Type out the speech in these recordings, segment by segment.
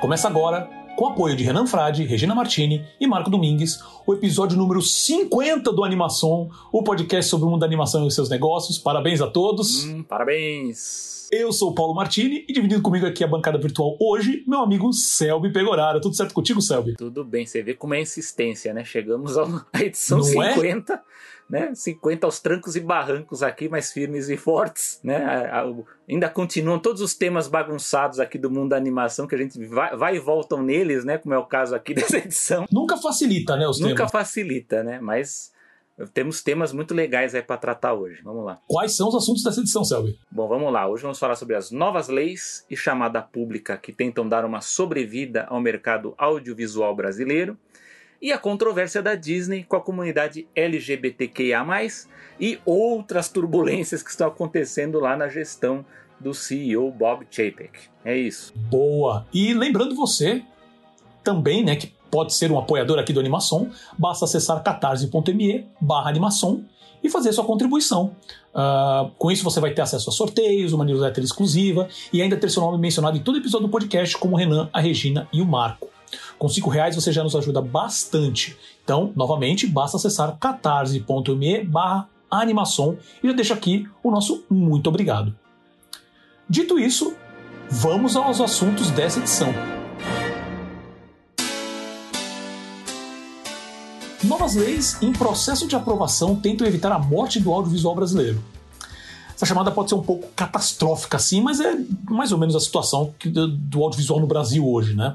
Começa agora, com apoio de Renan Frade, Regina Martini e Marco Domingues, o episódio número 50 do Animação, o podcast sobre o mundo da animação e os seus negócios. Parabéns a todos. Hum, parabéns. Eu sou o Paulo Martini e dividindo comigo aqui a bancada virtual hoje, meu amigo Selby Pegorara. Tudo certo contigo, Selby? Tudo bem, você vê como é insistência, né? Chegamos à edição Não 50. É? Né? 50 aos trancos e barrancos aqui, mais firmes e fortes, né? Ainda continuam todos os temas bagunçados aqui do mundo da animação que a gente vai, vai e voltam neles, né? Como é o caso aqui dessa edição. Nunca facilita, né? Os Nunca temas. facilita, né? Mas temos temas muito legais aí para tratar hoje. Vamos lá. Quais são os assuntos dessa edição, Selby? Bom, vamos lá. Hoje vamos falar sobre as novas leis e chamada pública que tentam dar uma sobrevida ao mercado audiovisual brasileiro e a controvérsia da Disney com a comunidade LGBTQIA, e outras turbulências que estão acontecendo lá na gestão do CEO Bob Chapek. É isso. Boa! E lembrando você também, né, que pode ser um apoiador aqui do Animação, basta acessar catarse.me barra animação e fazer sua contribuição. Uh, com isso você vai ter acesso a sorteios, uma newsletter exclusiva e ainda ter seu nome mencionado em todo episódio do podcast, como o Renan, a Regina e o Marco. Com cinco reais você já nos ajuda bastante. Então, novamente, basta acessar catarse.me barra animação e já deixo aqui o nosso muito obrigado. Dito isso, vamos aos assuntos dessa edição. Novas leis em processo de aprovação tentam evitar a morte do audiovisual brasileiro. Essa chamada pode ser um pouco catastrófica, assim, mas é mais ou menos a situação do audiovisual no Brasil hoje, né?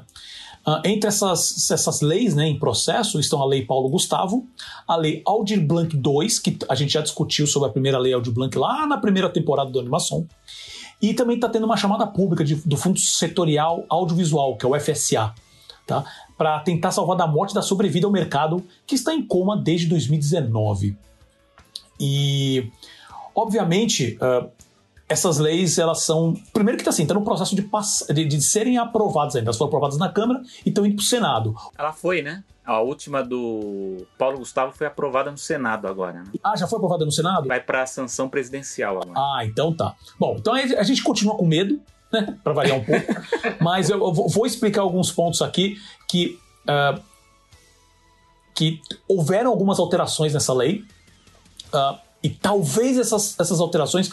Uh, entre essas, essas leis né, em processo estão a Lei Paulo Gustavo, a Lei Aldir Blanc II, que a gente já discutiu sobre a primeira Lei Aldir Blanc lá na primeira temporada do Animação, e também está tendo uma chamada pública de, do Fundo Setorial Audiovisual, que é o FSA, tá? para tentar salvar da morte da sobrevida ao mercado que está em coma desde 2019. E, obviamente, uh, essas leis, elas são. Primeiro que tá assim, está no processo de, pass... de, de, serem aprovadas ainda. Elas foram aprovadas na Câmara e estão indo para o Senado. Ela foi, né? A última do Paulo Gustavo foi aprovada no Senado agora. Né? Ah, já foi aprovada no Senado? Vai para a sanção presidencial agora. Ah, então tá. Bom, então a gente continua com medo, né? Para variar um pouco. mas eu vou explicar alguns pontos aqui que. Uh, que houveram algumas alterações nessa lei. Uh, e talvez essas, essas alterações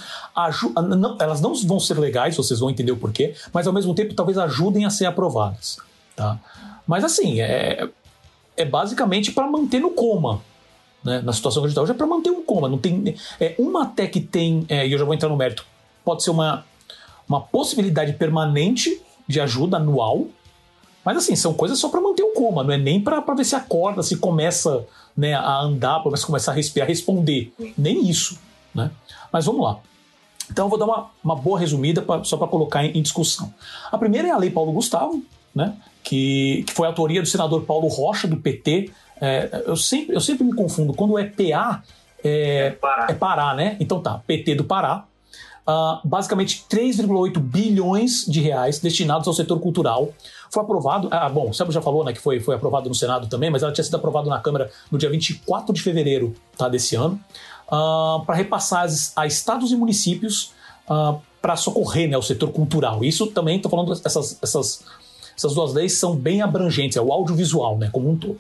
não, elas não vão ser legais, vocês vão entender o porquê, mas ao mesmo tempo talvez ajudem a ser aprovadas. Tá? Mas assim, é, é basicamente para manter no coma. Né? Na situação que a gente está hoje é para manter um coma. Não tem, é, uma até que tem, é, e eu já vou entrar no mérito, pode ser uma, uma possibilidade permanente de ajuda anual, mas assim, são coisas só para manter o coma, não é nem para ver se acorda, se começa né, a andar, para começar a respirar, responder. Nem isso. Né? Mas vamos lá. Então eu vou dar uma, uma boa resumida pra, só para colocar em, em, discussão. A primeira é a Lei Paulo Gustavo, né, que, que foi a autoria do senador Paulo Rocha, do PT. É, eu, sempre, eu sempre me confundo. Quando é PA, é, é, Pará. é Pará, né? Então tá, PT do Pará. Uh, basicamente 3,8 bilhões de reais destinados ao setor cultural foi aprovado. Ah, bom, o Sérgio já falou né, que foi, foi aprovado no Senado também, mas ela tinha sido aprovada na Câmara no dia 24 de fevereiro tá, desse ano, uh, ah, para repassar as, a estados e municípios uh, ah, para socorrer né, o setor cultural. Isso também, estou falando, essas, essas, essas duas leis são bem abrangentes, é o audiovisual né, como um todo.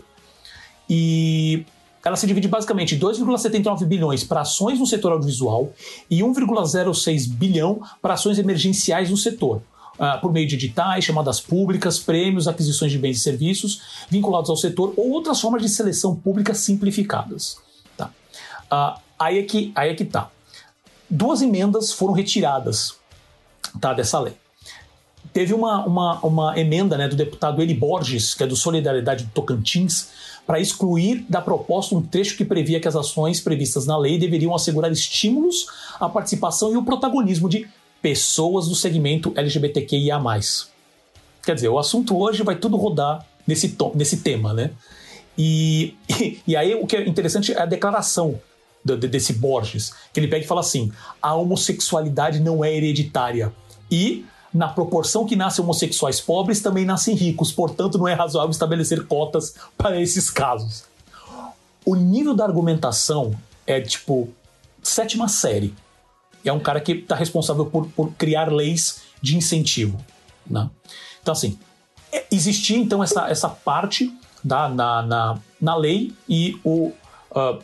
E ela se divide basicamente em 2,79 bilhões para ações no setor audiovisual e 1,06 bilhão para ações emergenciais no setor uh, por meio de editais, chamadas públicas, prêmios, aquisições de bens e serviços vinculados ao setor ou outras formas de seleção pública simplificadas. Tá? Uh, aí, é que, aí é que tá. Duas emendas foram retiradas tá, dessa lei. Teve uma, uma, uma emenda né, do deputado Eli Borges, que é do Solidariedade do Tocantins, para excluir da proposta um trecho que previa que as ações previstas na lei deveriam assegurar estímulos à participação e o protagonismo de pessoas do segmento LGBTQIA. Quer dizer, o assunto hoje vai tudo rodar nesse, tom, nesse tema, né? E, e, e, aí o que é interessante é a declaração do, desse Borges, que ele pega e fala assim: a homossexualidade não é hereditária. E, na proporção que nascem homossexuais pobres, também nascem ricos, portanto, não é razoável estabelecer cotas para esses casos. O nível da argumentação é tipo sétima série é um cara que está responsável por, por criar leis de incentivo. Né? Então, assim, existia então essa, essa parte da, na, na, na lei e o, uh,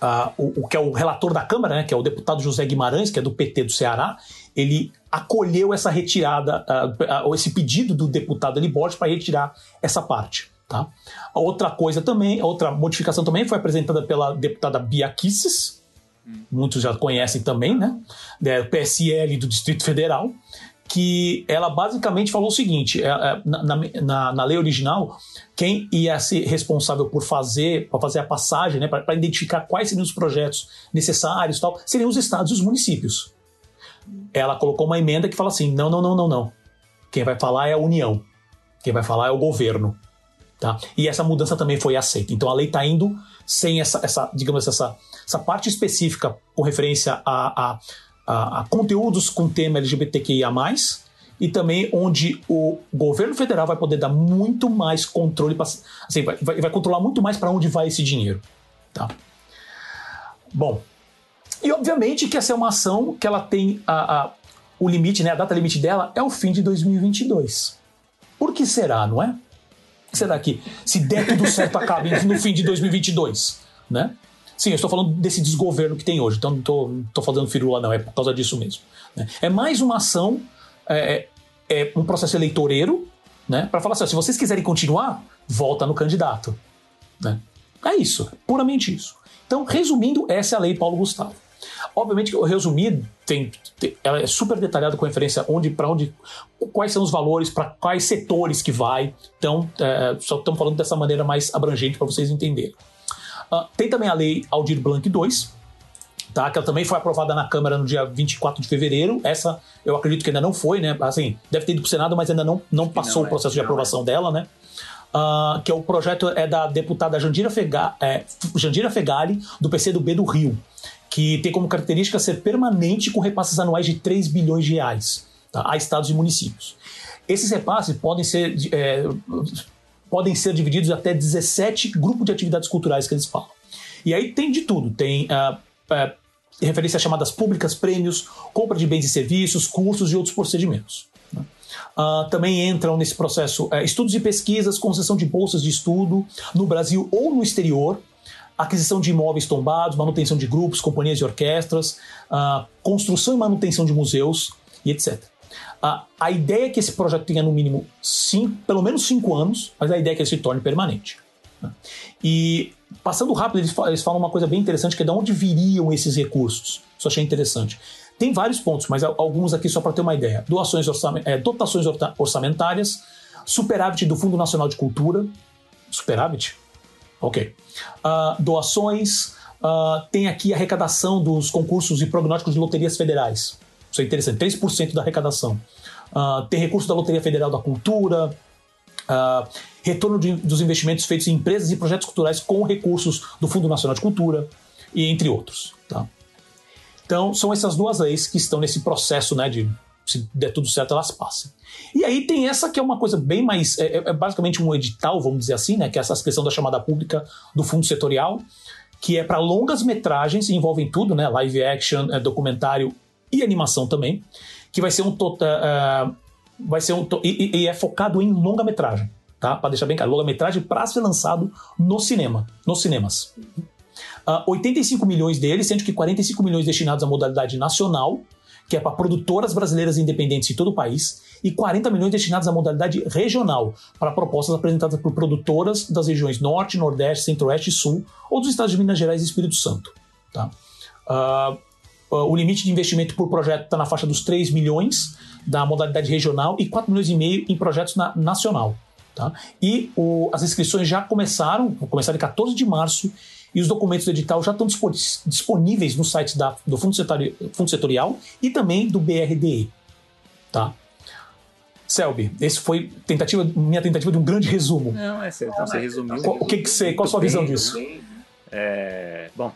uh, o, o, que é o relator da Câmara, né, que é o deputado José Guimarães, que é do PT do Ceará, ele acolheu essa retirada, uh, esse pedido do deputado Eli Borges para retirar essa parte. Tá? A outra coisa também, outra modificação também foi apresentada pela deputada Bia Kisses. Muitos já conhecem também, né? É, PSL do Distrito Federal, que ela basicamente falou o seguinte: é, é, na, na, na lei original, quem ia ser responsável por fazer, para fazer a passagem, né, para identificar quais seriam os projetos necessários tal, seriam os estados e os municípios. Ela colocou uma emenda que fala assim: não, não, não, não, não. Quem vai falar é a União. Quem vai falar é o governo. Tá? E essa mudança também foi aceita. Então a lei está indo sem essa, essa digamos, essa, essa parte específica com referência a, a a, a conteúdos com tema LGBTQIA, e também onde o governo federal vai poder dar muito mais controle, pra, assim, vai, vai, vai controlar muito mais para onde vai esse dinheiro. Tá? Bom, e obviamente que essa é uma ação que ela tem a, a, o limite, né, a data limite dela é o fim de 2022. Por que será, não é? Será que se der tudo certo acaba no fim de 2022, né? Sim, eu estou falando desse desgoverno que tem hoje, então não estou fazendo firula, não, é por causa disso mesmo. Né? É mais uma ação, é, é, é um processo eleitoreiro, né, para falar assim: se vocês quiserem continuar, volta no candidato. Né? É isso, puramente isso. Então, resumindo, essa é a lei Paulo Gustavo. Obviamente, o resumido tem, tem, ela é super detalhado com referência onde, para onde, quais são os valores, para quais setores que vai. Então, é, só estamos falando dessa maneira mais abrangente para vocês entenderem. Uh, tem também a lei Aldir Blanc II, tá? que ela também foi aprovada na Câmara no dia 24 de fevereiro. Essa eu acredito que ainda não foi, né? Assim, deve ter ido para o Senado, mas ainda não, não passou não, o é, processo é, de aprovação é. dela, né? Uh, que é o projeto é da deputada Jandira, Fega, é, Jandira Fegali, do PCdoB do Rio, que tem como característica ser permanente com repasses anuais de 3 bilhões de reais tá? a estados e municípios. Esses repasses podem ser é, podem ser divididos até 17 grupos de atividades culturais que eles falam. E aí tem de tudo, tem uh, uh, referência a chamadas públicas, prêmios, compra de bens e serviços, cursos e outros procedimentos. Uh, também entram nesse processo uh, estudos e pesquisas, concessão de bolsas de estudo no Brasil ou no exterior, aquisição de imóveis tombados, manutenção de grupos, companhias e orquestras, uh, construção e manutenção de museus e etc. A, a ideia é que esse projeto tenha no mínimo cinco, pelo menos cinco anos, mas a ideia é que ele se torne permanente. Né? E passando rápido, eles, eles falam uma coisa bem interessante, que é de onde viriam esses recursos. Isso achei interessante. Tem vários pontos, mas alguns aqui só para ter uma ideia. Doações é, dotações orçamentárias, superávit do Fundo Nacional de Cultura. Superávit? Ok. Uh, doações, uh, tem aqui a arrecadação dos concursos e prognósticos de loterias federais. Isso é interessante, 3% da arrecadação. Uh, tem recurso da Loteria Federal da Cultura, uh, retorno de, dos investimentos feitos em empresas e projetos culturais com recursos do Fundo Nacional de Cultura, e entre outros. Tá? Então, são essas duas leis que estão nesse processo né, de se der tudo certo, elas passam. E aí tem essa que é uma coisa bem mais. É, é basicamente um edital, vamos dizer assim, né, que é essa questão da chamada pública do fundo setorial, que é para longas metragens, envolvem tudo, né, live action, é, documentário e animação também, que vai ser um total. Uh, eh, vai ser um e, e, é focado em longa-metragem, tá? Para deixar bem claro, longa-metragem para ser lançado no cinema, nos cinemas. Uh, ah, 85 milhões deles, sendo que 45 milhões destinados à modalidade nacional, que é para produtoras brasileiras independentes em todo o país, e 40 milhões destinados à modalidade regional, para propostas apresentadas por produtoras das regiões Norte, Nordeste, Centro-Oeste e Sul, ou dos estados de Minas Gerais e Espírito Santo. Tá? Uh, o limite de investimento por projeto está na faixa dos 3 milhões da modalidade regional e 4 milhões e meio em projetos na, nacional. Tá? E o, as inscrições já começaram, começaram em 14 de março, e os documentos do edital já estão disponíveis no site da, do Fundo, Setori, Fundo Setorial e também do BRDE. Tá? Selby, esse foi tentativa, minha tentativa de um grande resumo. Não, é certo, então você resumiu. Qual, o que, que você, qual a sua visão disso? É, bom,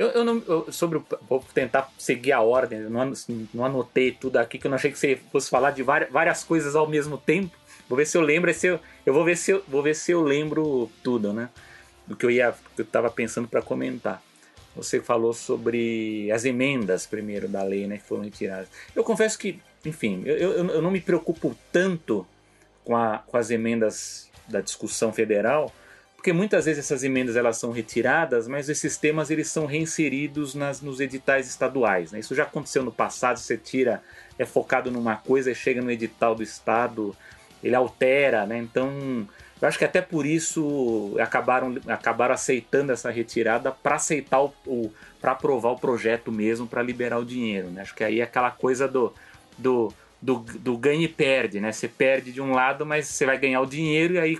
eu, eu não. Eu, sobre o, Vou tentar seguir a ordem. Eu não, não anotei tudo aqui, que eu não achei que você fosse falar de várias, várias coisas ao mesmo tempo. Vou ver se eu lembro. Se eu, eu vou ver se eu, vou ver se eu lembro tudo, né? Do que eu ia. Que eu tava pensando para comentar. Você falou sobre as emendas primeiro da lei, né? Que foram retiradas. Eu confesso que, enfim, eu, eu, eu não me preocupo tanto com, a, com as emendas da discussão federal, porque muitas vezes essas emendas elas são retiradas, mas esses temas eles são reinseridos nas, nos editais estaduais. Né? Isso já aconteceu no passado, você tira, é focado numa coisa e chega no edital do estado, ele altera, né? Então, eu acho que até por isso acabaram, acabaram aceitando essa retirada para aceitar o, o para aprovar o projeto mesmo, para liberar o dinheiro. Né? Acho que aí é aquela coisa do, do, do, do ganha e perde, né? Você perde de um lado, mas você vai ganhar o dinheiro e aí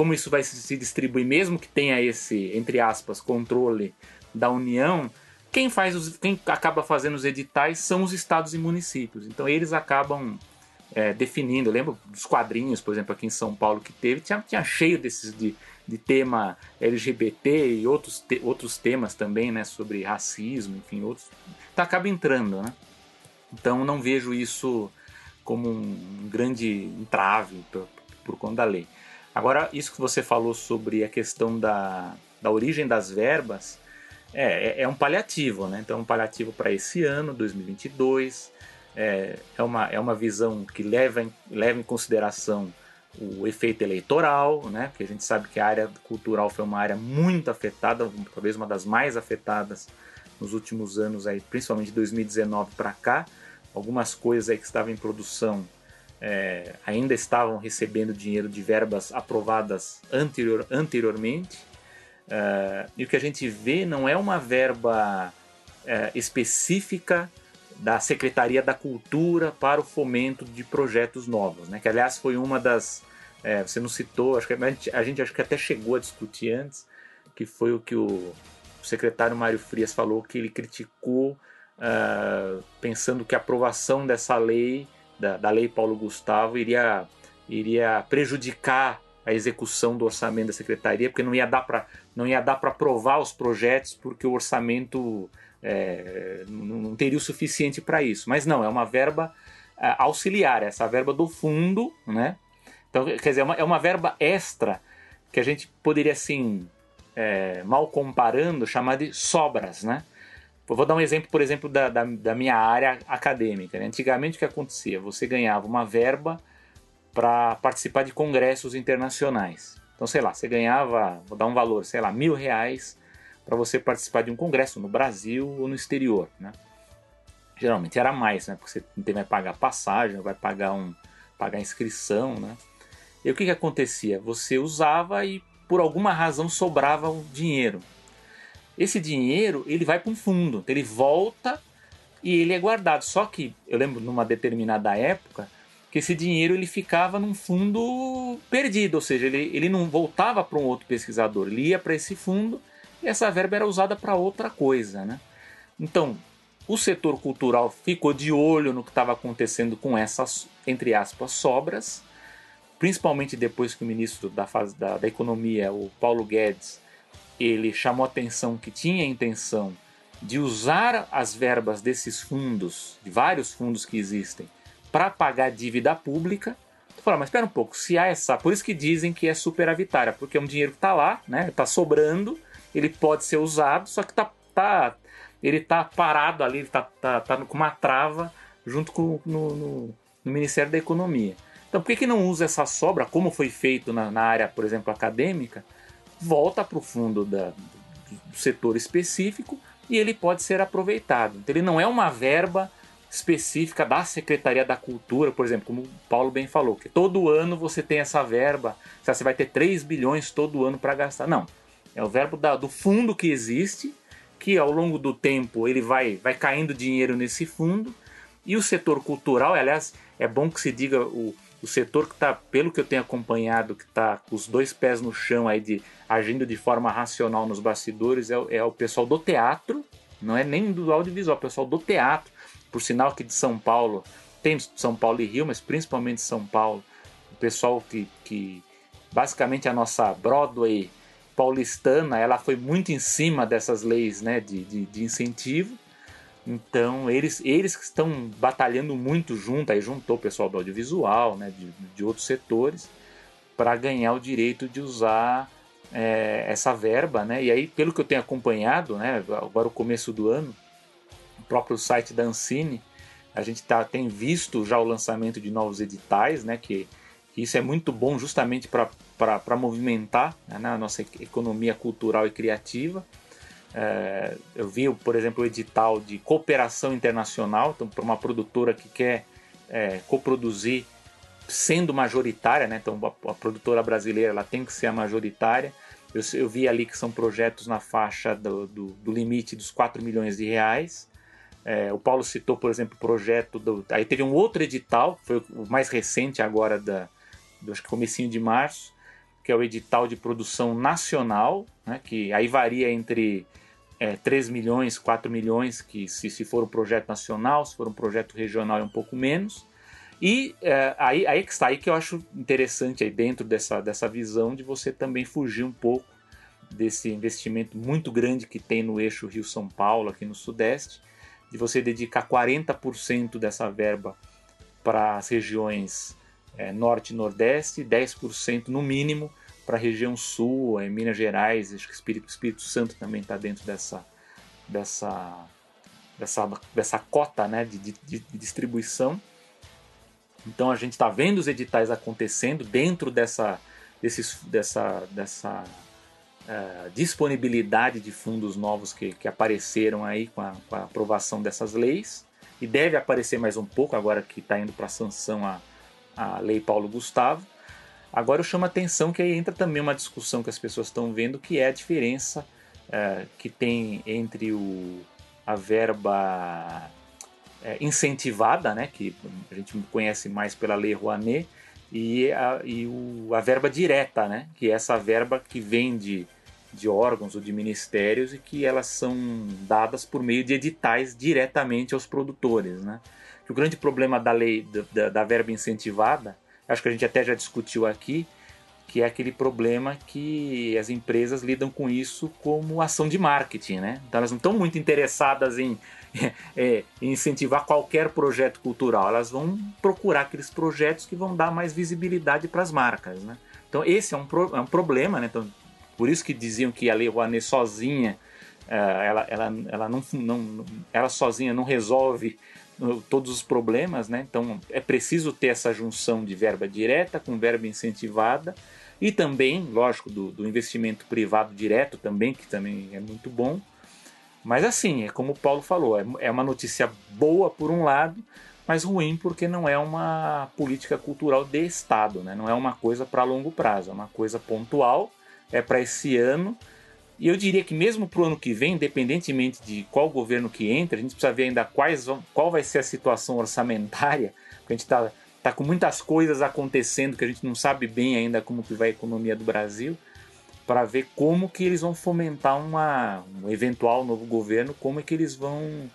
como isso vai se distribuir, mesmo que tenha esse, entre aspas, controle da União, quem faz os, quem acaba fazendo os editais são os estados e municípios. Então eles acabam é, definindo. Eu lembro dos quadrinhos, por exemplo, aqui em São Paulo que teve, tinha, tinha cheio desses de, de tema LGBT e outros, te, outros temas também, né, sobre racismo, enfim, outros. Então acaba entrando, né? Então não vejo isso como um grande entrave por, por conta da lei. Agora, isso que você falou sobre a questão da, da origem das verbas é, é, é um paliativo, né? Então, um paliativo para esse ano, 2022. É, é, uma, é uma visão que leva em, leva em consideração o efeito eleitoral, né? Porque a gente sabe que a área cultural foi uma área muito afetada, talvez uma das mais afetadas nos últimos anos, aí, principalmente de 2019 para cá. Algumas coisas aí que estavam em produção é, ainda estavam recebendo dinheiro de verbas aprovadas anterior, anteriormente. É, e o que a gente vê não é uma verba é, específica da Secretaria da Cultura para o fomento de projetos novos, né? que aliás foi uma das. É, você não citou, acho que a gente, a gente acho que até chegou a discutir antes, que foi o que o secretário Mário Frias falou, que ele criticou, uh, pensando que a aprovação dessa lei da, da lei Paulo Gustavo iria, iria prejudicar a execução do orçamento da secretaria, porque não ia dar para não ia dar para aprovar os projetos porque o orçamento é, não, teria o suficiente para isso. Mas não, é uma verba é, auxiliar, essa verba do fundo, né? Então, quer dizer, é uma, é uma verba extra que a gente poderia, assim, é, mal comparando, chamar de sobras, né? Eu vou dar um exemplo, por exemplo, da, da, da minha área acadêmica. Né? Antigamente o que acontecia? Você ganhava uma verba para participar de congressos internacionais. Então, sei lá, você ganhava, vou dar um valor, sei lá, mil reais para você participar de um congresso no Brasil ou no exterior, né? Geralmente era mais, né? Porque você vai pagar passagem, vai pagar um, pagar inscrição, né? E o que que acontecia? Você usava e por alguma razão sobrava o dinheiro. Esse dinheiro ele vai para um fundo, ele volta e ele é guardado. Só que eu lembro numa determinada época que esse dinheiro ele ficava num fundo perdido, ou seja, ele, ele não voltava para um outro pesquisador, ele ia para esse fundo e essa verba era usada para outra coisa, né? Então, o setor cultural ficou de olho no que estava acontecendo com essas, entre aspas, sobras, principalmente depois que o ministro da, da, da Economia, o Paulo Guedes, ele chamou atenção que tinha a intenção de usar as verbas desses fundos, de vários fundos que existem, para pagar dívida pública. Tu fala, mas espera um pouco, se há essa. Por isso que dizem que é superavitária, porque é um dinheiro que está lá, né? Está sobrando, ele pode ser usado, só que tá, tá, ele está parado ali, está tá, tá com uma trava junto com no, no, no, Ministério da Economia. Então, por que, que não usa essa sobra, como foi feito na, na área, por exemplo, acadêmica? Volta para o fundo da, do setor específico e ele pode ser aproveitado. Então, ele não é uma verba específica da Secretaria da Cultura, por exemplo, como o Paulo bem falou, que todo ano você tem essa verba, você vai ter 3 bilhões todo ano para gastar. Não, é o verbo da, do fundo que existe, que ao longo do tempo ele vai, vai caindo dinheiro nesse fundo, e o setor cultural, aliás, é bom que se diga o, o setor que está, pelo que eu tenho acompanhado, que está com os dois pés no chão aí de agindo de forma racional nos bastidores, é, é o pessoal do teatro, não é nem do audiovisual, é o pessoal do teatro. Por sinal que de São Paulo, tem São Paulo e Rio, mas principalmente São Paulo, o pessoal que, que basicamente a nossa Broadway paulistana, ela foi muito em cima dessas leis né, de, de, de incentivo. Então, eles, eles que estão batalhando muito junto, aí juntou o pessoal do audiovisual, né, de, de outros setores, para ganhar o direito de usar é, essa verba, né? E aí, pelo que eu tenho acompanhado, né, agora o começo do ano, o próprio site da Ancine, a gente tá, tem visto já o lançamento de novos editais, né, que, Isso é muito bom justamente para movimentar né, a nossa economia cultural e criativa. É, eu vi, por exemplo, o edital de cooperação internacional, então, para uma produtora que quer é, coproduzir sendo majoritária, né? então a, a, produtora brasileira ela tem que ser a majoritária. Eu, eu vi ali que são projetos na faixa do, do, do limite dos 4 milhões de reais. É, o Paulo citou, por exemplo, o projeto do. Aí teve um outro edital, foi o mais recente agora, da, do acho que comecinho de março, que é o edital de produção nacional, né, que aí varia entre é, 3 milhões, 4 milhões, que se, se for um projeto nacional, se for um projeto regional é um pouco menos. E é, aí, aí que está, aí que eu acho interessante aí dentro dessa, dessa visão de você também fugir um pouco desse investimento muito grande que tem no eixo Rio-São Paulo, aqui no Sudeste, de você dedicar 40% dessa verba para as regiões é, Norte e Nordeste, 10% no mínimo para a região Sul, é, Minas Gerais, acho que Espírito, Espírito Santo também está dentro dessa, dessa, dessa, dessa cota né, de, de, de distribuição. Então a gente está vendo os editais acontecendo dentro dessa, desses, dessa, dessa uh, disponibilidade de fundos novos que, que apareceram aí com a, com a, aprovação dessas leis. E deve aparecer mais um pouco agora que está indo para sanção a, a Lei Paulo Gustavo. Agora eu chamo a atenção que aí entra também uma discussão que as pessoas estão vendo, que é a diferença uh, que tem entre o, a verba é, incentivada, né, que a gente conhece mais pela Lei Rouanet, e a, e o, a verba direta, né, que é essa verba que vem de, de órgãos ou de ministérios e que elas são dadas por meio de editais diretamente aos produtores. Né. o grande problema da lei da, da verba incentivada, acho que a gente até já discutiu aqui, que é aquele problema que as empresas lidam com isso como ação de marketing, né? Então elas não estão muito interessadas em é, incentivar qualquer projeto cultural. Elas vão procurar aqueles projetos que vão dar mais visibilidade para as marcas. Né? Então, esse é um, pro, é um problema. Né? Então, por isso que diziam que a Lei Rouanet sozinha, uh, ela, ela, ela, não, não, ela sozinha não resolve todos os problemas. Né? Então, é preciso ter essa junção de verba direta com verba incentivada e também, lógico, do, do investimento privado direto também, que também é muito bom. Mas assim, é como o Paulo falou, é, é uma notícia boa por um lado, mas ruim porque não é uma política cultural de Estado, né? não é uma coisa para longo prazo, é uma coisa pontual, é para esse ano. E eu diria que mesmo para o ano que vem, independentemente de qual governo que entra, a gente precisa ver ainda quais vão, qual vai ser a situação orçamentária, porque a gente está tá com muitas coisas acontecendo que a gente não sabe bem ainda como que vai a economia do Brasil para ver como que eles vão fomentar uma, um eventual novo governo, como é que eles vão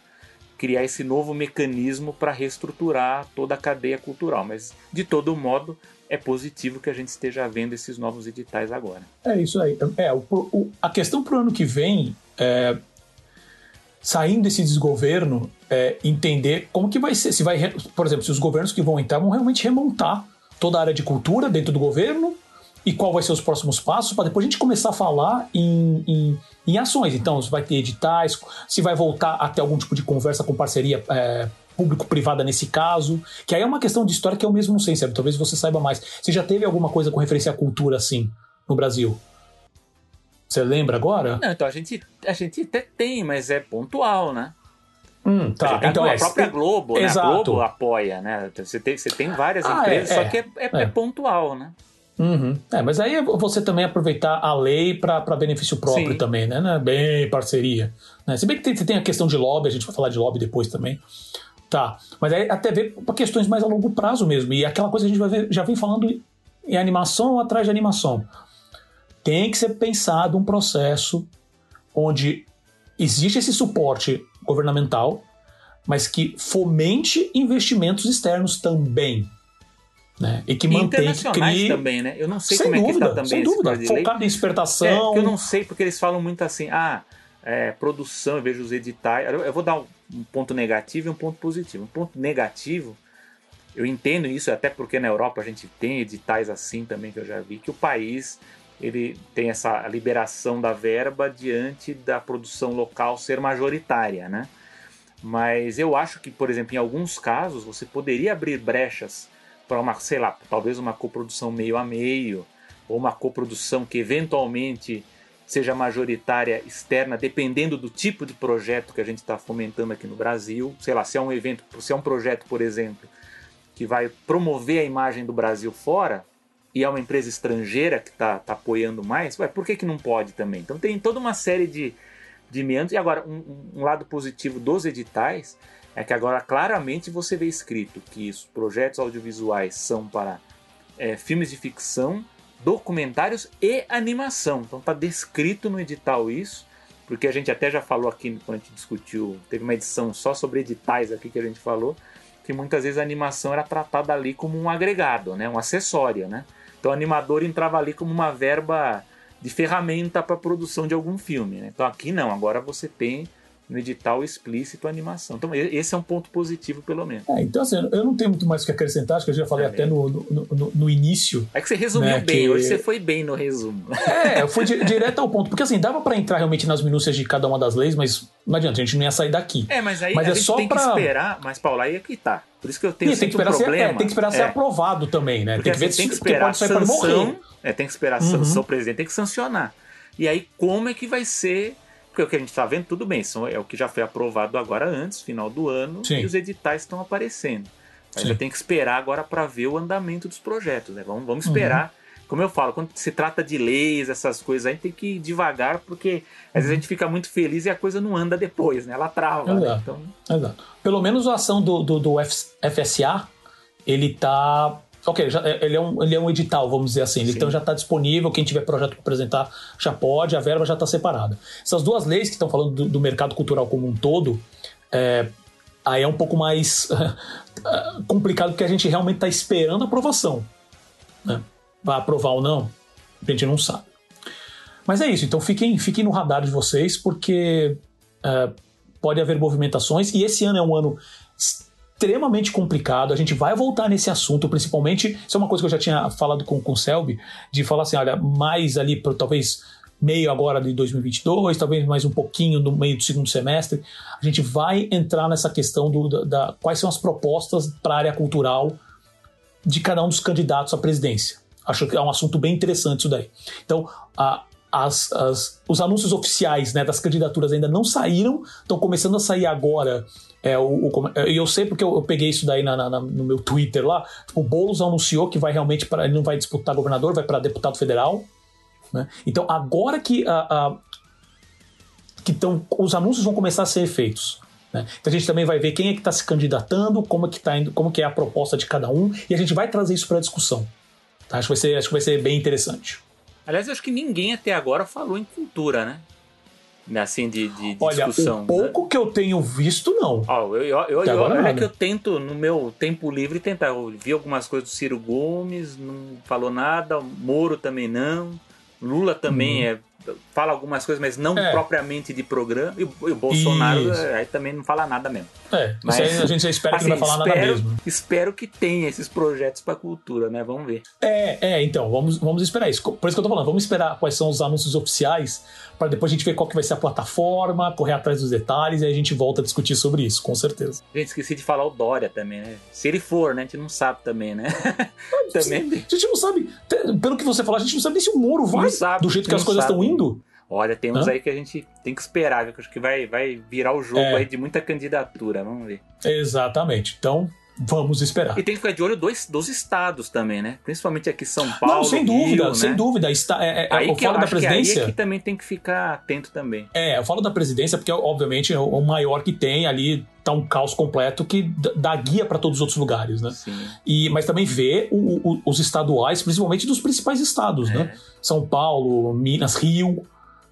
criar esse novo mecanismo para reestruturar toda a cadeia cultural. Mas, de todo modo, é positivo que a gente esteja vendo esses novos editais agora. É isso aí. É, o, o, a questão para o ano que vem é, saindo desse desgoverno, é, entender como que vai ser. Se vai, por exemplo, se os governos que vão entrar vão realmente remontar toda a área de cultura dentro do governo e qual vai ser os próximos passos, para depois a gente começar a falar em, em, em, ações. Então, se vai ter editais, se vai voltar a ter algum tipo de conversa com parceria é, público-privada nesse caso, que aí é uma questão de história que eu mesmo não sei, sabe? Talvez você saiba mais. Você já teve alguma coisa com referência à cultura assim no Brasil? Você lembra agora? Não, então a gente, a gente até tem, mas é pontual, né? Hum, tá. Então, a é, própria Globo, né? A Globo apoia, né? Você tem, você tem várias ah, empresas, é, só que é, é, é, pontual, né? Uhum. É, mas aí é você também aproveitar a lei para benefício próprio Sim. também, né? É bem parceria. Né? Se bem que tem, tem a questão de lobby, a gente vai falar de lobby depois também. Tá. Mas aí até ver para questões mais a longo prazo mesmo. E aquela coisa que a gente vai ver, já vem falando em animação atrás de animação. Tem que ser pensado um processo onde existe esse suporte governamental, mas que fomente investimentos externos também. Né? E que mantém que crie... também, né? Eu não sei sem como dúvida, é que está também sem dúvida. Focado em exportação. É, eu não sei porque eles falam muito assim, ah, é, produção, eu vejo os editais. Eu vou dar um, um ponto negativo e um ponto positivo. Um ponto negativo, eu entendo isso até porque na Europa a gente tem editais assim também que eu já vi que o país ele tem essa liberação da verba diante da produção local ser majoritária, né? Mas eu acho que, por exemplo, em alguns casos você poderia abrir brechas para uma, sei lá, talvez uma coprodução meio a meio, ou uma coprodução que eventualmente seja majoritária externa, dependendo do tipo de projeto que a gente está fomentando aqui no Brasil. Sei lá, se é um evento, se é um projeto, por exemplo, que vai promover a imagem do Brasil fora, e é uma empresa estrangeira que está tá apoiando mais, ué, por que, que não pode também? Então tem toda uma série de, de meandros. E agora, um, um lado positivo dos editais é que agora claramente você vê escrito que os projetos audiovisuais são para é, filmes de ficção documentários e animação. Então está descrito no edital isso, porque a gente até já falou aqui quando a gente discutiu, teve uma edição só sobre editais aqui que a gente falou, que muitas vezes a animação era tratada ali como um agregado, né, um acessório, né? Então o animador entrava ali como uma verba de ferramenta para a produção de algum filme. Né? Então aqui não, agora você tem no edital explícito a animação. Então, esse é um ponto positivo, pelo menos. É, então, assim, eu não tenho muito mais o que acrescentar, acho que eu já falei é, até no, no, no, no, início. É que você resumiu né, bem, que... hoje você foi bem no resumo. É, eu fui direto ao ponto, porque assim, dava para entrar realmente nas minúcias de cada uma das leis, mas não adianta, a gente não ia sair daqui. É, mas aí mas a é gente só tem pra... que esperar, mas Paulo, aí é que tá. Por isso que eu tenho e, tem que esperar um problema. Ser, é, tem que esperar ser é. aprovado também, né? Porque, tem que assim, ver tem que esperar pode sair sanção, morrer. É, tem que esperar a sanção, uhum. o presidente tem que sancionar. E aí, como é que vai ser porque o que a gente está vendo, tudo bem, são, é o que já foi aprovado agora antes, final do ano, Sim. e os editais estão aparecendo. Ainda tem que esperar agora para ver o andamento dos projetos. Né? Vamos, vamos esperar. Uhum. Como eu falo, quando se trata de leis, essas coisas, a gente tem que ir devagar, porque às vezes a gente fica muito feliz e a coisa não anda depois, né? Ela trava. Exato. Né? Então... Exato. Pelo menos a ação do, do, do FSA, ele tá Ok, já, é, ele, é um, ele é um edital, vamos dizer assim. Sim. Então já está disponível, quem tiver projeto para apresentar já pode, a verba já está separada. Essas duas leis que estão falando do, do, mercado cultural como um todo, é, aí é um pouco mais complicado porque a gente realmente está esperando a aprovação. Né? Vai aprovar ou não, a gente não sabe. Mas é isso, então fiquem, fiquem no radar de vocês, porque é, pode haver movimentações, e esse ano é um ano extremamente complicado. A gente vai voltar nesse assunto, principalmente. Isso é uma coisa que eu já tinha falado com, com o Selby, de falar assim: olha, mais ali, por, talvez meio agora de 2022, talvez mais um pouquinho no meio do segundo semestre, a gente vai entrar nessa questão do, da, da quais são as propostas para a área cultural de cada um dos candidatos à presidência. Acho que é um assunto bem interessante isso daí. Então, a, as, as, os anúncios oficiais né, das candidaturas ainda não saíram, estão começando a sair agora é, o, o, e eu sei porque eu, eu peguei isso daí na, na, no meu Twitter lá. Tipo, o Boulos anunciou que vai realmente para ele não vai disputar governador, vai para deputado federal. Né? Então agora que a, a que tão, os anúncios vão começar a ser feitos. Né? Então a gente também vai ver quem é que está se candidatando, como é que tá indo, como que é a proposta de cada um e a gente vai trazer isso para discussão. Tá? Acho, que vai ser, acho que vai ser bem interessante. Aliás, acho que ninguém até agora falou em cultura, né? Né, assim, de, de, Olha, discussão. O pouco né? que eu tenho visto, não. Oh, eu, eu, eu, olha que eu tento, no meu tempo livre, tentar. Eu vi algumas coisas do Ciro Gomes, não falou nada, Moro também não. Lula também hum. é fala algumas coisas, mas não é. propriamente de programa. E o, Bolsonaro é, aí também não fala nada mesmo. É, mas a gente já espera assim, que não vai falar espero, nada mesmo. Espero que tenha esses projetos para cultura, né? Vamos ver. É, é, então, vamos, vamos esperar isso. Por isso que eu tô falando, vamos esperar quais são os anúncios oficiais para depois a gente ver qual que vai ser a plataforma, correr atrás dos detalhes e aí a gente volta a discutir sobre isso, com certeza. Gente, esqueci de falar o Dória também, né? Se ele for, né? A gente não sabe também, né? também. A gente não sabe, pelo que você falou, a gente não sabe nem se o Moro vai sabe, do jeito que as coisas estão indo. Olha, tem uns Hã? aí que a gente tem que esperar, que acho que vai, vai virar o jogo é. aí de muita candidatura, vamos ver. Exatamente. Então, Vamos esperar. E tem que ficar de olho dos, dos estados também, né? Principalmente aqui São Paulo. Não, sem dúvida, Rio, sem né? dúvida. Está, é, é, aí eu falo da presidência. Que aí é que também tem que ficar atento também. É, eu falo da presidência porque, obviamente, é o maior que tem ali tá um caos completo que dá guia para todos os outros lugares, né? Sim. E, mas também vê o, o, os estaduais, principalmente dos principais estados, né? é. né? São Paulo, Minas, Rio,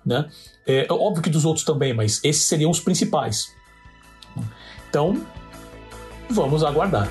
né? É, óbvio que dos outros também, mas esses seriam os principais. Então, vamos aguardar.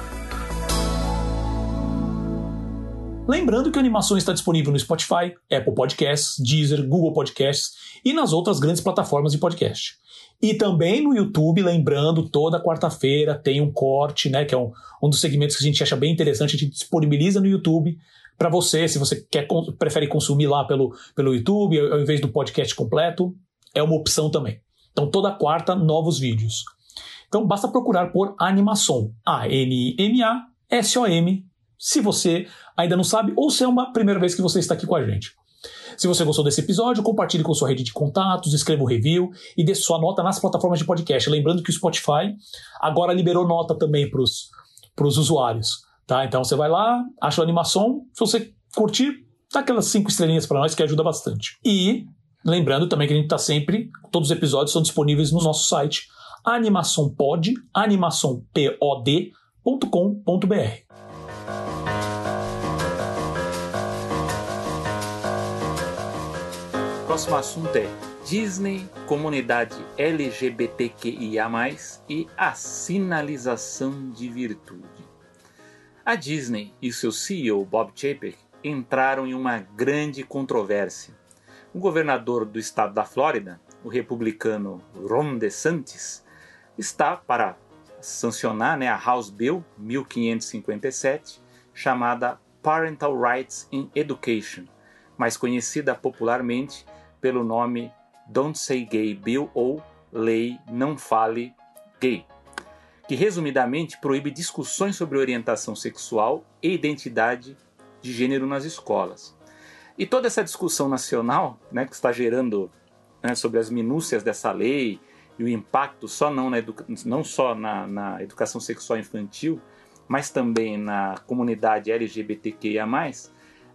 Lembrando que a animação está disponível no Spotify, Apple Podcasts, Deezer, Google Podcasts e nas outras grandes plataformas de podcast. E também no YouTube, lembrando, toda quarta-feira tem um corte, né? Que é um, um dos segmentos que a gente acha bem interessante, a gente disponibiliza no YouTube para você, se você quer, prefere consumir lá pelo, pelo YouTube, ao invés do podcast completo, é uma opção também. Então, toda quarta, novos vídeos. Então, basta procurar por Animação. A-N-I-M-A-S-O-M se você ainda não sabe ou se é uma primeira vez que você está aqui com a gente. Se você gostou desse episódio, compartilhe com sua rede de contatos, escreva um review e deixe sua nota nas plataformas de podcast. Lembrando que o Spotify agora liberou nota também para os usuários. Tá? Então você vai lá, acha a animação, se você curtir, dá aquelas cinco estrelinhas para nós que ajuda bastante. E lembrando também que a gente está sempre, todos os episódios são disponíveis no nosso site animaçãopod, animaçãopod.com.br. próximo assunto é Disney, comunidade LGBTQIA, e a sinalização de virtude. A Disney e seu CEO Bob Chapek entraram em uma grande controvérsia. O governador do estado da Flórida, o republicano Ron DeSantis, está para sancionar né, a House Bill 1557, chamada Parental Rights in Education, mais conhecida popularmente pelo nome Don't Say Gay Bill ou Lei Não Fale Gay, que resumidamente proíbe discussões sobre orientação sexual e identidade de gênero nas escolas. E toda essa discussão nacional né, que está gerando né, sobre as minúcias dessa lei e o impacto só não, na não só na, na educação sexual infantil, mas também na comunidade LGBTQIA+,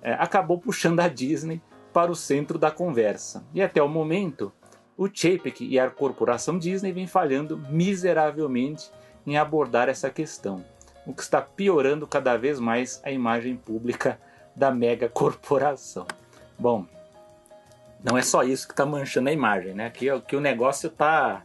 é, acabou puxando a Disney para o centro da conversa. E até o momento, o Chapek e a corporação Disney vêm falhando miseravelmente em abordar essa questão, o que está piorando cada vez mais a imagem pública da mega corporação. Bom, não é só isso que está manchando a imagem, né? Que, que o negócio está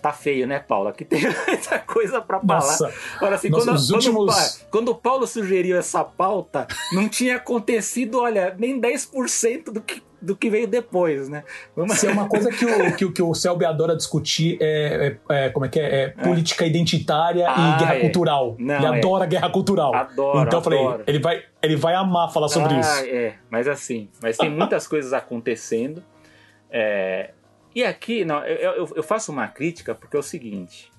tá feio, né, Paulo? Aqui tem muita coisa para falar. Nossa, Agora, assim, quando, quando, últimos... quando, o Paulo sugeriu essa pauta, não tinha acontecido, olha, nem 10% do que, do que veio depois, né? Vamos... Se é uma coisa que o, que, que o Selby adora discutir é, é, é como é que é? é política identitária ah, e guerra é. cultural. Não, ele é. adora guerra cultural. Adoro, então eu falei, adoro. ele vai, ele vai amar falar sobre ah, isso. É, mas assim, mas tem muitas coisas acontecendo. É, e aqui, não, eu, eu, faço uma crítica porque é o seguinte: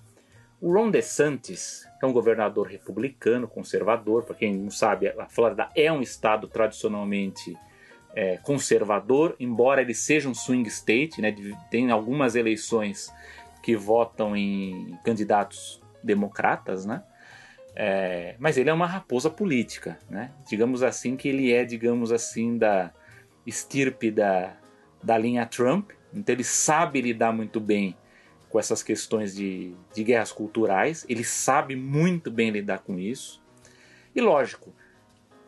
o Ron DeSantis é um governador republicano, conservador. Para quem não sabe, a Flórida é um estado tradicionalmente é, conservador, embora ele seja um swing state, né, tem algumas eleições que votam em candidatos democratas, né? É, mas ele é uma raposa política, né? Digamos assim que ele é, digamos assim, da estirpe da, da linha Trump, então ele sabe lidar muito bem com essas questões de, de guerras culturais, ele sabe muito bem lidar com isso. E lógico,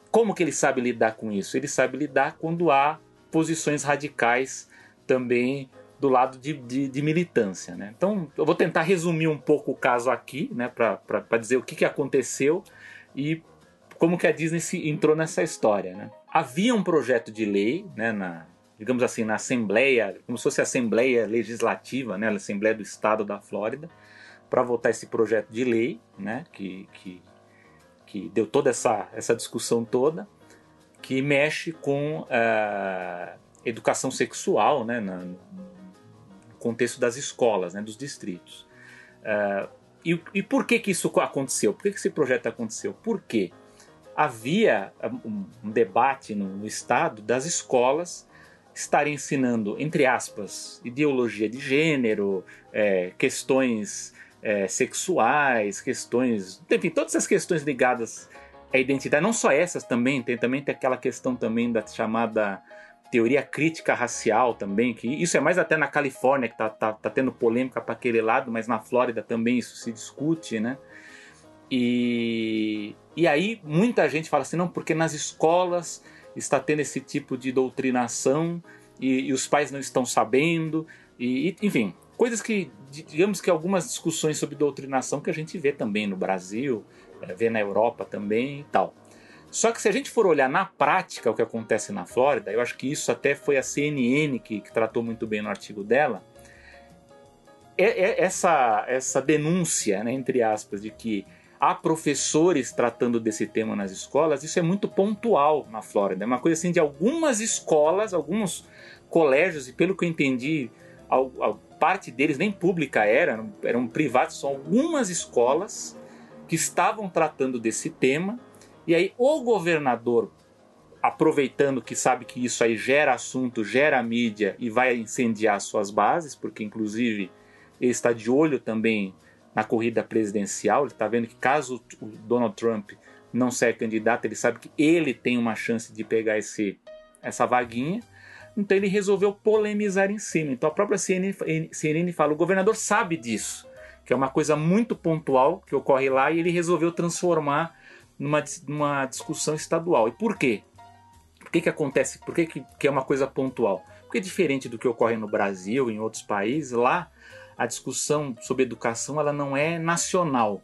como que ele sabe lidar com isso? Ele sabe lidar quando há posições radicais também do lado de, de, de militância. Né? Então eu vou tentar resumir um pouco o caso aqui, né, para dizer o que, que aconteceu e como que a Disney se entrou nessa história. Né? Havia um projeto de lei né, na, digamos assim, na Assembleia, como se fosse a Assembleia Legislativa, né, a Assembleia do Estado da Flórida, para votar esse projeto de lei, né, que, que, que deu toda essa, essa discussão toda, que mexe com uh, educação sexual, né, na, no contexto das escolas, né, dos distritos. Uh, e, e, por que, que isso aconteceu? Por que, que esse projeto aconteceu? Porque havia um, um debate no, no Estado das escolas estar ensinando, entre aspas, ideologia de gênero, é, questões é, sexuais, questões. Enfim, todas as questões ligadas à identidade, não só essas também, tem também tem aquela questão também da chamada teoria crítica racial também, que isso é mais até na Califórnia que tá, tá, tá tendo polêmica para aquele lado, mas na Flórida também isso se discute, né? E, e aí muita gente fala assim, não, porque nas escolas está tendo esse tipo de doutrinação e, e os pais não estão sabendo, e, e, enfim, coisas que, digamos que algumas discussões sobre doutrinação que a gente vê também no Brasil, é, vê na Europa também e tal. Só que se a gente for olhar na prática o que acontece na Flórida, eu acho que isso até foi a CNN que, que tratou muito bem no artigo dela, é, é essa, essa denúncia, né, entre aspas, de que há professores tratando desse tema nas escolas, isso é muito pontual na Flórida. É uma coisa assim de algumas escolas, alguns colégios, e pelo que eu entendi, a, a parte deles nem pública era, eram, privados, são algumas escolas que estavam tratando desse tema E aí o governador, aproveitando que sabe que isso aí gera assunto, gera mídia e vai incendiar suas bases, porque inclusive ele está de olho também na corrida presidencial, ele está vendo que caso o Donald Trump não seja candidato, ele sabe que ele tem uma chance de pegar esse, essa vaguinha. Então ele resolveu polemizar em cima. Então a própria CNN, CNN fala: o governador sabe disso, que é uma coisa muito pontual que ocorre lá e ele resolveu transformar numa, numa discussão estadual. E por quê? Por que, que acontece? Por que, que, que é uma coisa pontual? Porque diferente do que ocorre no Brasil, em outros países, lá a discussão sobre educação ela não é nacional,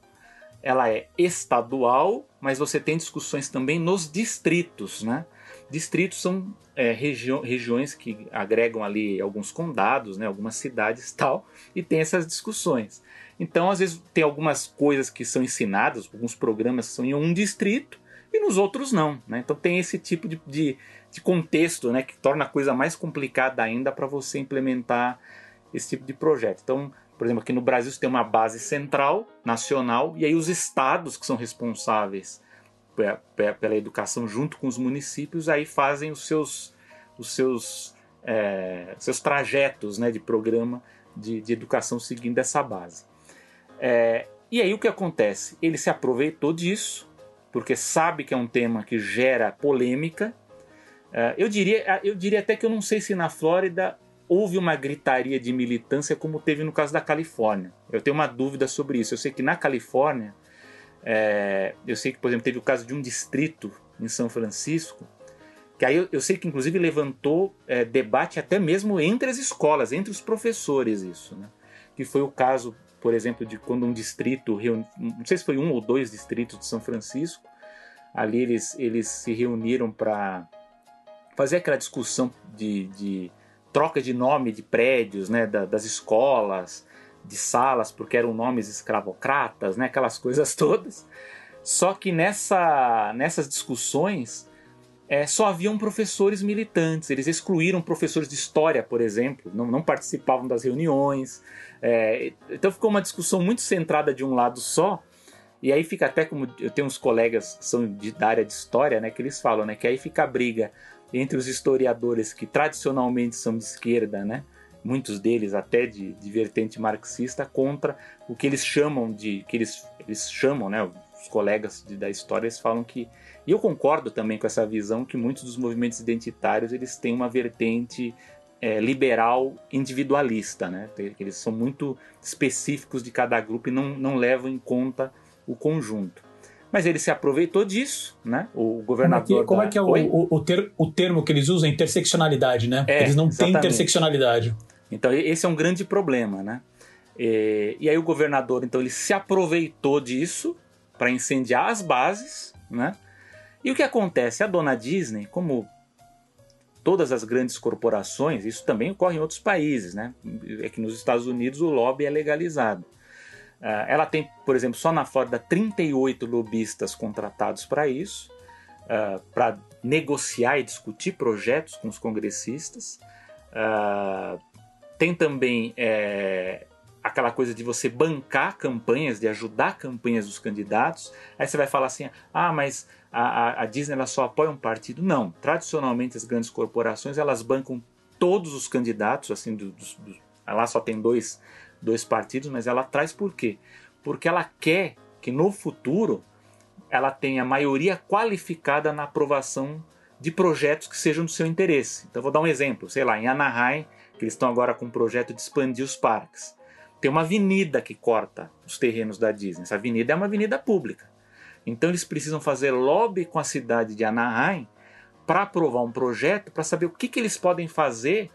ela é estadual, mas você tem discussões também nos distritos, né? Distritos são é, regi regiões que agregam ali alguns condados, né, algumas cidades tal, e tem essas discussões. Então, às vezes, tem algumas coisas que são ensinadas, alguns programas que são em um distrito e nos outros não. Né? Então, tem esse tipo de, de, de contexto né, que torna a coisa mais complicada ainda para você implementar esse tipo de projeto. Então, por exemplo, aqui no Brasil você tem uma base central, nacional, e aí os estados que são responsáveis pela educação junto com os municípios aí fazem os seus, os seus, é, seus trajetos né, de programa de, de educação seguindo essa base. É, e aí o que acontece? Ele se aproveitou disso, porque sabe que é um tema que gera polêmica. É, eu, diria, eu diria até que eu não sei se na Flórida houve uma gritaria de militância como teve no caso da Califórnia. Eu tenho uma dúvida sobre isso. Eu sei que na Califórnia, é, eu sei que, por exemplo, teve o caso de um distrito em São Francisco, que aí eu, eu sei que inclusive levantou é, debate até mesmo entre as escolas, entre os professores, isso, né? Que foi o caso, por exemplo, de quando um distrito reuni... não sei se foi um ou dois distritos de São Francisco, ali eles, eles se reuniram para fazer aquela discussão de, de troca de nome de prédios, né, da, das escolas, de salas, porque eram nomes escravocratas, né, aquelas coisas todas. Só que nessa, nessas discussões é, só haviam professores militantes, eles excluíram professores de história, por exemplo, não, não participavam das reuniões. É, então ficou uma discussão muito centrada de um lado só. E aí fica até como eu tenho uns colegas que são de, da área de história, né, que eles falam, né, que aí fica a briga entre os historiadores que tradicionalmente são de esquerda, né? muitos deles até de, de vertente marxista, contra o que eles chamam de. que eles, eles chamam, né? Os colegas de, da história eles falam que. E eu concordo também com essa visão que muitos dos movimentos identitários eles têm uma vertente é, liberal individualista, né? Eles são muito específicos de cada grupo e não, não levam em conta o conjunto. Mas ele se aproveitou disso, né? O governador. Como é que, como é, que é o, o, o, ter, o, termo que eles usam? Interseccionalidade, né? É, eles não exatamente. têm interseccionalidade. Então esse é um grande problema, né? E, e aí o governador, então, ele se aproveitou disso para incendiar as bases, né? E o que acontece? A dona Disney, como todas as grandes corporações, isso também ocorre em outros países, né? É que nos Estados Unidos o lobby é legalizado. Uh, ela tem, por exemplo, só na Flórida 38 lobistas contratados para isso, ah, para negociar e discutir projetos com os congressistas. Uh, tem também é, aquela coisa de você bancar campanhas, de ajudar campanhas dos candidatos. Aí você vai falar assim: ah, mas a, a Disney ela só apoia um partido. Não. Tradicionalmente, as grandes corporações elas bancam todos os candidatos, assim, do, do, do, lá só tem dois dois partidos, mas ela traz por quê? Porque ela quer que no futuro ela tenha maioria qualificada na aprovação de projetos que sejam do seu interesse. Então vou dar um exemplo, sei lá, em Anaheim, que eles estão agora com um projeto de expandir os parques. Tem uma avenida que corta os terrenos da Disney. Essa avenida é uma avenida pública. Então eles precisam fazer lobby com a cidade de Anaheim para aprovar um projeto, para saber o que, que eles podem fazer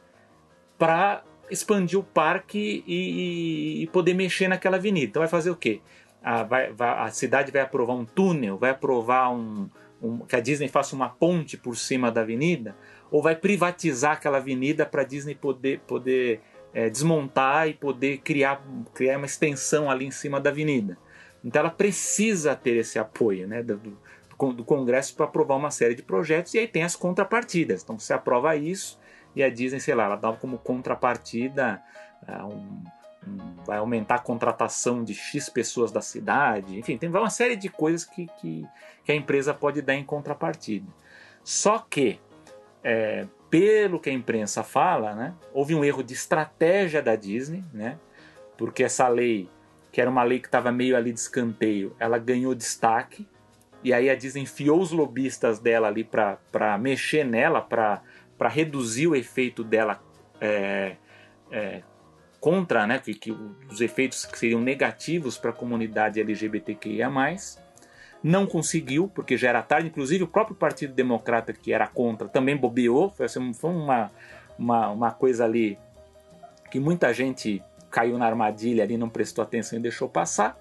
para expandir o parque e, e, poder mexer naquela avenida. Então vai fazer o quê? A, vai, vai, a cidade vai aprovar um túnel, vai aprovar um, um, que a Disney faça uma ponte por cima da avenida, ou vai privatizar aquela avenida para a Disney poder, poder é, desmontar e poder criar, criar uma extensão ali em cima da avenida. Então ela precisa ter esse apoio né, do, do Congresso para aprovar uma série de projetos e aí tem as contrapartidas. Então você aprova isso, e a Disney, sei lá, ela dava como contrapartida uh, um, vai aumentar a contratação de X pessoas da cidade, enfim, tem uma série de coisas que, que, que a empresa pode dar em contrapartida. Só que, é, pelo que a imprensa fala, né, houve um erro de estratégia da Disney, né, porque essa lei, que era uma lei que estava meio ali de escanteio, ela ganhou destaque, e aí a Disney enfiou os lobistas dela ali para mexer nela, para reduzir o efeito dela é, é, contra, né, que, que os efeitos que seriam negativos para a comunidade LGBTQIA+. Não conseguiu, porque já era tarde. Inclusive, o próprio Partido Democrata, que era contra, também bobeou. Foi, assim, foi uma, uma, uma coisa ali que muita gente caiu na armadilha ali, não prestou atenção e deixou passar.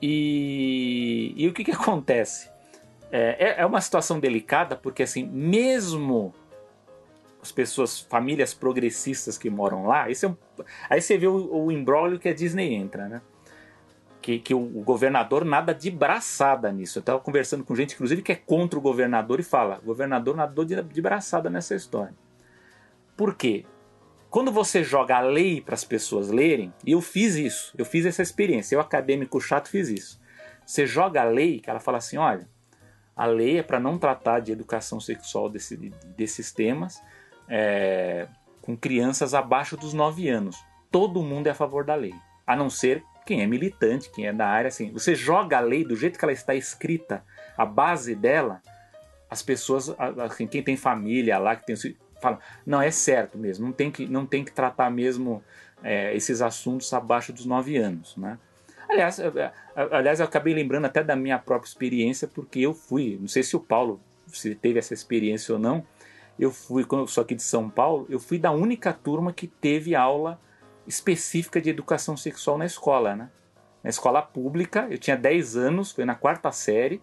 E, e o que, que acontece? É, é, é uma situação delicada, porque assim, mesmo as pessoas, famílias progressistas que moram lá, é um, aí você vê o, o embrólio que a Disney entra, né? Que, que o, o, governador nada de braçada nisso. Eu estava conversando com gente, inclusive, que é contra o governador e fala: o governador nadou de, de braçada nessa história. Por quê? Quando você joga a lei para as pessoas lerem, e eu fiz isso, eu fiz essa experiência, eu acadêmico chato fiz isso. Você joga a lei, que ela fala assim: olha, a lei é para não tratar de educação sexual desse, desses temas, é, com crianças abaixo dos 9 anos. Todo mundo é a favor da lei, a não ser quem é militante, quem é da área. Assim, você joga a lei do jeito que ela está escrita, a base dela, as pessoas, assim, quem tem família lá, que tem fala, não é certo mesmo, não tem que, não tem que tratar mesmo é, esses assuntos abaixo dos 9 anos, né? Aliás, aliás, eu acabei lembrando até da minha própria experiência, porque eu fui, não sei se o Paulo se teve essa experiência ou não, eu fui, quando eu sou aqui de São Paulo, eu fui da única turma que teve aula específica de educação sexual na escola, né? Na escola pública, eu tinha 10 anos, foi na quarta série,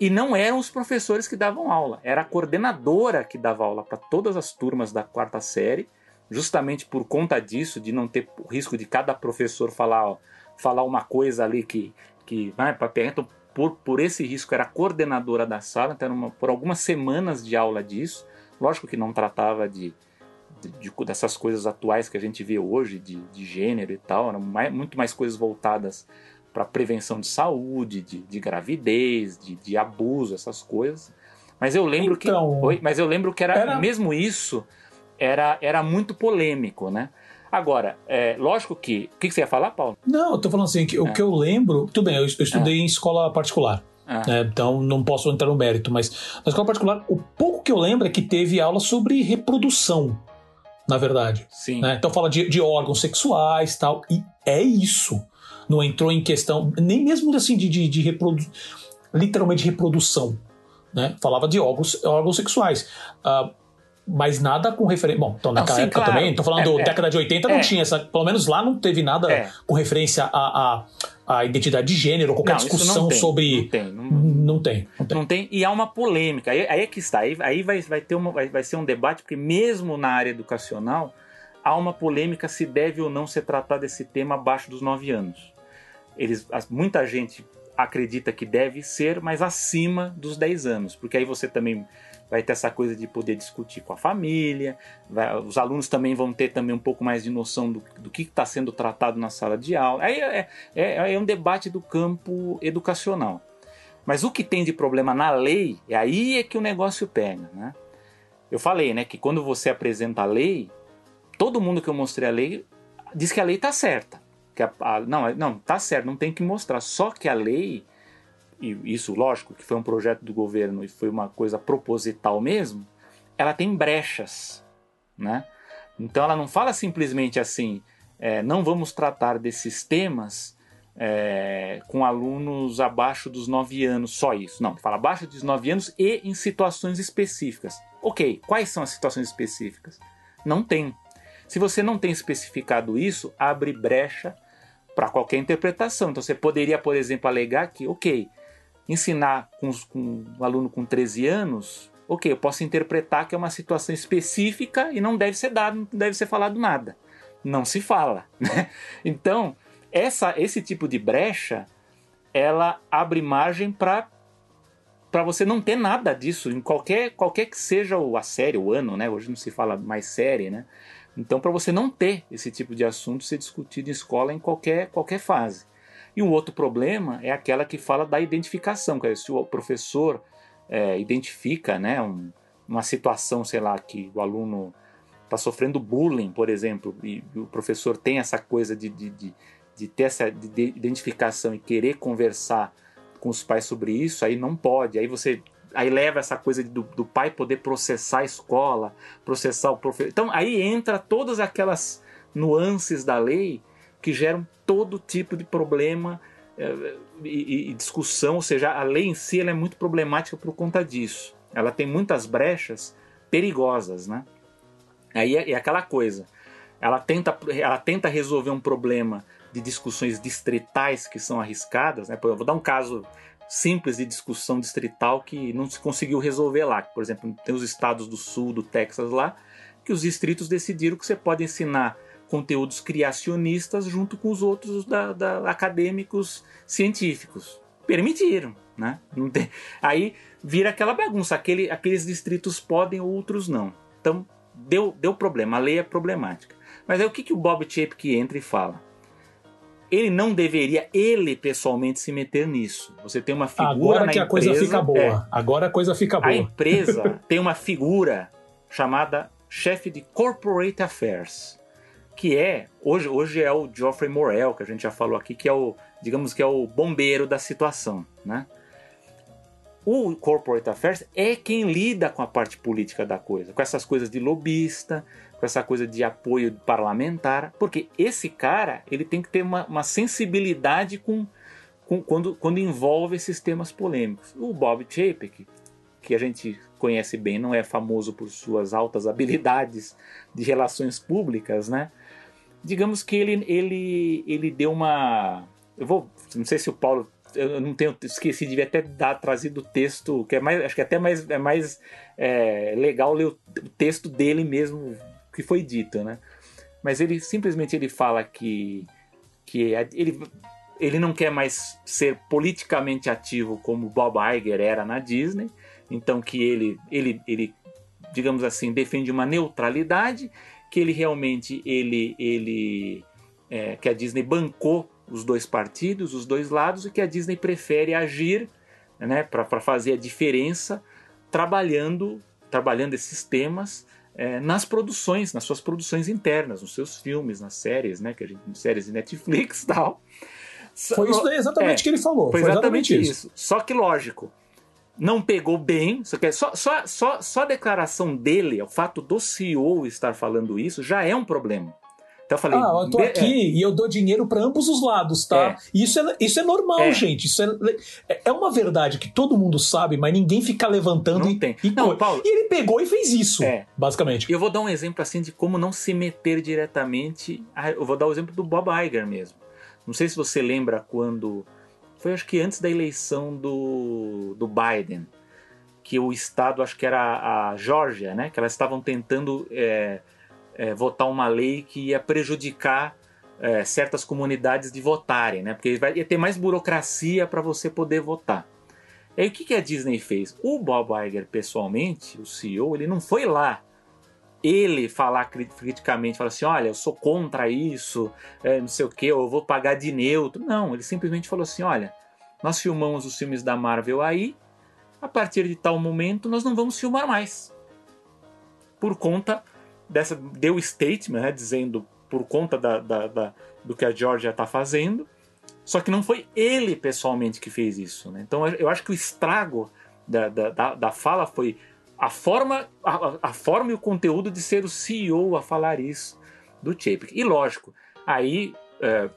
e não eram os professores que davam aula, era a coordenadora que dava aula para todas as turmas da quarta série, justamente por conta disso, de não ter o risco de cada professor falar, ó, falar uma coisa ali que, que vai para então, por, por esse risco era coordenadora da sala, então uma, por algumas semanas de aula disso, Lógico que não tratava de, de, de dessas coisas atuais que a gente vê hoje, de, de gênero e tal, eram mais, muito mais coisas voltadas para prevenção de saúde, de, de gravidez, de, de, abuso, essas coisas. Mas eu lembro então, que. Oi, mas eu lembro que era, era, mesmo isso era, era muito polêmico, né? Agora, é, lógico que. O que, que, você ia falar, Paulo? Não, eu tô falando assim, que, é. o que eu lembro. Tudo bem, eu, eu estudei é. em escola particular. Ah. É, então não posso entrar no mérito, mas na escola particular, o pouco que eu lembro é que teve aula sobre reprodução, na verdade. Sim. Né? Então fala de, de órgãos sexuais tal, e é isso. Não entrou em questão, nem mesmo assim de, de, de reprodu, literalmente reprodução. Né? Falava de órgãos, órgãos sexuais. Uh, mas nada com referência. Bom, então naquela sim, época claro. também, tô falando é, década de 80, é, não tinha essa. Pelo menos lá não teve nada é. com referência a, a, a, identidade de gênero, qualquer não, discussão não tem, sobre. Não tem não, não tem, não tem. Não tem. E há uma polêmica. Aí, aí é que está. Aí, aí vai, vai, ter uma, vai, vai ser um debate, porque mesmo na área educacional, há uma polêmica se deve ou não ser tratado esse tema abaixo dos 9 anos. Eles, muita gente acredita que deve ser, mas acima dos 10 anos, porque aí você também vai ter essa coisa de poder discutir com a família, vai, os alunos também vão ter também um pouco mais de noção do, do que está sendo tratado na sala de aula. Aí é, é, é um debate do campo educacional. Mas o que tem de problema na lei, é aí é que o negócio pega, né? Eu falei, né, que quando você apresenta a lei, todo mundo que eu mostrei a lei diz que a lei está certa. Que a, a, não, não, tá certo, não tem que mostrar. Só que a lei e isso, lógico, que foi um projeto do governo e foi uma coisa proposital mesmo, ela tem brechas, né? Então ela não fala simplesmente assim, é, não vamos tratar desses temas é, com alunos abaixo dos 9 anos, só isso. Não, fala abaixo dos 9 anos e em situações específicas. Ok, quais são as situações específicas? Não tem. Se você não tem especificado isso, abre brecha para qualquer interpretação. Então você poderia, por exemplo, alegar que, ok, ensinar com, com um aluno com 13 anos, ok, eu posso interpretar que é uma situação específica e não deve ser dado, não deve ser falado nada. Não se fala. Né? Então, essa, esse tipo de brecha, ela abre margem para para você não ter nada disso em qualquer qualquer que seja a série, o ano, né? Hoje não se fala mais série, né? Então, para você não ter esse tipo de assunto ser discutido em escola em qualquer, qualquer fase. E um outro problema é aquela que fala da identificação, que é se o professor é, identifica né, um, uma situação, sei lá, que o aluno está sofrendo bullying, por exemplo, e o professor tem essa coisa de, de, de, de ter essa de identificação e querer conversar com os pais sobre isso, aí não pode. Aí você aí leva essa coisa do, do pai poder processar a escola, processar o professor. Então aí entra todas aquelas nuances da lei que geram todo tipo de problema é, e, e, discussão, ou seja, a lei em si é muito problemática por conta disso. Ela tem muitas brechas perigosas, né? Aí é, é aquela coisa. Ela tenta, ela tenta resolver um problema de discussões distritais que são arriscadas. Né? Eu vou dar um caso simples de discussão distrital que não se conseguiu resolver lá. Por exemplo, tem os estados do sul, do Texas lá, que os distritos decidiram que você pode ensinar conteúdos criacionistas junto com os outros da, da acadêmicos científicos. Permitiram, né? Tem... Aí vira aquela bagunça. Aquele, aqueles distritos podem, outros não. Então deu, deu problema. A lei é problemática. Mas aí o que, que o Bob Chapek entra e fala? ele não deveria, ele pessoalmente, se meter nisso. Você tem uma figura Agora que a empresa, coisa fica boa. É, Agora a coisa fica boa. A empresa tem uma figura chamada chefe de Corporate Affairs, que é, hoje, hoje é o Geoffrey Morel, que a gente já falou aqui, que é o, digamos que é o bombeiro da situação, né? O Corporate Affairs é quem lida com a parte política da coisa, com essas coisas de lobista, com essa coisa de apoio parlamentar, porque esse cara ele tem que ter uma, uma sensibilidade com, com, quando, quando envolve esses temas polêmicos. O Bob Chapek, que a gente conhece bem, não é famoso por suas altas habilidades de relações públicas, né? Digamos que ele, ele, ele deu uma. Eu vou. Não sei se o Paulo eu não tenho esqueci devia até dar trazido o texto que é mais acho que até mais é mais é, legal ler o, o, texto dele mesmo que foi dito, né? Mas ele simplesmente ele fala que, que é, ele, ele não quer mais ser politicamente ativo como Bob Iger era na Disney, então que ele, ele, ele digamos assim, defende uma neutralidade, que ele realmente ele, ele é, que a Disney bancou os dois partidos, os dois lados, e que a Disney prefere agir né, para fazer a diferença trabalhando, trabalhando esses temas é, nas produções, nas suas produções internas, nos seus filmes, nas séries, né? Que a gente, séries de Netflix e tal. Foi isso exatamente é, que ele falou. Foi, foi exatamente, exatamente isso. isso. Só que, lógico, não pegou bem. Só, só, só, só a declaração dele, o fato do CEO estar falando isso, já é um problema. Então eu falei. Ah, eu tô aqui é. e eu dou dinheiro para ambos os lados, tá? É. Isso, é, isso é normal, é. gente. Isso é, é, é uma verdade que todo mundo sabe, mas ninguém fica levantando não e, tem. E, não, Paulo, e ele pegou e fez isso, é. basicamente. Eu vou dar um exemplo assim de como não se meter diretamente. Eu vou dar o exemplo do Bob Iger mesmo. Não sei se você lembra quando. Foi acho que antes da eleição do, do Biden, que o estado, acho que era a Georgia, né? Que elas estavam tentando. É, é, votar uma lei que ia prejudicar é, certas comunidades de votarem, né? Porque vai, ia ter mais burocracia para você poder votar. E aí o que, que a Disney fez? O Bob Iger, pessoalmente, o CEO, ele não foi lá ele falar criticamente, falar assim, olha, eu sou contra isso, é, não sei o que, eu vou pagar de neutro. Não, ele simplesmente falou assim, olha, nós filmamos os filmes da Marvel aí, a partir de tal momento nós não vamos filmar mais. Por conta dessa deu statement, né, dizendo por conta da, da, da do que a Georgia está fazendo. Só que não foi ele pessoalmente que fez isso. Né? Então eu acho que o estrago da, da, da fala foi a forma, a, a, forma e o conteúdo de ser o CEO a falar isso do Chapek. E lógico, aí, é,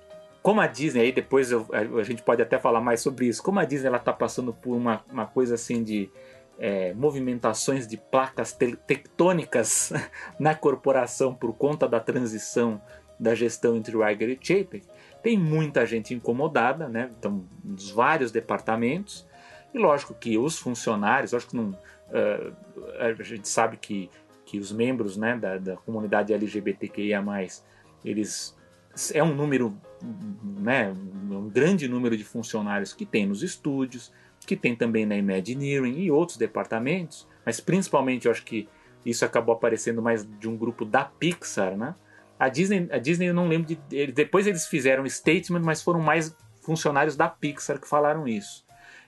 como a Disney, aí depois eu, a, gente pode até falar mais sobre isso, como a Disney ela está passando por uma, uma coisa assim de é, movimentações de placas tectônicas na corporação por conta da transição da gestão entre o Iger e Chapek, tem muita gente incomodada, né? Então, dos vários departamentos. E lógico que os funcionários, acho que não, uh, a gente sabe que, que os membros né, da, da comunidade LGBTQIA+, eles é um número, né, um grande número de funcionários que tem nos estúdios, que tem também na Imagineering e outros departamentos, mas principalmente eu acho que isso acabou aparecendo mais de um grupo da Pixar, né? A Disney, a Disney eu não lembro de. Depois eles fizeram statement, mas foram mais funcionários da Pixar que falaram isso.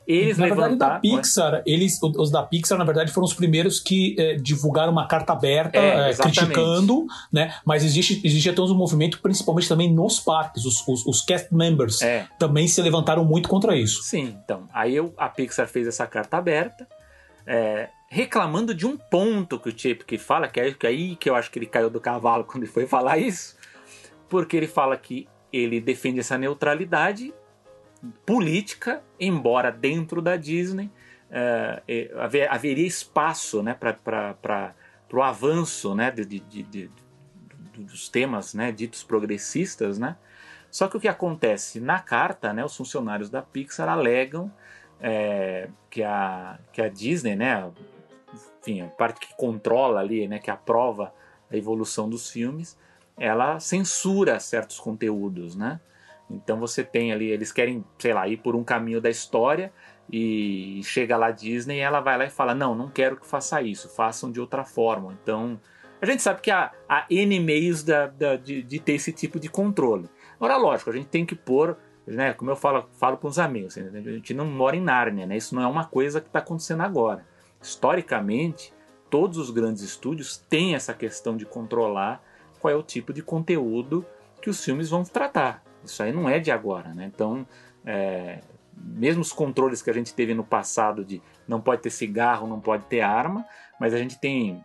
Eles na levantaram. verdade, da Pixar, eles, os da Pixar, na verdade, foram os primeiros que é, divulgaram uma carta aberta É, é, criticando, né? Mas existe, existe até um movimento, principalmente também nos parques. Os, os, os cast members É, também se levantaram muito contra isso. sim. Então, aí eu, a Pixar fez essa carta aberta, é, reclamando de um ponto que o Chapek fala, que é que é aí que eu acho que ele caiu do cavalo quando ele foi falar isso, porque ele fala que ele defende essa neutralidade política, embora dentro da Disney é, haver- haveria espaço né, para o avanço né, de- de- de- dos temas né, ditos progressistas. Né? Só que o que acontece? Na carta, né, os funcionários da Pixar alegam é, que, a, que a Disney, né, enfim, a parte que controla ali, né, que aprova a evolução dos filmes, ela censura certos conteúdos, né? Então você tem ali, eles querem, sei lá, ir por um caminho da história e chega lá a Disney e ela vai lá e fala: Não, não quero que faça isso, façam de outra forma. Então a gente sabe que há, há N meios da, da- de, de ter esse tipo de controle. Agora, lógico, a gente tem que pôr, né, como eu falo, falo com os amigos, assim, a gente não mora em Nárnia, né? Isso não é uma coisa que está acontecendo agora. Historicamente, todos os grandes estúdios têm essa questão de controlar qual é o tipo de conteúdo que os filmes vão tratar. Isso aí não é de agora, né? Então, é, mesmo os controles que a gente teve no passado de não pode ter cigarro, não pode ter arma, mas a gente tem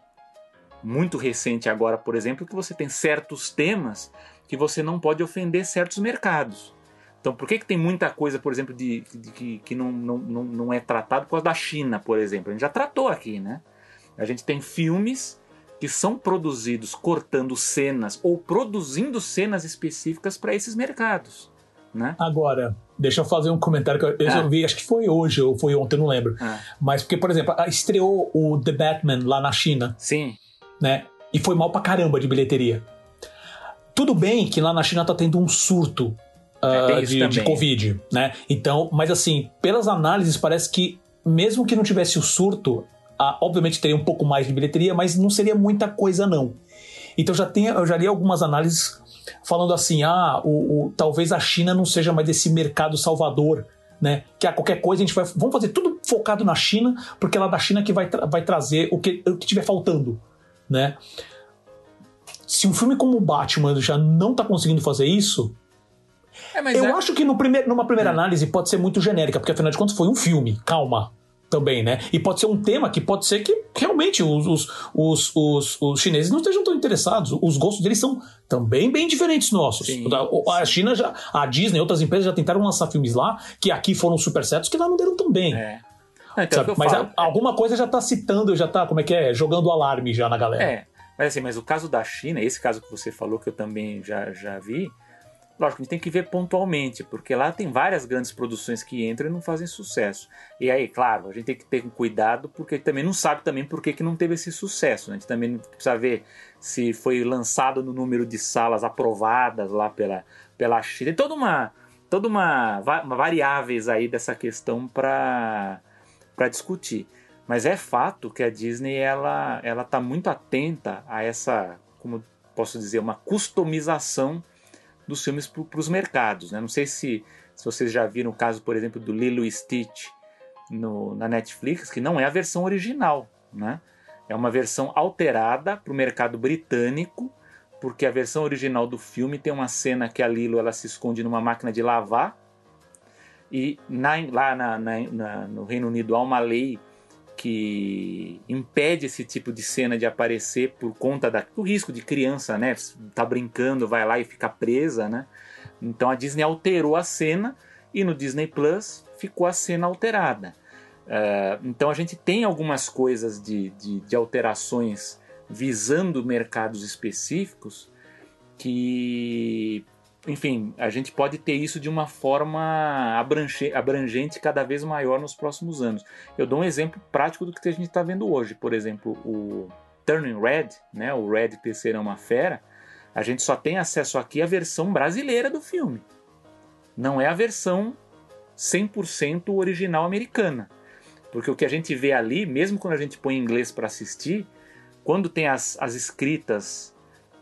muito recente agora, por exemplo, que você tem certos temas que você não pode ofender certos mercados. Então, por que, que tem muita coisa, por exemplo, de, de que, que não, não, não, é tratado por causa da China, por exemplo? A gente já tratou aqui, né? A gente tem filmes que são produzidos cortando cenas ou produzindo cenas específicas para esses mercados, né? Agora, deixa eu fazer um comentário que eu, Ah. vi, acho que foi hoje ou foi ontem, não lembro. Ah, Mas porque, por exemplo, estreou o The Batman lá na China, sim, né? E foi mal pra caramba de bilheteria. Tudo bem que lá na China tá tendo um surto ah, tem isso de, de. Covid, né? Então, mas assim, pelas análises, parece que mesmo que não tivesse o surto, ah, obviamente teria um pouco mais de bilheteria, mas não seria muita coisa, não. Então já tem, eu já li algumas análises falando assim: ah, o, o- talvez a China não seja mais esse mercado salvador, né? Que a qualquer coisa a gente vai. Vamos fazer tudo focado na China, porque é lá da China que vai, tra- vai trazer o que, o que tiver faltando, né? Se um filme como o Batman já não tá conseguindo fazer isso, é, eu é- acho que no primeiro, numa primeira Hum. análise pode ser muito genérica, porque afinal de contas foi um filme, calma. Também, né? E pode ser um tema que pode ser que realmente os, os, os, os, os chineses não estejam tão interessados. Os gostos deles são também bem diferentes dos nossos. Sim, a China já, a Disney e outras empresas já tentaram lançar filmes lá que aqui foram super certos que lá não deram tão bem. é. Não, então, é Mas a- alguma coisa já tá citando, já tá, como é que é? Jogando alarme já na galera. É, mas assim, mas o caso da China, esse caso que você falou que eu também já, já vi, lógico, a gente tem que ver pontualmente, porque lá tem várias grandes produções que entram e não fazem sucesso. E aí, claro, a gente tem que ter cuidado, porque também não sabe também por que, que não teve esse sucesso. né? A gente também precisa ver se foi lançado no número de salas aprovadas lá pela, pela China. Tem toda uma, toda uma, uma variáveis aí dessa questão para para discutir. Mas é fato que a Disney ela ela está muito atenta a essa, como posso dizer, uma customização dos filmes para os mercados. Né? Não sei se, se vocês já viram o caso, por exemplo, do Lilo e Stitch no, na Netflix, que não é a versão original. Né? É uma versão alterada para o mercado britânico, porque a versão original do filme tem uma cena que a Lilo ela se esconde numa máquina de lavar e na- lá na- na- no Reino Unido há uma lei que impede esse tipo de cena de aparecer por conta da- do risco de criança, né? Tá brincando, vai lá e fica presa, né? Então a Disney alterou a cena e no Disney Plus ficou a cena alterada. Eh, então a gente tem algumas coisas de, de, de alterações visando mercados específicos que enfim, a gente pode ter isso de uma forma abrange- abrangente cada vez maior nos próximos anos. Eu dou um exemplo prático do que a gente está vendo hoje. Por exemplo, o Turning Red, né, o Red Terceira é uma Fera, a gente só tem acesso aqui à versão brasileira do filme. Não é a versão 100% original americana. Porque o que a gente vê ali, mesmo quando a gente põe em inglês para assistir, quando tem as, as escritas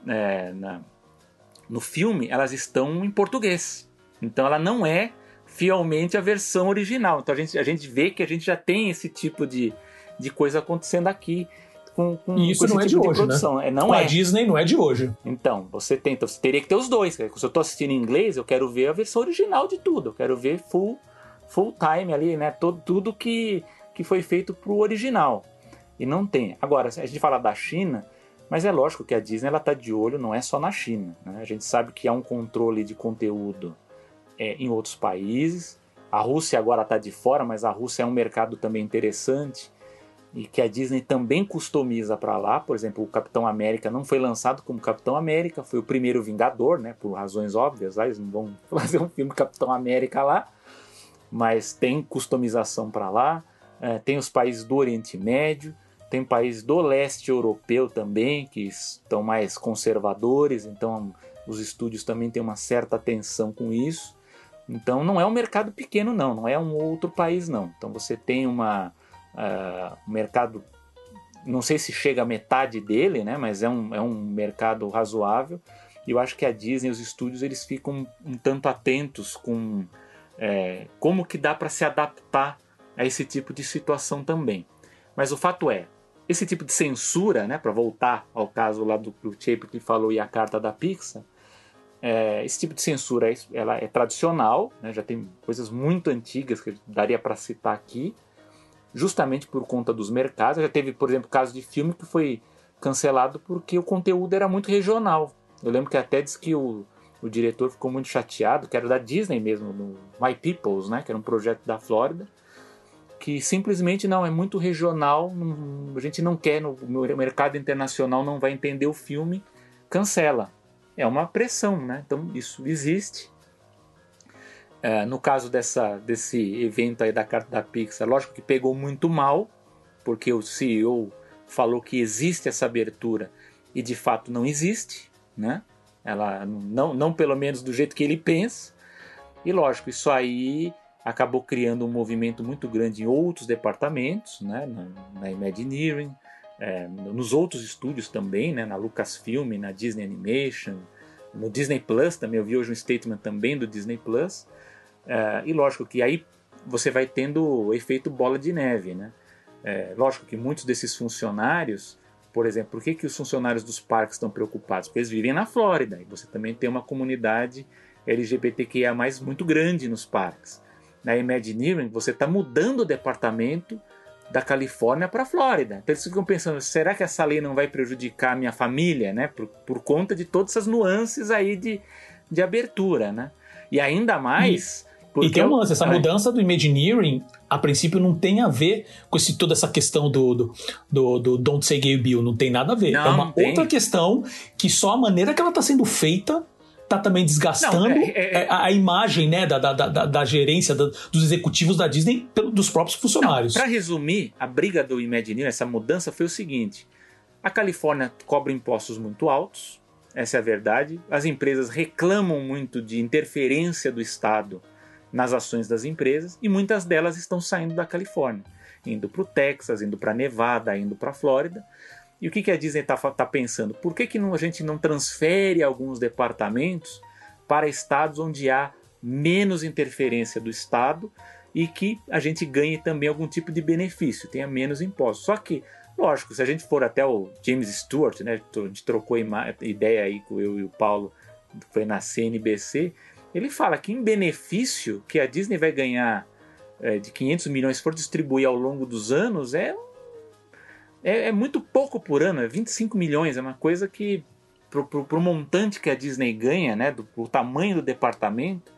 é, na, no filme, elas estão em português. Então ela não é fielmente a versão original. Então a gente, a gente vê que a gente já tem esse tipo de, de coisa acontecendo aqui. Com, com, e isso com não é tipo de hoje, produção. né? É, não com é. a Disney não é de hoje. Então, você tenta, você teria que ter os dois. Se eu estou assistindo em inglês, eu quero ver a versão original de tudo. Eu quero ver full, full time ali, né? Todo, tudo que, que foi feito pro original. E não tem. Agora, a gente fala da China, mas é lógico que a Disney ela tá de olho não é só na China. Né? A gente sabe que há um controle de conteúdo é, em outros países. A Rússia agora está de fora, mas a Rússia é um mercado também interessante e que a Disney também customiza para lá. Por exemplo, o Capitão América não foi lançado como Capitão América, foi o primeiro Vingador, né? Por razões óbvias, lá eles não vão fazer um filme Capitão América lá, mas tem customização para lá. É, tem os países do Oriente Médio, tem países do leste europeu também que estão mais conservadores, então os estúdios também têm uma certa atenção com isso. Então não é um mercado pequeno não, não é um outro país não. Então você tem uma uh, um mercado, não sei se chega a metade dele, né? Mas é um, é um mercado razoável. E eu acho que a Disney, os estúdios, eles ficam um tanto atentos com é, como que dá para se adaptar a esse tipo de situação também. Mas o fato é, esse tipo de censura, né, para voltar ao caso lá do, do que falou e a carta da Pixar, é, esse tipo de censura ela é tradicional, né, já tem coisas muito antigas que daria para citar aqui, justamente por conta dos mercados. Já teve, por exemplo, caso de filme que foi cancelado porque o conteúdo era muito regional. Eu lembro que até disse que o, o diretor ficou muito chateado, que era da Disney mesmo, no My Peoples, né, que era um projeto da Flórida, que simplesmente não é muito regional, não, a gente não quer, no, mercado internacional não vai entender o filme, cancela. É uma pressão, né? Então isso existe. É, no caso dessa, desse evento aí da carta da Pixar, lógico que pegou muito mal, porque o CEO falou que existe essa abertura e de fato não existe, né? Ela não, não pelo menos do jeito que ele pensa. E lógico, isso aí acabou criando um movimento muito grande em outros departamentos, né? na, na Imagineering, é, nos outros estúdios também, né? na Lucasfilm, na Disney Animation, no Disney Plus também. Eu vi hoje um statement também do Disney Plus. É, e lógico que aí você vai tendo o efeito bola de neve, né? É, lógico que muitos desses funcionários, por exemplo, por que, que os funcionários dos parques estão preocupados? Porque eles vivem na Flórida e você também tem uma comunidade LGBTQIA muito grande nos parques. Na Imagineering, você está mudando o departamento da Califórnia para a Flórida. Então eles ficam pensando, será que essa lei não vai prejudicar a minha família, né? Por, por conta de todas essas nuances aí de, de abertura, né? E ainda mais... E... Porque e tem um lance, essa mudança do Imagineering, a princípio, não tem a ver com esse, toda essa questão do, do, do, do Don't Say Gay Bill, não tem nada a ver. Não, é uma outra questão que só a maneira que ela está sendo feita tá também desgastando não, é, é, é, a, a, imagem né, da, da, da, da gerência, da, dos executivos da Disney, dos próprios funcionários. Para resumir, a briga do Imagineering, essa mudança foi o seguinte: a Califórnia cobra impostos muito altos, essa é a verdade. As empresas reclamam muito de interferência do Estado nas ações das empresas e muitas delas estão saindo da Califórnia, indo para o Texas, indo para Nevada, indo para a Flórida. E o que, que a Disney está tá pensando? Por que, que não, a gente não transfere alguns departamentos para estados onde há menos interferência do Estado e que a gente ganhe também algum tipo de benefício, tenha menos impostos? Só que, lógico, se a gente for até o James Stewart, né, a gente trocou ideia aí com eu e o Paulo, foi na CNBC, ele fala que em benefício que a Disney vai ganhar é, de 500 milhões for distribuir ao longo dos anos é, é, é, muito pouco por ano, é 25 milhões, é uma coisa que pro, pro, pro montante que a Disney ganha, né, do pro tamanho do departamento,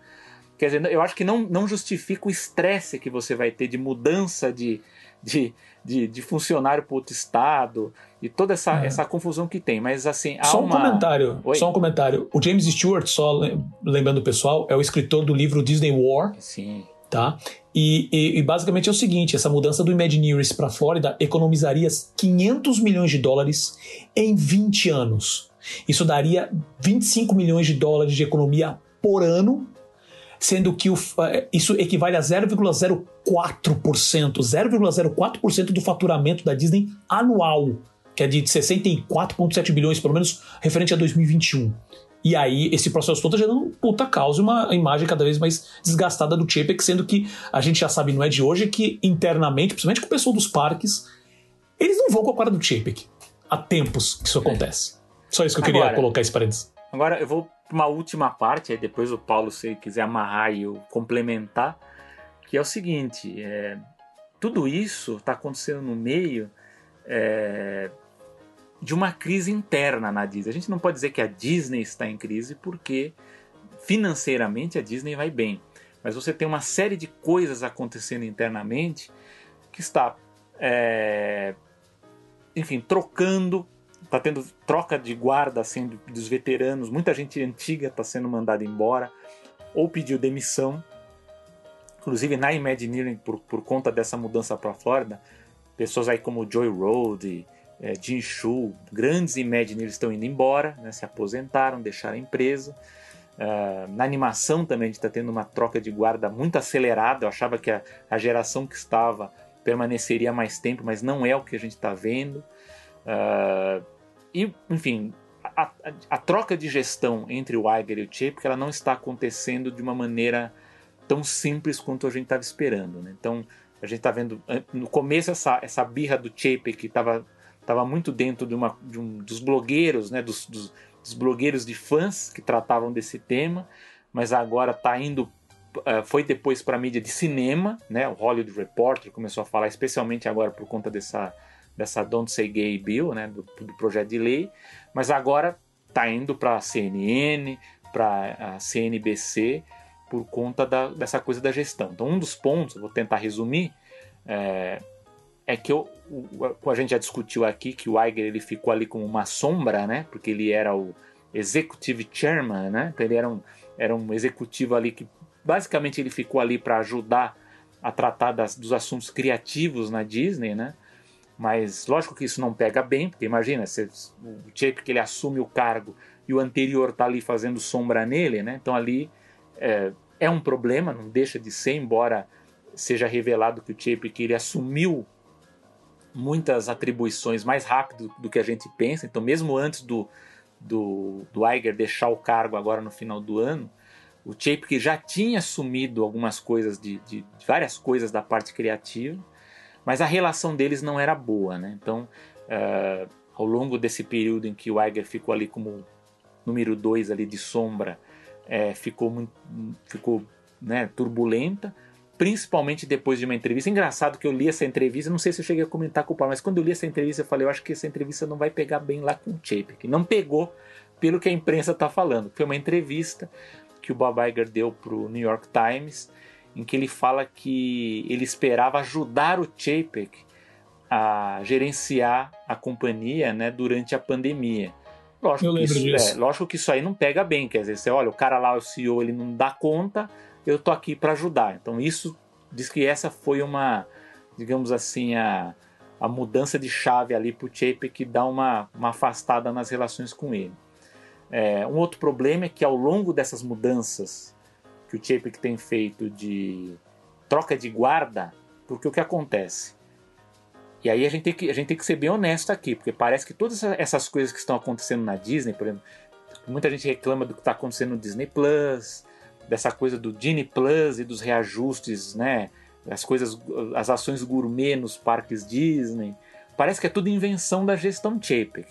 quer dizer, eu acho que não, não justifica o estresse que você vai ter de mudança de, de, de, de funcionário para outro estado e toda essa, é. essa confusão que tem. Mas assim, só um uma... comentário, Oi? só um comentário. O James Stewart, só lembrando o pessoal, é o escritor do livro Disney War. Sim. Tá? E, e, e basicamente é o seguinte: essa mudança do Imagineers para Flórida economizaria 500 milhões de dólares em 20 anos. Isso daria 25 milhões de dólares de economia por ano sendo que o, é, isso equivale a 0,04%, 0,04% do faturamento da Disney anual. que é de 64,7 bilhões, pelo menos referente a 2021. E aí, esse processo todo tá gerando um puta caos e uma imagem cada vez mais desgastada do Chapek, sendo que a gente já sabe, não é de hoje, que internamente, principalmente com o pessoal dos parques, eles não vão com a cara do Chapek. Há tempos que isso acontece. Só isso que eu queria agora, colocar esse parênteses. Agora eu vou para uma última parte, aí depois o Paulo, se quiser amarrar e eu complementar, que é o seguinte: é, tudo isso está acontecendo no meio é, de uma crise interna na Disney. A gente não pode dizer que a Disney está em crise porque financeiramente a Disney vai bem. Mas você tem uma série de coisas acontecendo internamente que está, é, enfim, trocando, está tendo troca de guarda assim, dos veteranos. Muita gente antiga está sendo mandada embora ou pediu demissão. Inclusive na Imagineering, por, por conta dessa mudança para a Flórida, pessoas aí como Joy Road, é, Jin Shu, grandes Imagineers estão indo embora, né, se aposentaram, deixaram a empresa. Uh, na animação também a gente está tendo uma troca de guarda muito acelerada. Eu achava que a, a, geração que estava permaneceria mais tempo, mas não é o que a gente está vendo. Uh, e, enfim, a, a, a, troca de gestão entre o Iger e o Chip, ela não está acontecendo de uma maneira tão simples quanto a gente estava esperando. Né? Então, a gente está vendo no começo essa, essa birra do Chip que estava estava muito dentro de, uma, de um, dos blogueiros, né, dos, dos, dos, blogueiros de fãs que tratavam desse tema, mas agora está indo, uh, foi depois para a mídia de cinema, né, o Hollywood Reporter começou a falar, especialmente agora por conta dessa, dessa Don't Say Gay Bill, né, do, do projeto de lei, mas agora está indo para a CNN, para a CNBC, por conta da, dessa coisa da gestão. Então, um dos pontos, vou tentar resumir, é, é que eu, o, a gente já discutiu aqui que o Iger ele ficou ali como uma sombra, né? Porque ele era o executive chairman, né? Então ele era um, era um executivo ali que basicamente ele ficou ali para ajudar a tratar das, dos assuntos criativos na Disney, né? Mas lógico que isso não pega bem, porque imagina, se, o Chip que ele assume o cargo e o anterior tá ali fazendo sombra nele, né? Então ali é, é um problema, não deixa de ser, embora seja revelado que o que ele assumiu muitas atribuições mais rápido do que a gente pensa. Então, mesmo antes do, do, do Iger deixar o cargo agora no final do ano, o Chapek já tinha assumido algumas coisas de, de, de, várias coisas da parte criativa, mas a relação deles não era boa, né? Então, uh, ao longo desse período em que o Iger ficou ali como número dois ali de sombra, é, ficou ficou né, turbulenta principalmente depois de uma entrevista. Engraçado que eu li essa entrevista, não sei se eu cheguei a comentar com o Paulo, mas quando eu li essa entrevista eu falei, eu acho que essa entrevista não vai pegar bem lá com o Chapek. Não pegou pelo que a imprensa está falando. Foi uma entrevista que o Bob Iger deu para o New York Times, em que ele fala que ele esperava ajudar o Chapek a gerenciar a companhia né, durante a pandemia. Lógico, que isso, é, lógico que isso aí não pega bem, quer dizer, você olha, o cara lá, o CEO, ele não dá conta, eu tô aqui para ajudar. Então isso diz que essa foi uma, digamos assim, a, a mudança de chave ali para o Chape que dá uma, uma afastada nas relações com ele. É, um outro problema é que ao longo dessas mudanças que o Chapek tem feito de troca de guarda, porque o que acontece? E aí a gente, tem que, a gente tem que ser bem honesto aqui, porque parece que todas essas coisas que estão acontecendo na Disney, por exemplo, muita gente reclama do que está acontecendo no Disney Plus, dessa coisa do Genie Plus e dos reajustes, né? As coisas, as ações gourmet nos parques Disney. Parece que é tudo invenção da gestão Chapek.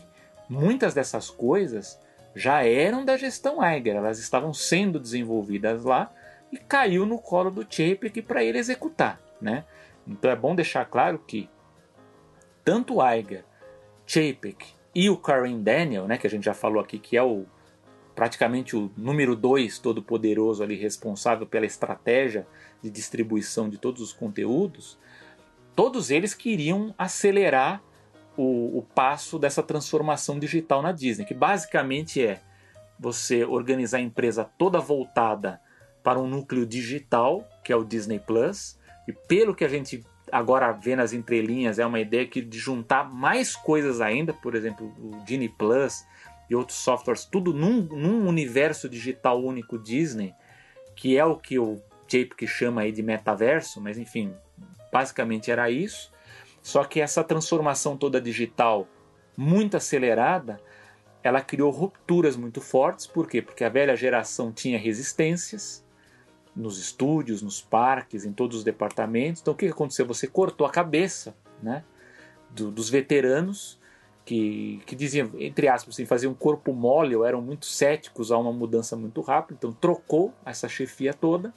Muitas dessas coisas já eram da gestão Iger, elas estavam sendo desenvolvidas lá e caiu no colo do Chapek para ele executar, né? Então é bom deixar claro que tanto Iger, Chapek e o Karen Daniel, né, que a gente já falou aqui que é o praticamente o número dois todo poderoso ali responsável pela estratégia de distribuição de todos os conteúdos, todos eles queriam acelerar o, o passo dessa transformação digital na Disney, que basicamente é você organizar a empresa toda voltada para um núcleo digital, que é o Disney Plus, e pelo que a gente agora vê nas entrelinhas, é uma ideia que de juntar mais coisas ainda, por exemplo, o Disney Plus e outros softwares, tudo num, num universo digital único Disney, que é o que o Jape chama aí de metaverso, mas enfim, basicamente era isso. Só que essa transformação toda digital muito acelerada, ela criou rupturas muito fortes. Por quê? Porque a velha geração tinha resistências nos estúdios, nos parques, em todos os departamentos. Então o que aconteceu? Você cortou a cabeça né, do, dos veteranos que, que diziam, entre aspas, assim, faziam um corpo mole ou eram muito céticos a uma mudança muito rápida. Então trocou essa chefia toda.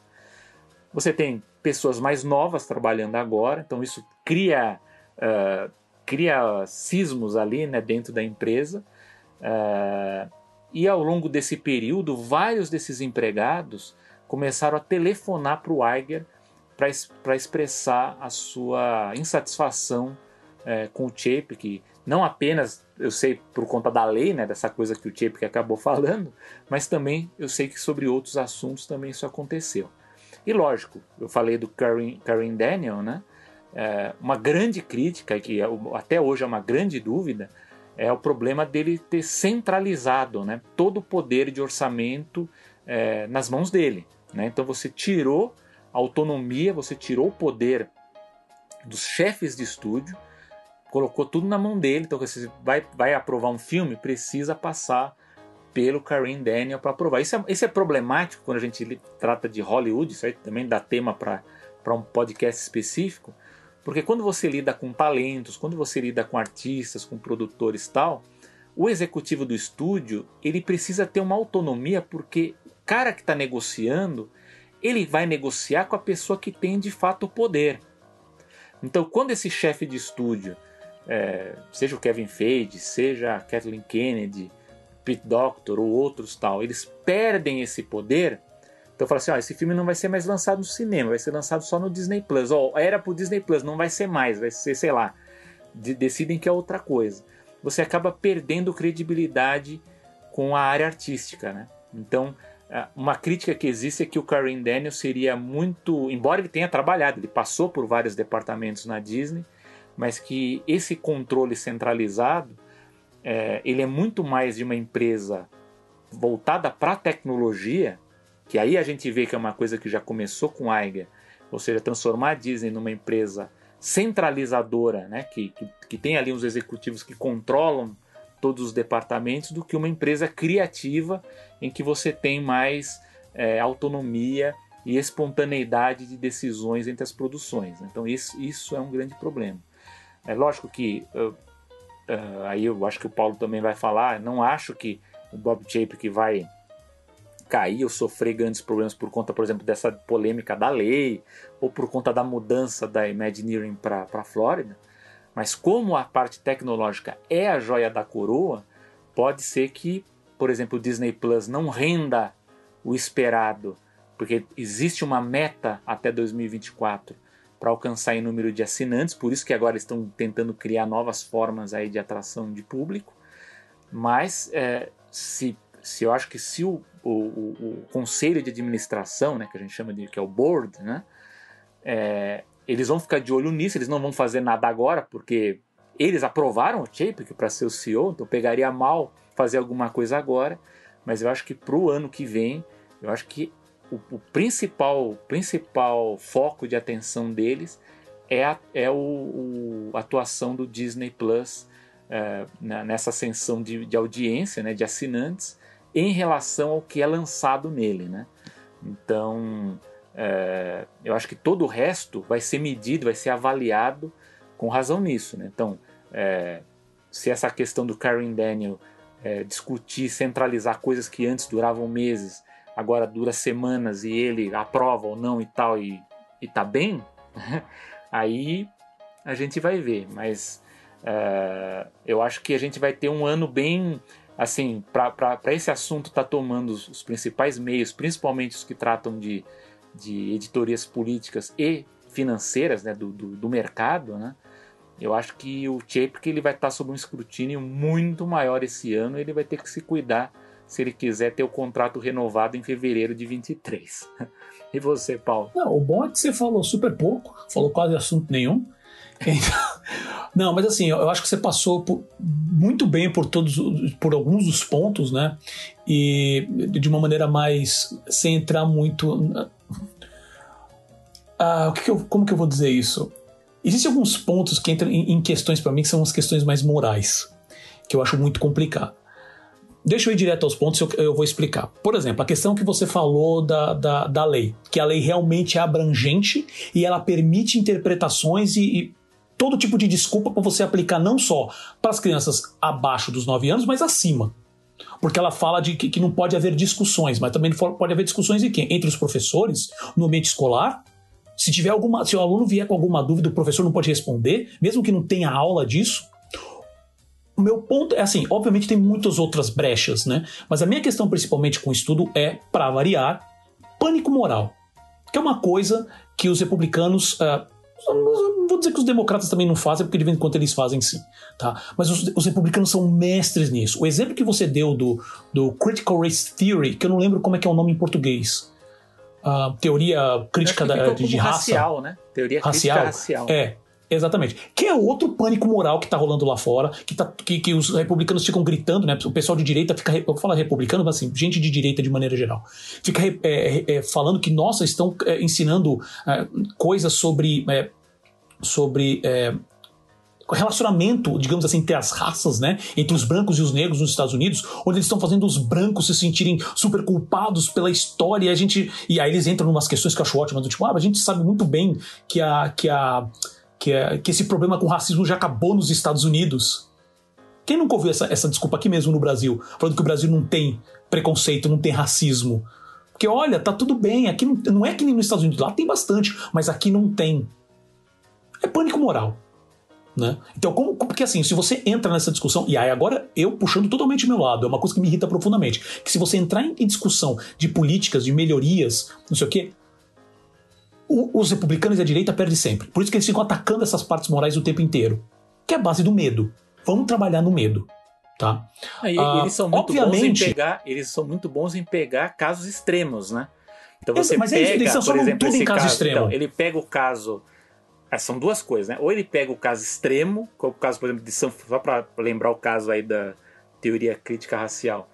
Você tem pessoas mais novas trabalhando agora, então isso cria, uh, cria cismos ali né, dentro da empresa. Uh, e ao longo desse período, vários desses empregados começaram a telefonar para o Eiger para expressar a sua insatisfação é, com o Chapek, que não apenas eu sei por conta da lei, né, dessa coisa que o Chapek acabou falando, mas também eu sei que sobre outros assuntos também isso aconteceu. E lógico, eu falei do Karen, Karen Daniel, né? É, uma grande crítica, que é até hoje é uma grande dúvida, é o problema dele ter centralizado né, todo o poder de orçamento é, nas mãos dele. Né? Então você tirou a autonomia, você tirou o poder dos chefes de estúdio, colocou tudo na mão dele. Então você vai, vai aprovar um filme, precisa passar pelo Karen Daniel para aprovar. Isso é, isso é problemático quando a gente trata de Hollywood, isso aí também dá tema para um podcast específico, porque quando você lida com talentos, quando você lida com artistas, com produtores tal, o executivo do estúdio ele precisa ter uma autonomia porque o cara que está negociando ele vai negociar com a pessoa que tem de fato o poder. Então, quando esse chefe de estúdio, é, seja o Kevin Feige, seja a Kathleen Kennedy, Pete Doctor ou outros tal, eles perdem esse poder, então fala assim, ó, esse filme não vai ser mais lançado no cinema, vai ser lançado só no Disney Plus. Ó, era pro Disney Plus, não vai ser mais, vai ser, sei lá, de, decidem que é outra coisa. Você acaba perdendo credibilidade com a área artística, né? Então, uma crítica que existe é que o Karen Daniel seria muito, embora ele tenha trabalhado, ele passou por vários departamentos na Disney, mas que esse controle centralizado, é, ele é muito mais de uma empresa voltada para a tecnologia que aí a gente vê que é uma coisa que já começou com Iger, ou seja, transformar a Disney numa empresa centralizadora, né, que, que, que tem ali uns executivos que controlam todos os departamentos, do que uma empresa criativa em que você tem mais é, autonomia e espontaneidade de decisões entre as produções. Então isso, isso é um grande problema. É lógico que uh, aí eu acho que o Paulo também vai falar. Não acho que o Bob Chapek vai cair ou sofrer grandes problemas por conta, por exemplo, dessa polêmica da lei ou por conta da mudança da Imagineering para a Flórida. Mas como a parte tecnológica é a joia da coroa, pode ser que, por exemplo, o Disney Plus não renda o esperado, porque existe uma meta até 2024 para alcançar em número de assinantes, por isso que agora estão tentando criar novas formas aí de atração de público. Mas é, se se eu acho que se o, o, o, conselho de administração, né, que a gente chama de que é o board, né, é, eles vão ficar de olho nisso, eles não vão fazer nada agora, porque eles aprovaram o Chapek para ser o CEO, então pegaria mal fazer alguma coisa agora, mas eu acho que para o ano que vem, eu acho que o, o, principal, principal foco de atenção deles é a, é o, o atuação do Disney Plus é, nessa ascensão de, de audiência, né, de assinantes, em relação ao que é lançado nele, né? Então, é, eu acho que todo o resto vai ser medido, vai ser avaliado com razão nisso, né? Então, é, se essa questão do Karen Daniel é, discutir, centralizar coisas que antes duravam meses, agora dura semanas e ele aprova ou não e tal e, e tá bem, aí a gente vai ver. Mas é, eu acho que a gente vai ter um ano bem assim, para esse assunto tá tomando os, os, principais meios, principalmente os que tratam de, de editorias políticas e financeiras né, do, do, do mercado, né, eu acho que o Chapek ele vai estar tá sob um escrutínio muito maior esse ano, ele vai ter que se cuidar se ele quiser ter o contrato renovado em fevereiro de 23. e você, Paulo? Não, o bom é que você falou super pouco, falou quase assunto nenhum. Não, mas assim, eu acho que você passou por, muito bem por todos, por alguns dos pontos, né? E de uma maneira mais sem entrar muito. Ah, o que, que eu, como que eu vou dizer isso? Existem alguns pontos que entram em, em questões para mim que são as questões mais morais. que eu acho muito complicado. Deixa eu ir direto aos pontos, eu, eu vou explicar. Por exemplo, a questão que você falou da, da, da lei, que a lei realmente é abrangente e ela permite interpretações e, e todo tipo de desculpa para você aplicar não só para as crianças abaixo dos 9 anos, mas acima. Porque ela fala de que, que, não pode haver discussões, mas também pode haver discussões em quem? Entre os professores, no ambiente escolar. Se tiver alguma, se o aluno vier com alguma dúvida, o professor não pode responder, mesmo que não tenha aula disso. O meu ponto é assim, obviamente tem muitas outras brechas, né? Mas a minha questão principalmente com o estudo é, para variar, pânico moral. Que é uma coisa que os republicanos uh, não vou dizer que os democratas também não fazem, porque de vez em quando eles fazem sim. Tá? Mas os, os, republicanos são mestres nisso. O exemplo que você deu do, do Critical Race Theory, que eu não lembro como é que é o nome em português. Uh, teoria crítica da, de, raça. Racial, né? Teoria racial. crítica racial. É, Exatamente. Que é outro pânico moral que está rolando lá fora, que, tá, que, que, os republicanos ficam gritando, né? O pessoal de direita fica. Eu falar republicano, mas assim, gente de direita de maneira geral. Fica é, é, falando que, nossa, estão é, ensinando é, coisas sobre. É, sobre é, relacionamento, digamos assim, entre as raças, né, entre os brancos e os negros nos Estados Unidos, onde eles estão fazendo os brancos se sentirem super culpados pela história, e a gente e aí eles entram em umas questões que eu acho ótimas, do tipo, ah, a gente sabe muito bem que a que a que, é, que esse problema com racismo já acabou nos Estados Unidos. Quem nunca ouviu essa, essa desculpa aqui mesmo no Brasil? Falando que o Brasil não tem preconceito, não tem racismo. Porque olha, tá tudo bem, aqui não, não é que nem nos Estados Unidos, lá tem bastante, mas aqui não tem. É pânico moral. Né? Então, como, porque assim, se você entra nessa discussão, e aí agora eu puxando totalmente meu lado, é uma coisa que me irrita profundamente, que se você entrar em discussão de políticas, de melhorias, não sei o quê, o, os republicanos e a direita perdem sempre. Por isso que eles ficam atacando essas partes morais o tempo inteiro. Que é a base do medo. Vamos trabalhar no medo. Tá? Aí, ah, eles são muito obviamente, bons em pegar, eles são muito bons em pegar casos extremos, né? Então você mas pega, eles por exemplo, em caso, caso extremo. Então, ele pega o caso é, são duas coisas, né? Ou ele pega o caso extremo, como o caso, por exemplo, de São só para lembrar o caso aí da teoria crítica racial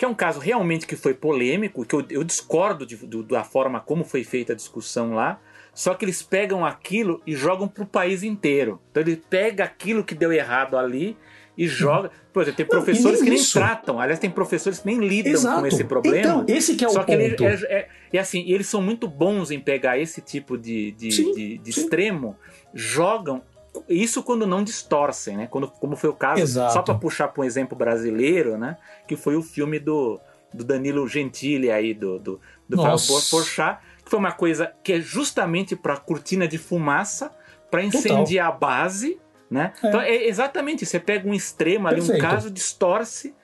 que é um caso realmente que foi polêmico, que eu, eu discordo de, do, da forma como foi feita a discussão lá, só que eles pegam aquilo e jogam para o país inteiro. Então ele pega aquilo que deu errado ali e joga. Por exemplo, tem professores nem que nem tratam, aliás, tem professores que nem lidam Exato. com esse problema. Então, esse que é o só ponto. Ele é, é, e assim, eles são muito bons em pegar esse tipo de, de, sim, de, de extremo, jogam isso quando não distorcem, né? Quando, como foi o caso, Exato. só para puxar para um exemplo brasileiro, né? Que foi o filme do, do Danilo Gentili aí, do, do, do Porchat, que foi uma coisa que é justamente para cortina de fumaça, para incendiar Total. a base, né? É. Então é exatamente, você pega um extremo ali, Perfeito. um caso, distorce,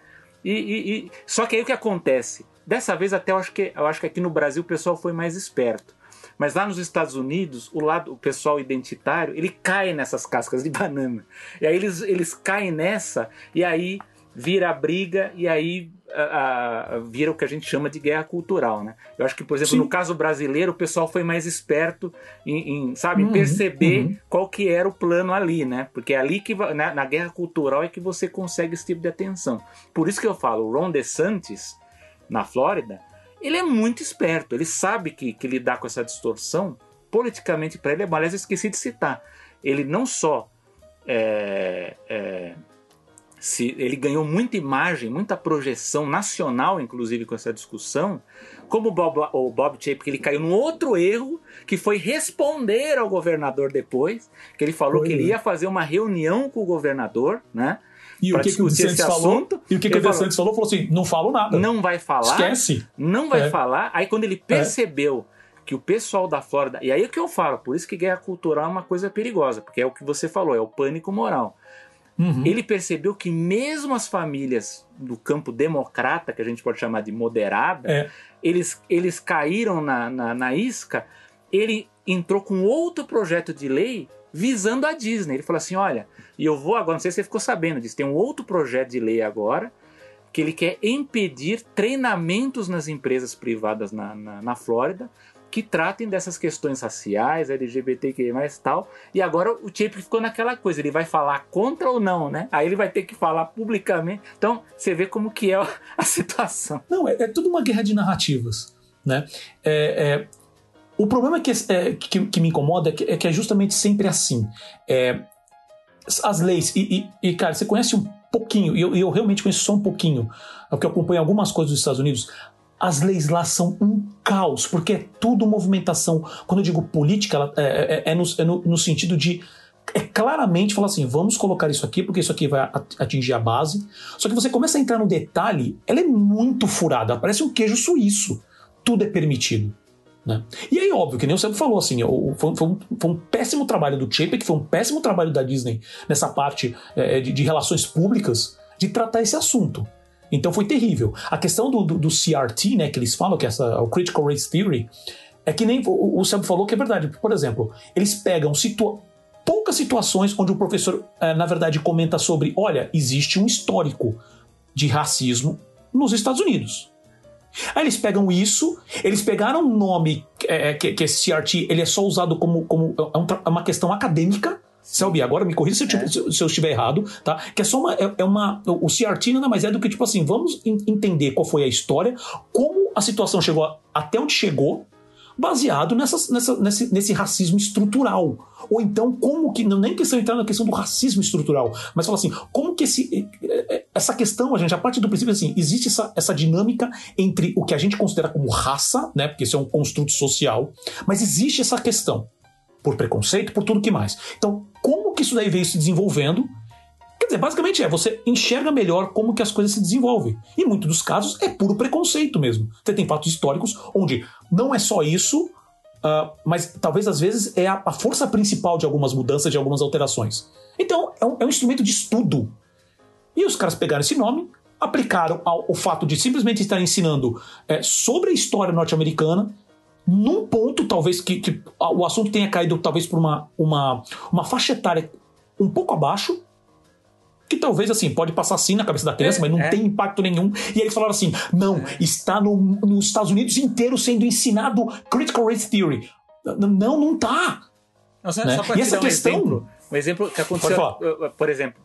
e, e, e, Só que aí o que acontece? Dessa vez até eu acho que eu acho que aqui no Brasil o pessoal foi mais esperto. Mas lá nos Estados Unidos, o lado, o pessoal identitário, ele cai nessas cascas de banana. E aí eles, eles caem nessa, e aí vira a briga, e aí a, a, vira o que a gente chama de guerra cultural, né? Eu acho que, por exemplo, Sim. no caso brasileiro, o pessoal foi mais esperto em, em sabe, uhum, perceber uhum. qual que era o plano ali, né? Porque é ali que, na, na, guerra cultural, é que você consegue esse tipo de atenção. Por isso que eu falo, o Ron DeSantis, na Flórida, ele é muito esperto, ele sabe que, que lidar com essa distorção politicamente para ele é mal. Aliás, eu esqueci de citar. Ele não só é, é, se, ele ganhou muita imagem, muita projeção nacional, inclusive com essa discussão, como o Bob, o Bob Chapek, ele caiu num outro erro, que foi responder ao governador depois, que ele falou foi, que ele ia fazer uma reunião com o governador, né? E o que, que o DeSantis falou? E o que, que o DeSantis falou? Falou assim: não falo nada. Não vai falar. Esquece. Não vai é. falar. Aí quando ele percebeu é. que o pessoal da Flórida. E aí é o que eu falo, por isso que guerra cultural é uma coisa perigosa, porque é o que você falou, é o pânico moral. Uhum. Ele percebeu que mesmo as famílias do campo democrata, que a gente pode chamar de moderada, é. eles, eles caíram na, na, na isca. Ele entrou com outro projeto de lei visando a Disney. Ele falou assim: olha, e eu vou agora, não sei se você ficou sabendo disso, tem um outro projeto de lei agora que ele quer impedir treinamentos nas empresas privadas na, na, na Flórida que tratem dessas questões raciais, mais tal. E agora o Chip ficou naquela coisa, ele vai falar contra ou não, né? Aí ele vai ter que falar publicamente. Então você vê como que é a situação. Não, é, é tudo uma guerra de narrativas, né? É, é, o problema que, é, que, que, me incomoda é que, é que, é justamente sempre assim. É, as leis, e, e, e, cara, você conhece um pouquinho, e eu, eu realmente conheço só um pouquinho, porque eu acompanho algumas coisas dos Estados Unidos, as leis lá são um caos, porque é tudo movimentação. Quando eu digo política, é, é, é, no, é no, no, sentido de é claramente falar assim: vamos colocar isso aqui, porque isso aqui vai atingir a base. Só que você começa a entrar no detalhe, ela é muito furada, parece um queijo suíço. Tudo é permitido. Né? E aí, óbvio, que nem você falou, assim, foi, foi, um, foi um, péssimo trabalho do Chapek, foi um péssimo trabalho da Disney nessa parte é, de, de relações públicas de tratar esse assunto. Então foi terrível. A questão do, do, do, CRT, né, que eles falam, que é essa, o Critical Race Theory, é que nem o, o falou que é verdade. Por exemplo, eles pegam situa poucas situações onde o professor, é, na verdade, comenta sobre: olha, existe um histórico de racismo nos Estados Unidos. Aí eles pegam isso, eles pegaram um nome é, que, que esse CRT ele é só usado como, como é, é uma questão acadêmica, Selby, agora me corrija se, é. se, eu estiver errado, tá? Que é só uma. É, é, uma o CRT nada mais é do que, tipo assim, vamos entender qual foi a história, como a situação chegou até onde chegou, baseado nessa, nesse, nesse racismo estrutural. Ou então, como que. Não nem questão entrar na questão do racismo estrutural, mas fala assim, como que esse, essa questão, a gente, a parte do princípio, assim, existe essa, essa dinâmica entre o que a gente considera como raça, né? Porque isso é um construto social, mas existe essa questão por preconceito, por tudo que mais. Então, como que isso daí veio se desenvolvendo? Quer dizer, basicamente é, você enxerga melhor como que as coisas se desenvolvem. E em muitos dos casos é puro preconceito mesmo. Você tem fatos históricos onde não é só isso, uh, mas talvez às vezes é a, a, força principal de algumas mudanças, de algumas alterações. Então, é um, é um instrumento de estudo. E os caras pegaram esse nome, aplicaram ao, ao fato de simplesmente estar ensinando é, sobre a história norte-americana num ponto, talvez, que, que, o assunto tenha caído talvez por uma, uma, uma faixa etária um pouco abaixo, que talvez assim, pode passar assim na cabeça da criança, é, mas não é. tem impacto nenhum. E eles falaram assim: não, é. está no, nos Estados Unidos inteiro sendo ensinado Critical Race Theory. Não, não tá. Né? e essa um questão. Exemplo, um exemplo que aconteceu, por exemplo,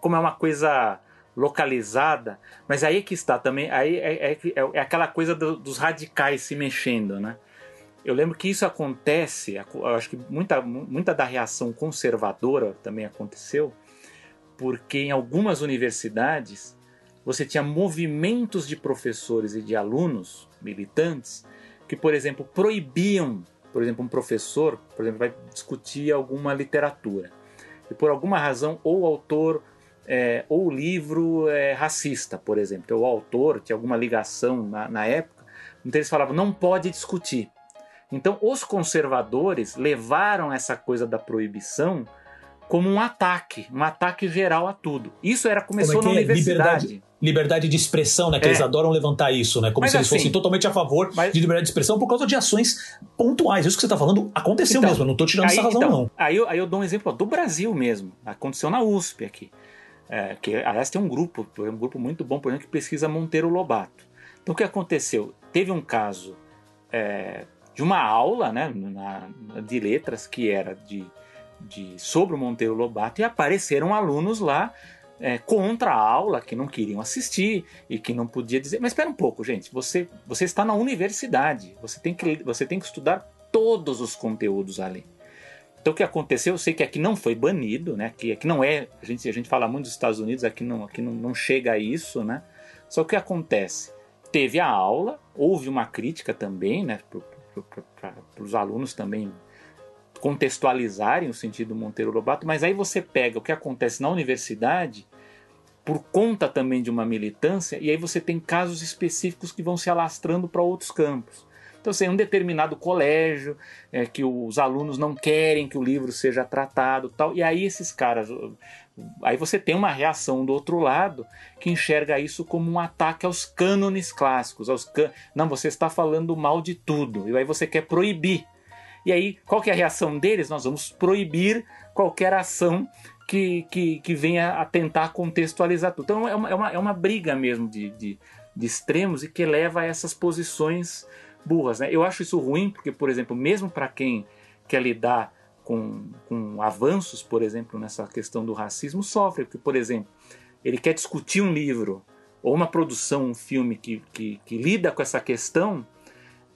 como é uma coisa localizada, mas aí é que está também, aí é, é, é, é aquela coisa do, dos radicais se mexendo, né? Eu lembro que isso acontece, acho que muita, muita da reação conservadora também aconteceu, porque em algumas universidades você tinha movimentos de professores e de alunos militantes que, por exemplo, proibiam, por exemplo, um professor, por exemplo, vai discutir alguma literatura e por alguma razão ou o autor é, ou o livro é racista, por exemplo, então, o autor tinha alguma ligação na, na época, então eles falavam não pode discutir. Então, os conservadores levaram essa coisa da proibição como um ataque, um ataque geral a tudo. Isso era começou Como é na é? universidade. Liberdade, liberdade, de expressão, né? Que é. eles adoram levantar isso, né? Como mas se eles assim, fossem totalmente a favor mas... de liberdade de expressão por causa de ações pontuais. Isso que você está falando aconteceu então, mesmo. Eu não estou tirando aí, essa razão, então, não. Aí eu, aí eu dou um exemplo ó, do Brasil mesmo. Aconteceu na USP aqui. É, que aliás tem um grupo, um grupo muito bom, por exemplo, que pesquisa Monteiro Lobato. Então o que aconteceu? Teve um caso é, de uma aula né, na, de letras que era de, de sobre o Monteiro Lobato e apareceram alunos lá é, contra a aula que não queriam assistir e que não podia dizer. Mas espera um pouco, gente. Você, você está na universidade. Você tem que, você tem que estudar todos os conteúdos ali. Então o que aconteceu, eu sei que aqui não foi banido, né? Aqui, aqui não é, a gente, a gente fala muito dos Estados Unidos, aqui não, aqui não, não chega a isso, né? Só que o que acontece? Teve a aula, houve uma crítica também, né? para os alunos também contextualizarem o sentido Monteiro Lobato, mas aí você pega o que acontece na universidade por conta também de uma militância, e aí você tem casos específicos que vão se alastrando para outros campos. Então, assim, um determinado colégio, é, que os alunos não querem que o livro seja tratado tal, e aí esses caras. Aí você tem uma reação do outro lado que enxerga isso como um ataque aos cânones clássicos. Aos can... Não, você está falando mal de tudo, e aí você quer proibir. E aí, qual que é a reação deles? Nós vamos proibir qualquer ação que, que, que venha a tentar contextualizar tudo. Então é uma, é uma, é uma briga mesmo de, de, de extremos e que leva a essas posições burras. Né? Eu acho isso ruim porque, por exemplo, mesmo para quem quer lidar com, com avanços, por exemplo, nessa questão do racismo, sofre. Porque, por exemplo, ele quer discutir um livro ou uma produção, um filme que, que, que lida com essa questão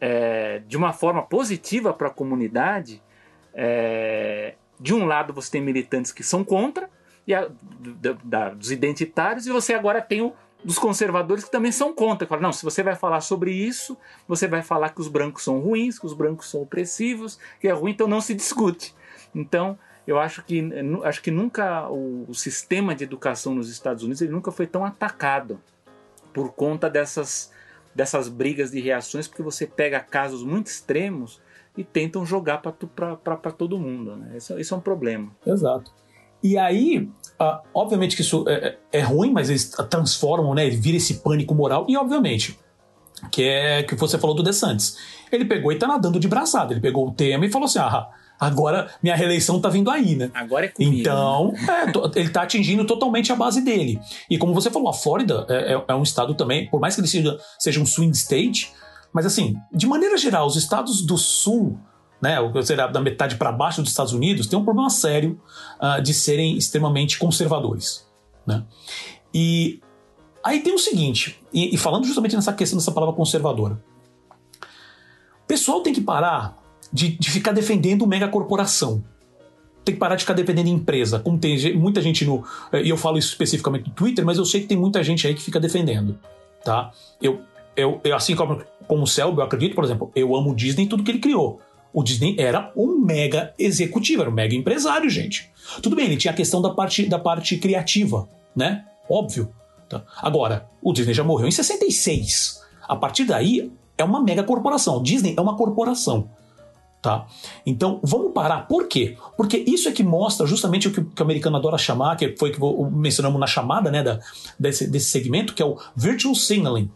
é, de uma forma positiva para a comunidade. É, de um lado, você tem militantes que são contra, e a, da, da, dos identitários, e você agora tem o dos conservadores que também são contra. Falam, não, se você vai falar sobre isso, você vai falar que os brancos são ruins, que os brancos são opressivos, que é ruim, então não se discute. Então, eu acho que, acho que nunca o, o sistema de educação nos Estados Unidos ele nunca foi tão atacado por conta dessas, dessas brigas de reações, porque você pega casos muito extremos e tentam jogar para todo mundo. Né? Isso, isso é um problema. Exato. E aí, uh, obviamente que isso é, é, é, ruim, mas eles transformam, né? Vira esse pânico moral. E obviamente, que é que você falou do DeSantis. Ele pegou e tá nadando de braçada. Ele pegou o tema e falou assim: ah, agora minha reeleição tá vindo aí, né? Agora é comigo. Então, é, ele tá atingindo totalmente a base dele. E como você falou, a Flórida é, é, é um estado também, por mais que ele seja, seja um swing state, mas assim, de maneira geral, os estados do sul né, ou seja, da metade para baixo dos Estados Unidos, tem um problema sério uh, de serem extremamente conservadores. Né? E aí tem o seguinte, e, e, falando justamente nessa questão dessa palavra conservadora, o pessoal tem que parar de, de ficar defendendo megacorporação. Tem que parar de ficar defendendo empresa, como tem muita gente no. Eh, E eu falo isso especificamente no Twitter, mas eu sei que tem muita gente aí que fica defendendo. Tá? Eu, eu, eu assim como, como o Selby, eu acredito, por exemplo, eu amo o Disney e tudo que ele criou. O Disney era um mega executivo, era um mega empresário, gente. Tudo bem, ele tinha a questão da parte, da parte criativa, né? Óbvio. Tá? Agora, o Disney já morreu em 66. A partir daí, é uma mega corporação. O Disney é uma corporação. Tá? Então, vamos parar. Por quê? Porque isso é que mostra justamente o que, que o americano adora chamar, que foi que mencionamos na chamada né, da, desse, desse segmento, que é o virtual signaling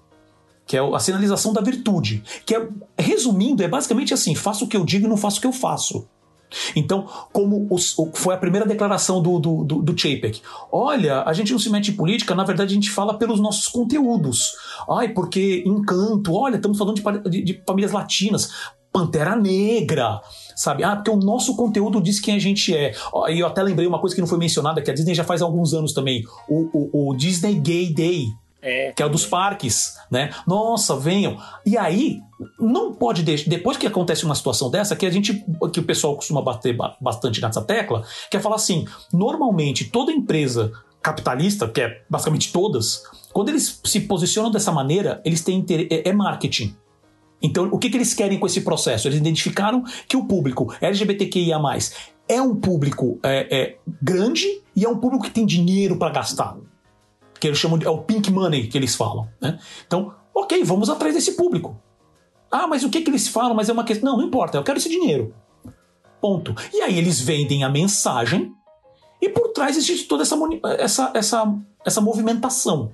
que é a sinalização da virtude, que é, resumindo, é basicamente assim: faço o que eu digo e não faço o que eu faço. Então, como os, foi a primeira declaração do, do, do, do olha, a gente não se mete em política, na verdade a gente fala pelos nossos conteúdos. Ai, porque encanto, olha, estamos falando de, de, de famílias latinas, Pantera Negra, sabe? Ah, porque o nosso conteúdo diz quem a gente é. E eu até lembrei uma coisa que não foi mencionada, que a Disney já faz há alguns anos também, o, o, o Disney Gay Day, é. Que é o dos parques, né? Nossa, venham. E aí, não pode deixar. Depois que acontece uma situação dessa, que a gente. que o pessoal costuma bater bastante nessa tecla, que é falar assim: normalmente toda empresa capitalista, que é basicamente todas, quando eles se posicionam dessa maneira, eles têm interesse, é, é marketing. Então, o que, que eles querem com esse processo? Eles identificaram que o público LGBTQIA, é um público é, é, grande e é um público que tem dinheiro para gastar que eles chamam de é o pink money que eles falam. Né? Então, ok, vamos atrás desse público. Ah, mas o que, que eles falam? Mas é uma questão. Não, não importa, eu quero esse dinheiro. Ponto. E aí eles vendem a mensagem e por trás existe toda essa, essa, essa, essa movimentação.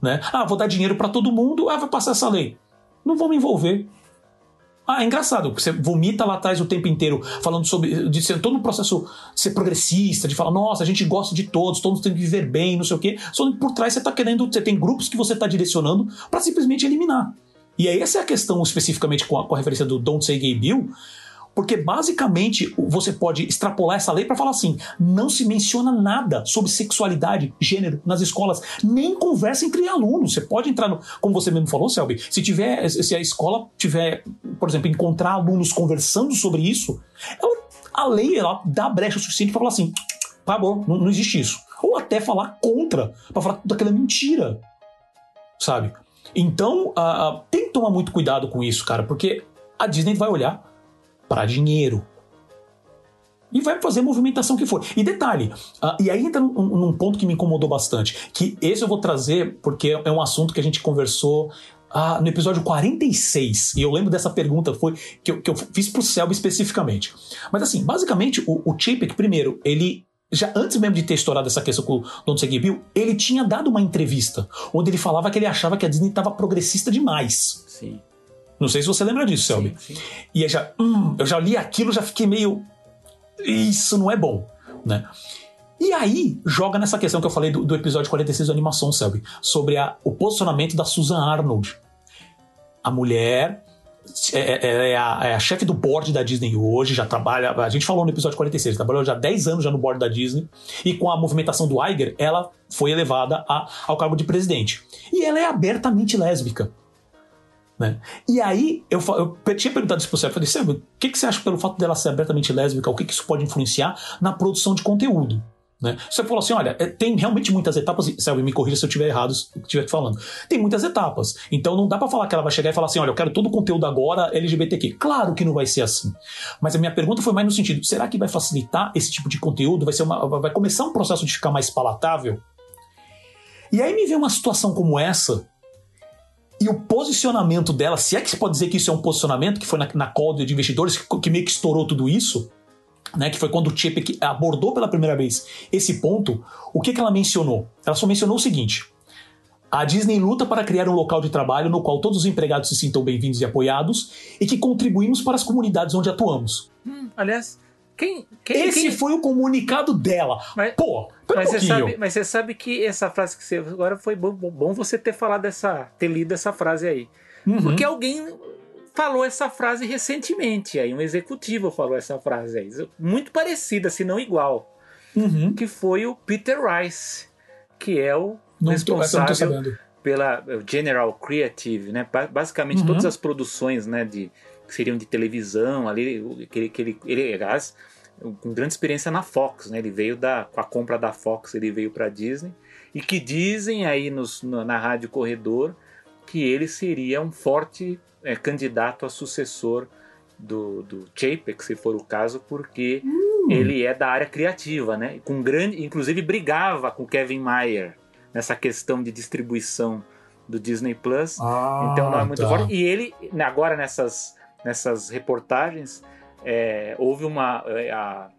Né? Ah, vou dar dinheiro para todo mundo, ah, vai passar essa lei. Não vou me envolver. Ah, é engraçado, você vomita lá atrás o tempo inteiro falando sobre de ser todo o processo de ser progressista, de falar, nossa, a gente gosta de todos, todos têm que viver bem, não sei o quê. Só que por trás você está querendo, você tem grupos que você está direcionando para simplesmente eliminar. E aí essa é a questão especificamente com a, com a referência do Don't Say Gay Bill, porque basicamente você pode extrapolar essa lei para falar assim: não se menciona nada sobre sexualidade, gênero nas escolas, nem conversa entre alunos. Você pode entrar no, como você mesmo falou, Selby, se tiver, se a escola tiver, por exemplo, encontrar alunos conversando sobre isso, ela, a lei ela dá brecha o suficiente para falar assim: tá bom, não, não existe isso. Ou até falar contra, para falar daquela mentira, sabe? Então, uh, tem que tomar muito cuidado com isso, cara, porque a Disney vai olhar para dinheiro. E vai fazer a movimentação que for. E detalhe, uh, e aí entra num, num, ponto que me incomodou bastante, que esse eu vou trazer porque é um assunto que a gente conversou uh, no episódio 46, e eu lembro dessa pergunta foi que eu, que eu fiz pro Selby especificamente. Mas assim, basicamente, o, o Chapek, primeiro, ele já antes mesmo de ter estourado essa questão com o Don Bill, ele tinha dado uma entrevista onde ele falava que ele achava que a Disney estava progressista demais. Sim. Não sei se você lembra disso, Selby. Sim, sim. E eu já, hum, eu já li aquilo, já fiquei meio. Isso não é bom, né? E aí, joga nessa questão que eu falei do, do episódio 46 da animação, Selby, sobre a, o posicionamento da Susan Arnold. A mulher é, é, é, a, é a chefe do board da Disney hoje, já trabalha. A gente falou no episódio 46, trabalhou já 10 anos já no board da Disney, e com a movimentação do Iger, ela foi elevada a, ao cargo de presidente. E ela é abertamente lésbica. Né? E aí, eu, eu tinha perguntado isso pro Sérgio, eu falei, o que, que você acha pelo fato dela ser abertamente lésbica, o que, que isso pode influenciar na produção de conteúdo? Né? Você falou assim: olha, é, tem realmente muitas etapas, e me corrija se eu estiver errado, se eu estiver falando. Tem muitas etapas. Então não dá para falar que ela vai chegar e falar assim: olha, eu quero todo o conteúdo agora LGBTQ. Claro que não vai ser assim. Mas a minha pergunta foi mais no sentido: será que vai facilitar esse tipo de conteúdo? Vai, ser uma, vai começar um processo de ficar mais palatável? E aí me vê uma situação como essa, e o posicionamento dela, se é que se pode dizer que isso é um posicionamento, que foi na, na call de investidores que, que meio que estourou tudo isso, né, que foi quando o Chapek abordou pela primeira vez esse ponto, o que, que ela mencionou? Ela só mencionou o seguinte: a Disney luta para criar um local de trabalho no qual todos os empregados se sintam bem-vindos e apoiados e que contribuímos para as comunidades onde atuamos. Hum, aliás, quem, quem Esse quem... foi o comunicado dela. Mas, Pô, mas, um você sabe, mas você sabe que essa frase que você agora foi bom, bom você ter falado essa, ter lido essa frase aí, uhum. porque alguém falou essa frase recentemente. Aí um executivo falou essa frase aí, muito parecida, se não igual, uhum. que foi o Peter Rice, que é o não responsável tô, pela General Creative, né? Basicamente uhum. todas as produções, né, de que seriam de televisão ali, que ele, que ele, ele aliás, com grande experiência na Fox, né? Ele veio da com a compra da Fox, ele veio para Disney e que dizem aí nos, na rádio corredor que ele seria um forte é, candidato a sucessor do, do Chapek, se for o caso, porque hum. ele é da área criativa, né? Com grande, inclusive brigava com Kevin Mayer nessa questão de distribuição do Disney Plus. Ah, então não é muito tá. forte. E ele agora nessas nessas reportagens é, houve uma é, a,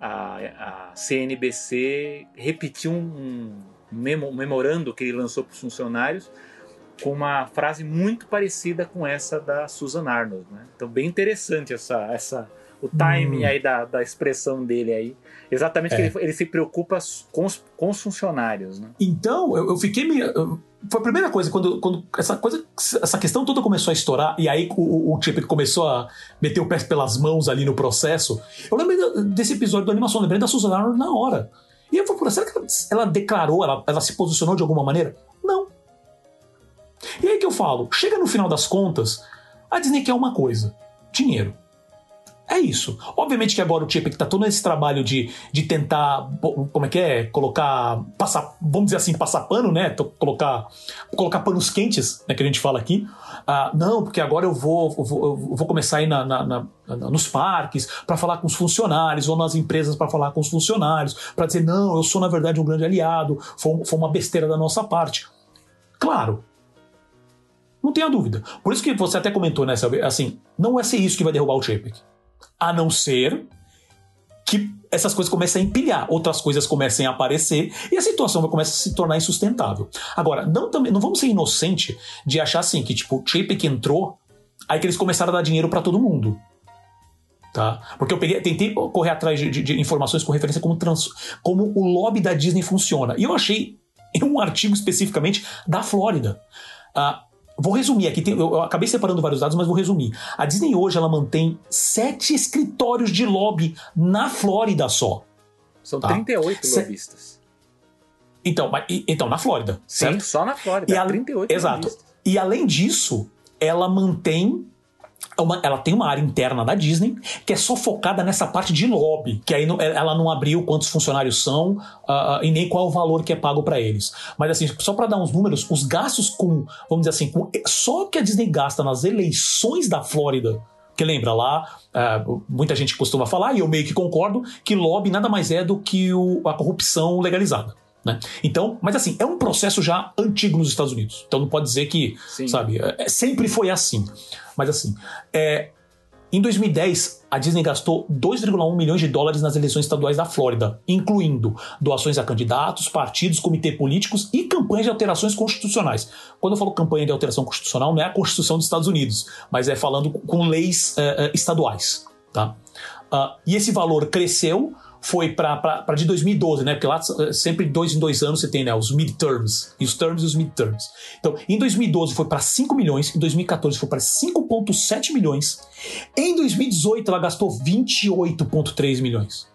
a, a, CNBC repetiu um, memo, memorando que ele lançou para os funcionários com uma frase muito parecida com essa da Susan Arnold. Né? Então, bem interessante essa, essa, o timing hum. aí da, da expressão dele aí. Exatamente é. que ele, ele, se preocupa com os, com os funcionários. Né? Então, eu, eu fiquei me. Foi a primeira coisa, quando, quando essa coisa, essa questão toda começou a estourar, e aí o, o Chip começou a meter o pé pelas mãos ali no processo. Eu lembrei desse episódio da animação, lembrei da Susan Arnold na hora. E eu falei, será que ela, ela declarou, ela, ela se posicionou de alguma maneira? Não. E aí que eu falo, chega no final das contas, a Disney quer uma coisa: dinheiro. É isso. Obviamente que agora o Chip que tá todo nesse trabalho de, de tentar, como é que é, colocar, passar, vamos dizer assim, passar pano, né? Colocar, colocar panos quentes, né, que a gente fala aqui. Ah, não, porque agora eu vou, eu vou, eu vou começar a ir na, na, na, nos parques para falar com os funcionários ou nas empresas para falar com os funcionários, para dizer, não, eu sou na verdade um grande aliado, foi, foi uma besteira da nossa parte. Claro, não tenha dúvida. Por isso que você até comentou, né, Selby? Assim, não vai ser isso que vai derrubar o Chapek. A não ser que essas coisas comecem a empilhar, outras coisas comecem a aparecer e a situação vai começar a se tornar insustentável. Agora, não, também, não vamos ser inocente de achar assim que, tipo, o Chapek entrou, aí que eles começaram a dar dinheiro para todo mundo. Tá? Porque eu peguei, tentei correr atrás de, de, de informações com referência como, trans, como o lobby da Disney funciona. E eu achei um artigo especificamente da Flórida. Uh, Vou resumir aqui, tem, eu, acabei separando vários dados, mas vou resumir. A Disney hoje ela mantém sete escritórios de lobby na Flórida só. São tá? 38 Se... lobistas. Então, mas, então, na Flórida. Sim, certo? só na Flórida. E a... 38 Exato. Lobistas. E além disso, ela mantém uma, ela tem uma área interna da Disney que é só focada nessa parte de lobby, que aí não, ela não abriu quantos funcionários são uh, e nem qual é o valor que é pago para eles. Mas assim, só para dar uns números, os gastos com, vamos dizer assim, com, só que a Disney gasta nas eleições da Flórida que lembra lá, uh, muita gente costuma falar, e eu meio que concordo, que lobby nada mais é do que o, a corrupção legalizada. Né? Então, mas assim, é um processo já antigo nos Estados Unidos. Então não pode dizer que, Sim. sabe, é, sempre foi assim. Mas assim, é, em 2010, a Disney gastou 2,1 milhões de dólares nas eleições estaduais da Flórida, incluindo doações a candidatos, partidos, comitês políticos e campanhas de alterações constitucionais. Quando eu falo campanha de alteração constitucional, não é a Constituição dos Estados Unidos, mas é falando com leis uh, uh, estaduais. Tá? Uh, e esse valor cresceu foi para de 2012, né? Porque lá eh, sempre dois em dois anos você tem né, os midterms, e os terms e os midterms. Então, em 2012 foi para 5 milhões, em 2014 foi para 5,7 milhões, em 2018 ela gastou 28,3 milhões.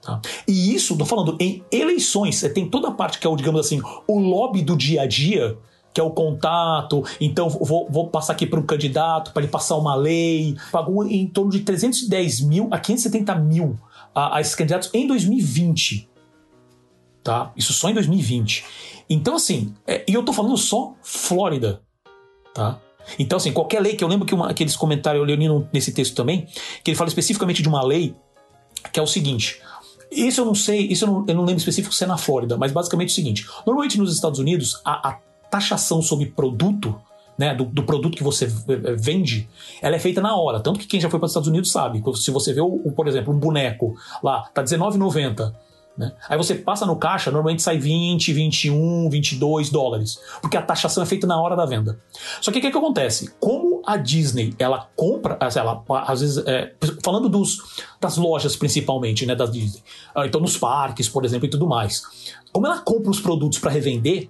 Tá? E isso, tô falando, em eleições, tem toda a parte que é o, digamos assim, o lobby do dia a dia, que é o contato, então vou, vou passar aqui para um candidato para ele passar uma lei. Pagou em torno de 310 mil a 570 mil a, a esses candidatos em 2020. tá? Isso só em 2020. Então, assim, é, e eu tô falando só Flórida, tá? Então, assim, qualquer lei que eu lembro que uma, aqueles comentários eu li nesse texto também, que ele fala especificamente de uma lei que é o seguinte. Isso eu não sei, isso eu não, eu não lembro específico se é na Flórida, mas basicamente é o seguinte: normalmente nos Estados Unidos, a, a taxação sobre produto né, do, do, produto que você vende, ela é feita na hora. Tanto que quem já foi para os Estados Unidos sabe. Se você vê, o, o por exemplo, um boneco lá, tá R$19,90. Né? Aí você passa no caixa, normalmente sai 20, 21, 22 dólares, porque a taxação é feita na hora da venda. Só que o que, que acontece? Como a Disney ela compra, ela, às vezes, é, falando dos, das lojas principalmente, né, da Disney, ah, então nos parques, por exemplo, e tudo mais, como ela compra os produtos para revender,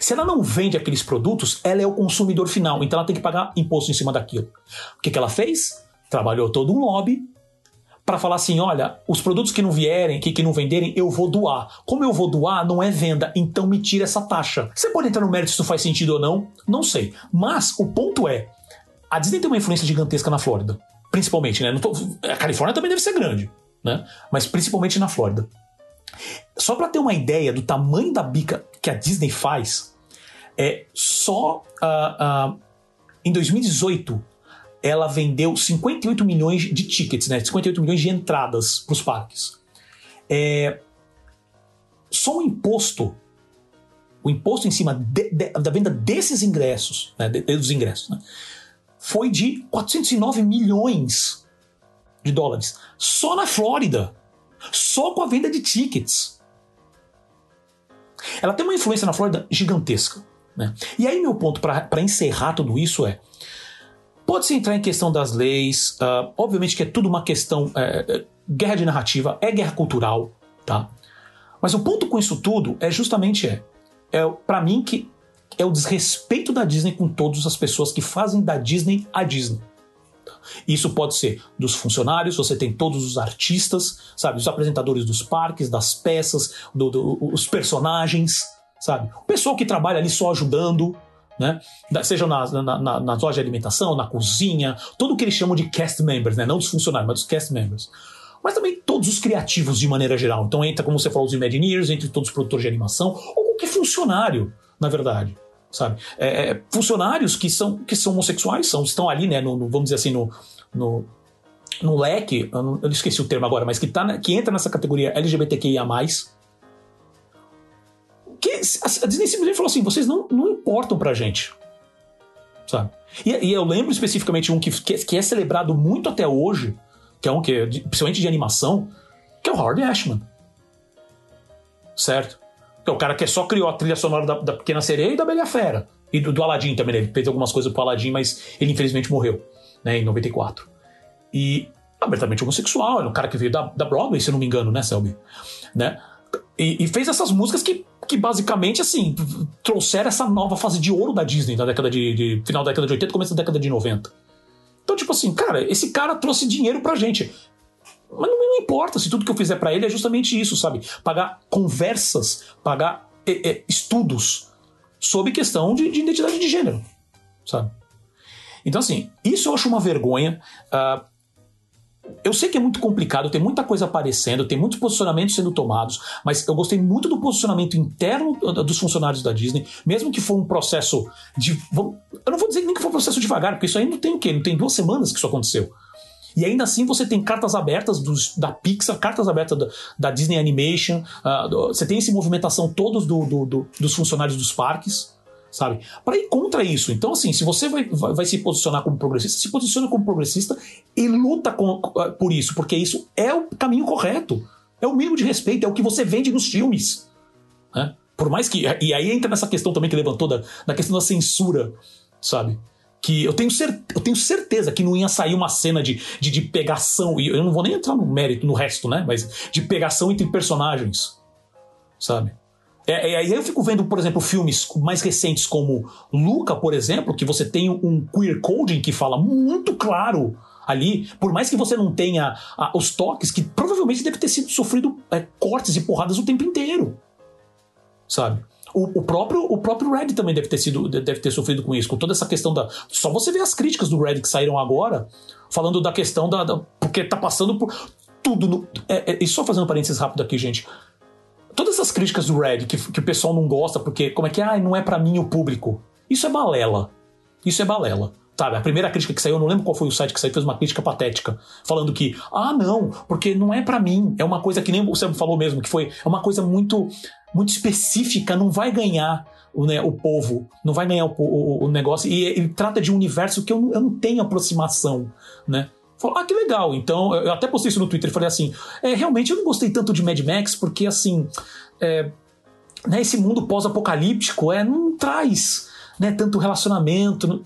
se ela não vende aqueles produtos, ela é o consumidor final, então ela tem que pagar imposto em cima daquilo. O que, que ela fez? Trabalhou todo um lobby para falar assim: olha, os produtos que não vierem, que, que não venderem, eu vou doar. Como eu vou doar, não é venda, então me tira essa taxa. Você pode entrar no mérito se isso faz sentido ou não, não sei. Mas o ponto é: a Disney tem uma influência gigantesca na Flórida. Principalmente, né? Tô, a Califórnia também deve ser grande, né? Mas principalmente na Flórida. Só para ter uma ideia do tamanho da bica que a Disney faz, é só uh, uh, em 2018 ela vendeu 58 milhões de tickets, né? 58 milhões de entradas para os parques. É, só o imposto, o imposto em cima de, de, da venda desses ingressos, né? De, dos ingressos, né? foi de 409 milhões de dólares. Só na Flórida. Só com a venda de tickets. Ela tem uma influência na Flórida gigantesca. Né? E aí, meu ponto para encerrar tudo isso é: pode-se entrar em questão das leis, uh, obviamente que é tudo uma questão. É, guerra de narrativa, é guerra cultural, tá? Mas o ponto com isso tudo é justamente é, é para mim que é o desrespeito da Disney com todas as pessoas que fazem da Disney a Disney. Isso pode ser dos funcionários, você tem todos os artistas, sabe, os apresentadores dos parques, das peças, do, do, os personagens, sabe, o pessoal que trabalha ali só ajudando, né? Seja na, na, na, na loja de alimentação, na cozinha, tudo o que eles chamam de cast members, né? Não dos funcionários, mas dos cast members. Mas também todos os criativos de maneira geral. Então entra, como você falou, os Imagineers, entre todos os produtores de animação, ou qualquer funcionário, na verdade sabe? É, é, funcionários que são, que são homossexuais são, estão ali, né, no, no vamos dizer assim, no, no, no leque, eu, não, eu esqueci o termo agora, mas que, tá, que entra nessa categoria LGBTQIA+, que a Disney simplesmente falou assim, vocês não, não importam pra gente, sabe? E, e eu lembro especificamente um que, que, é celebrado muito até hoje, que é um que, é principalmente de animação, que é o Howard Ashman. Certo? Que é o cara que só criou a trilha sonora da, da Pequena Sereia e da Bela Fera. E do, do Aladdin também, né? Ele fez algumas coisas pro Aladdin, mas ele infelizmente morreu, né? Em 94. E abertamente homossexual, era um cara que veio da, da Broadway, se não me engano, né, Selby? Né? E, e, fez essas músicas que, que basicamente, assim, trouxeram essa nova fase de ouro da Disney, na década de, de final da década de 80 começo da década de 90. Então, tipo assim, cara, esse cara trouxe dinheiro pra gente. Mas não, não importa se tudo que eu fizer para ele é justamente isso, sabe? Pagar conversas, pagar é, é, estudos sobre questão de, de, identidade de gênero, sabe? Então, assim, isso eu acho uma vergonha. Uh, eu sei que é muito complicado, tem muita coisa aparecendo, tem muitos posicionamentos sendo tomados, mas eu gostei muito do posicionamento interno dos funcionários da Disney, mesmo que for um processo de. Eu não vou dizer nem que foi um processo devagar, porque isso aí não tem o quê? Não tem duas semanas que isso aconteceu. E ainda assim você tem cartas abertas dos, da Pixar, cartas abertas da, da Disney Animation, uh, do, você tem essa movimentação todos do, do, do, dos funcionários dos parques, sabe? Para ir contra isso. Então, assim, se você vai, vai, vai, se posicionar como progressista, se posiciona como progressista e luta com, uh, por isso, porque isso é o caminho correto. É o mínimo de respeito, é o que você vende nos filmes. Né? Por mais que. E aí entra nessa questão também que levantou da, da questão da censura, sabe? Que eu tenho, cer eu tenho certeza que não ia sair uma cena de, de, de, pegação, e eu não vou nem entrar no mérito, no resto, né? Mas de pegação entre personagens, sabe? É, é, aí eu fico vendo, por exemplo, filmes mais recentes como Luca, por exemplo, que você tem um queer coding que fala muito claro ali, por mais que você não tenha a, os toques, que provavelmente deve ter sido sofrido é, cortes e porradas o tempo inteiro, sabe? O, o, próprio, o próprio Red também deve ter sido deve ter sofrido com isso, com toda essa questão da. Só você ver as críticas do Red que saíram agora, falando da questão da. da porque tá passando por tudo. No, é, é, e só fazendo parênteses rápido aqui, gente. todas essas críticas do Red que, que o pessoal não gosta porque, como é que, ah, não é para mim o público. Isso é balela. Isso é balela. Sabe, a primeira crítica que saiu, eu não lembro qual foi o site que saiu, fez uma crítica patética, falando que, ah, não, porque não é para mim, é uma coisa que nem você falou mesmo, que foi é uma coisa muito muito específica, não vai ganhar o, né, o povo, não vai ganhar o, o, o negócio, e ele trata de um universo que eu, eu não tenho aproximação, né? Falou, ah, que legal. Então, eu até postei isso no Twitter falei assim: é, realmente eu não gostei tanto de Mad Max, porque assim. É, né, esse mundo pós-apocalíptico é, não traz né, tanto relacionamento.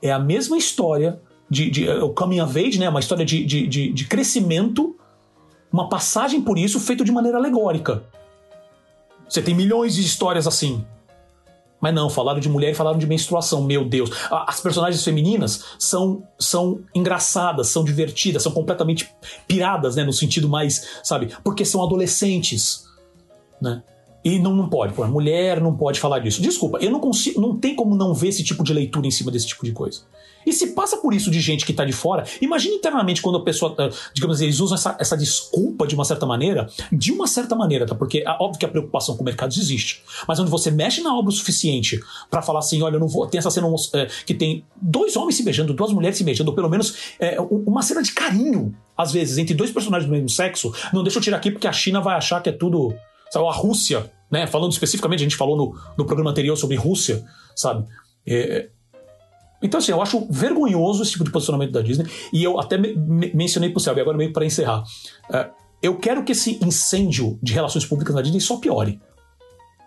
É a mesma história de, de é, o coming of age, né, uma história de, de, de, de crescimento, uma passagem por isso feito de maneira alegórica. Você tem milhões de histórias assim. Mas não, falaram de mulher e falaram de menstruação, meu Deus. As personagens femininas são, são engraçadas, são divertidas, são completamente piradas, né? No sentido mais, sabe? Porque são adolescentes, né? E não, não pode, pô, mulher não pode falar disso. Desculpa, eu não consigo, não tem como não ver esse tipo de leitura em cima desse tipo de coisa. E se passa por isso de gente que tá de fora, imagine internamente quando a pessoa, ah, digamos assim, eles usam essa, essa desculpa de uma certa maneira, de uma certa maneira, tá? Porque é óbvio que a preocupação com o mercado existe. Mas onde você mexe na obra o suficiente para falar assim, olha, eu não vou. Tem essa cena é, que tem dois homens se beijando, duas mulheres se beijando, ou pelo menos é, uma cena de carinho, às vezes, entre dois personagens do mesmo sexo. Não deixa eu tirar aqui porque a China vai achar que é tudo. Sabe, a Rússia, né? Falando especificamente, a gente falou no, no programa anterior sobre Rússia, sabe? É, então, assim, eu acho vergonhoso esse tipo de posicionamento da Disney. E eu até me, me, mencionei pro Selby, agora meio para encerrar. Uh, eu quero que esse incêndio de relações públicas na Disney só piore.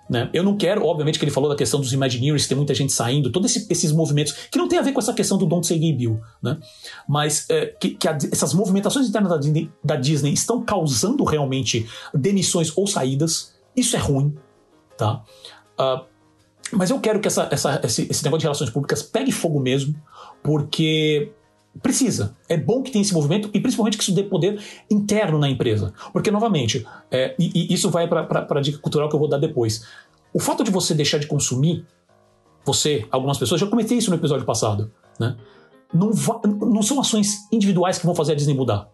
Né? Eu não quero, obviamente, que ele falou da questão dos Imagineers, tem muita gente saindo, todos esse, esses movimentos, que não tem a ver com essa questão do Don't Say Gay Bill, né? mas é, que, que a, essas movimentações internas da Disney, da Disney, estão causando realmente demissões ou saídas. Isso é ruim. Tá? Uh, mas eu quero que essa, essa, esse, esse negócio de relações públicas pegue fogo mesmo, porque precisa. É bom que tenha esse movimento e principalmente que isso dê poder interno na empresa. Porque, novamente, é, e, e, isso vai para a dica cultural que eu vou dar depois. O fato de você deixar de consumir, você, algumas pessoas, já comentei isso no episódio passado, né? Não, va, não são ações individuais que vão fazer a Disney mudar.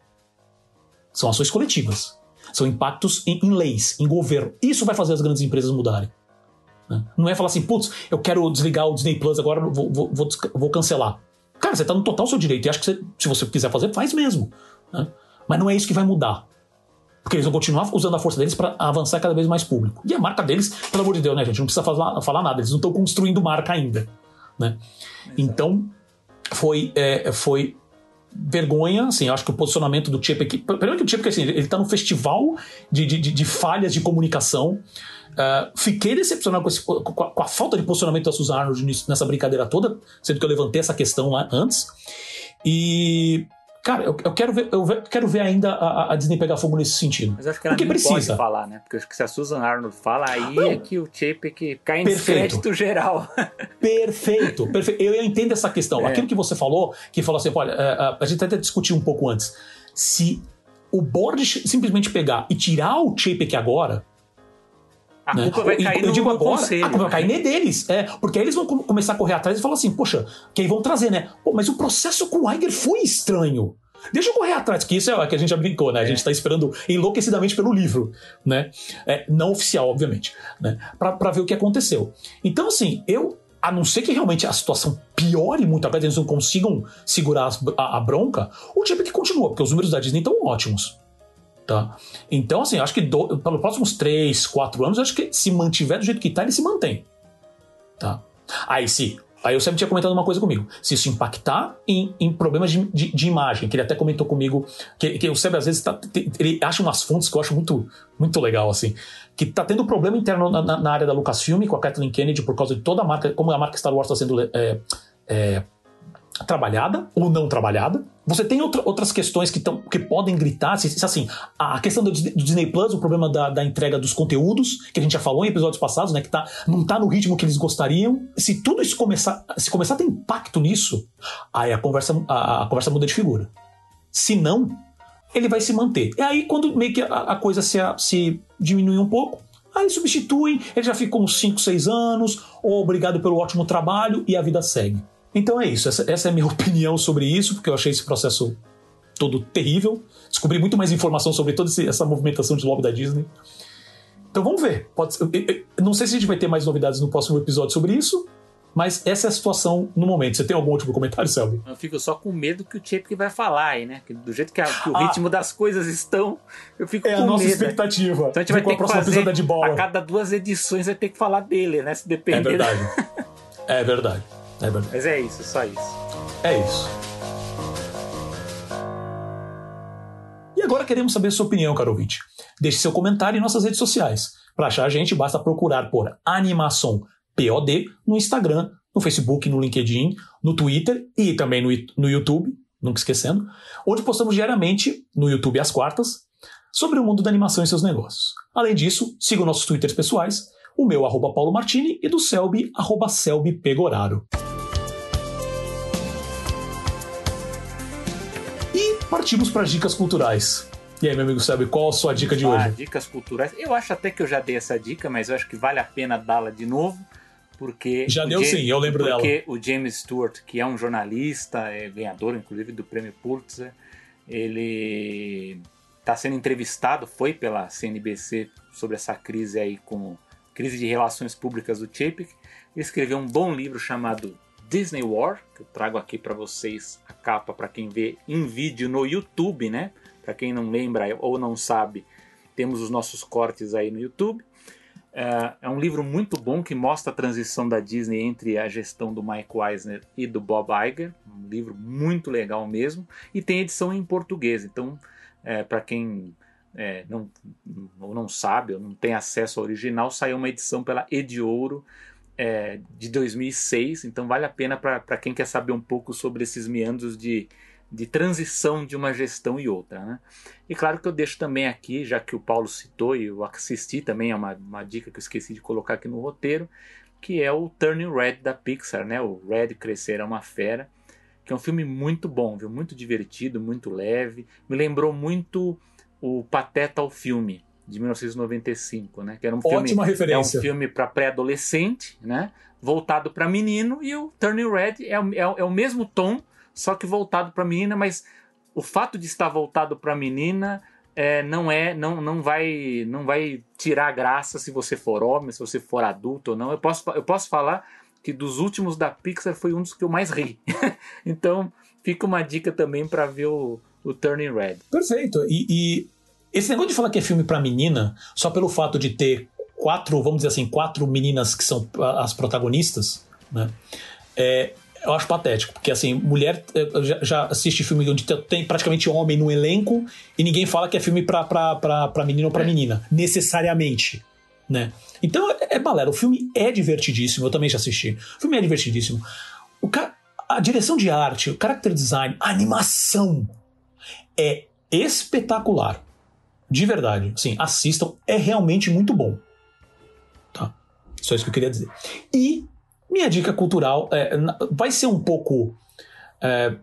São ações coletivas. São impactos em, em leis, em governo. Isso vai fazer as grandes empresas mudarem. Né? Não é falar assim, putz, eu quero desligar o Disney Plus agora, vou, vou, vou, vou cancelar. Cara, você está no total seu direito. E acho que você, se você quiser fazer, faz mesmo. Né? Mas não é isso que vai mudar. Porque eles vão continuar usando a força deles para avançar cada vez mais público. E a marca deles, pelo amor de Deus, né, gente? Não precisa falar, falar nada. Eles não estão construindo marca ainda. Né? Então, foi, é, foi vergonha, assim, acho que o posicionamento do Chip aqui. Primeiro que o Chip, assim, ele está no festival de, de, de, falhas de comunicação. Uh, fiquei decepcionado com, esse, com, a, com, a, falta de posicionamento da Susan Arnold nessa brincadeira toda, sendo que eu levantei essa questão lá antes. E Cara, eu, eu, quero ver, eu quero ver ainda a, a, Disney pegar fogo nesse sentido. Mas acho que ela Porque precisa. falar, né? Porque acho que se a Susan Arnold fala, aí não. é que o Chapek cai em crédito geral. Perfeito, perfeito. Eu entendo essa questão. É. Aquilo que você falou, que falou assim, olha, a, a gente até discutiu um pouco antes. Se o board simplesmente pegar e tirar o Chapek agora, a né? culpa vai cair eu, no, digo agora, conselho. A culpa vai cair deles, é, porque aí eles vão começar a correr atrás e falar assim, poxa, que aí vão trazer, né? Pô, mas o processo com o Iger foi estranho. Deixa eu correr atrás, que isso é o que a gente já brincou, né? A gente está esperando enlouquecidamente pelo livro, né? É, não oficial, obviamente, né? Para ver o que aconteceu. Então, assim, eu, a não ser que realmente a situação piore muito, agora eles não consigam segurar a, a bronca, o que continua, porque os números da Disney estão ótimos. Tá? Então, assim, acho que do, pelos próximos 3, 4 anos, acho que se mantiver do jeito que está, ele se mantém. Tá? Aí, se. Aí eu sempre tinha comentado uma coisa comigo. Se isso impactar em, em problemas de, de, de, imagem, que ele até comentou comigo, que, que o Seb às vezes tá, ele acha umas fontes que eu acho muito, muito legal, assim. Que tá tendo problema interno na, na área da Lucasfilm com a Kathleen Kennedy por causa de toda a marca, como a marca Star Wars está sendo é, é, trabalhada ou não trabalhada. Você tem outra, outras questões que, tão, que podem gritar, se, se assim, a questão do, do, Disney Plus, o problema da, da, entrega dos conteúdos, que a gente já falou em episódios passados, né, que tá, não tá no ritmo que eles gostariam. Se tudo isso começar, se começar a ter impacto nisso, aí a conversa, a, a conversa muda de figura. Se não, ele vai se manter. E aí, quando meio que a, a coisa se, se diminui um pouco, aí substituem, ele já ficou uns 5, 6 anos, ou obrigado pelo ótimo trabalho, e a vida segue. Então é isso, essa, essa, é a minha opinião sobre isso, porque eu achei esse processo todo terrível. Descobri muito mais informação sobre toda essa movimentação de lobby da Disney. Então vamos ver. Ser, não sei se a gente vai ter mais novidades no próximo episódio sobre isso, mas essa é a situação no momento. Você tem algum último comentário, Selby? Eu fico só com medo que o Chapek vai falar aí, né? Que do jeito que, a, que o ah, ritmo das coisas estão, eu fico é com medo. É a nossa expectativa. Então a gente vai ter que fazer, de bola. a cada duas edições vai ter que falar dele, né? Se depender. É verdade. é verdade. É. Mas é isso, só isso. É isso. E agora queremos saber sua opinião, caro ouvinte. Deixe seu comentário em nossas redes sociais. Para achar a gente, basta procurar por Animação POD no Instagram, no Facebook, no LinkedIn, no Twitter e também no, no YouTube, nunca esquecendo, onde postamos diariamente, no YouTube às quartas, sobre o mundo da animação e seus negócios. Além disso, siga nossos Twitters pessoais, o meu arroba Paulo Martini e do Selby, arroba Selby Pegoraro. Partimos para as dicas culturais. E aí, meu amigo Selby, qual a sua dica de ah, hoje? Dicas culturais. Eu acho até que eu já dei essa dica, mas eu acho que vale a pena dá-la de novo porque já deu James, sim, eu lembro porque dela. Porque o James Stewart, que é um jornalista, é ganhador inclusive do prêmio Pulitzer, ele está sendo entrevistado, foi pela CNBC sobre essa crise aí com crise de relações públicas do Chapek. Ele escreveu um bom livro chamado Disney War, que eu trago aqui para vocês a capa para quem vê em vídeo no YouTube, né? Para quem não lembra ou não sabe, temos os nossos cortes aí no YouTube. É, é, um livro muito bom que mostra a transição da Disney entre a gestão do Mike Eisner e do Bob Iger. Um livro muito legal mesmo. E tem edição em português. Então, é, para quem é, não, ou não sabe ou não tem acesso ao original, saiu uma edição pela Ediouro é, de 2006. Então, vale a pena para quem quer saber um pouco sobre esses meandros de de transição de uma gestão e outra. Né? E claro que eu deixo também aqui, já que o Paulo citou e eu assisti também, é uma, uma dica que eu esqueci de colocar aqui no roteiro, que é o Turning Red da Pixar, né? o Red Crescer é uma Fera, que é um filme muito bom, viu? muito divertido, muito leve, me lembrou muito o Pateta ao filme, de 1995, né? Que era um Ótima filme, referência. É um filme para pré-adolescente, né? Voltado para menino e o Turning Red é, é, é o mesmo tom, só que voltado para menina, mas o fato de estar voltado para menina é, não é, não, não vai, não vai tirar a graça se você for homem, se você for adulto ou não. Eu posso, eu posso falar que dos últimos da Pixar foi um dos que eu mais ri. então fica uma dica também para ver o, o Turning Red. Perfeito. E, e, esse negócio de falar que é filme para menina, só pelo fato de ter quatro, vamos dizer assim, quatro meninas que são as protagonistas, né? É, eu acho patético, porque assim, mulher já, já, assiste filme onde tem praticamente homem no elenco e ninguém fala que é filme pra, pra, pra, pra menino ou pra é. menina, necessariamente, né? Então é, é balera, o filme é divertidíssimo, eu também já assisti. O filme é divertidíssimo. O. A direção de arte, o character design, a animação é espetacular. De verdade. Sim, assistam, é realmente muito bom. Tá? Só isso que eu queria dizer. E minha dica cultural é, vai ser um pouco. É,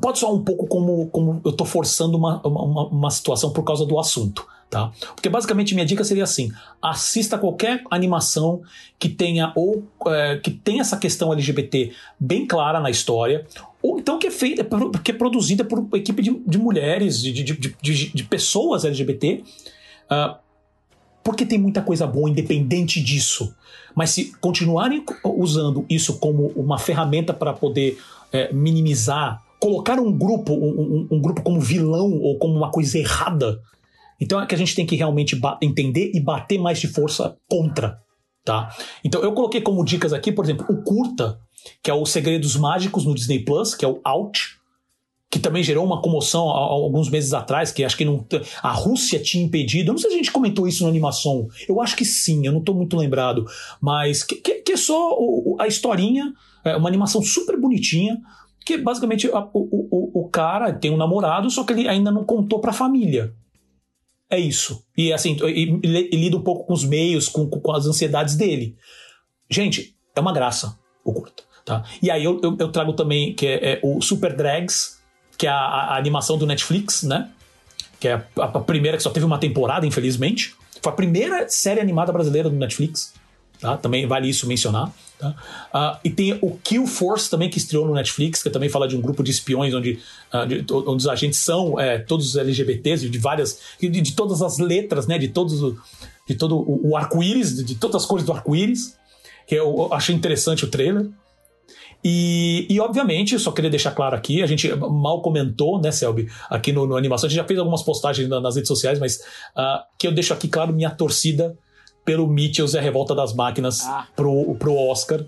pode soar um pouco como, como eu estou forçando uma, uma, uma, situação por causa do assunto. Tá? Porque basicamente minha dica seria assim: assista qualquer animação que tenha ou é, que tenha essa questão LGBT bem clara na história, ou então que é feita, que é produzida por uma equipe de, de mulheres, de, de, de, pessoas LGBT. Uh, ah, porque tem muita coisa boa independente disso. Mas se continuarem usando isso como uma ferramenta para poder é, minimizar, colocar um grupo, um, um, grupo como vilão ou como uma coisa errada, então é que a gente tem que realmente entender e bater mais de força contra. Tá? Então eu coloquei como dicas aqui, por exemplo, o curta, que é o Segredos Mágicos no Disney Plus, que é o Out, que também gerou uma comoção alguns meses atrás, que acho que não, a Rússia tinha impedido. Eu não sei se a gente comentou isso na animação. Eu acho que sim, eu não estou muito lembrado. Mas que, que, que é só o, a historinha, é uma animação super bonitinha, que basicamente o, o, o cara tem um namorado, só que ele ainda não contou para a família. É isso. E assim, ele lida um pouco com os meios, com, com as ansiedades dele. Gente, é uma graça o curto. Tá? E aí eu, eu, eu trago também que é, é o Super Drags, que é a, a, animação do Netflix, né? Que é a, a, primeira que só teve uma temporada, infelizmente. Foi a primeira série animada brasileira do Netflix. Tá? Também vale isso mencionar. Tá? Uh, e tem o Kill Force também, que estreou no Netflix, que também fala de um grupo de espiões onde, uh, de, onde os agentes são é, todos LGBTs, de várias. De, de, todas as letras, né? De todos. De, todo o, o arco-íris, de, de, todas as cores do arco-íris, que eu, eu achei interessante o trailer. E, e, obviamente, só queria deixar claro aqui, a gente mal comentou, né, Selby, aqui no, no Animação, a gente já fez algumas postagens na, nas redes sociais, mas uh, que eu deixo aqui claro minha torcida pelo Mitchells e a Revolta das Máquinas ah. pro, pro Oscar.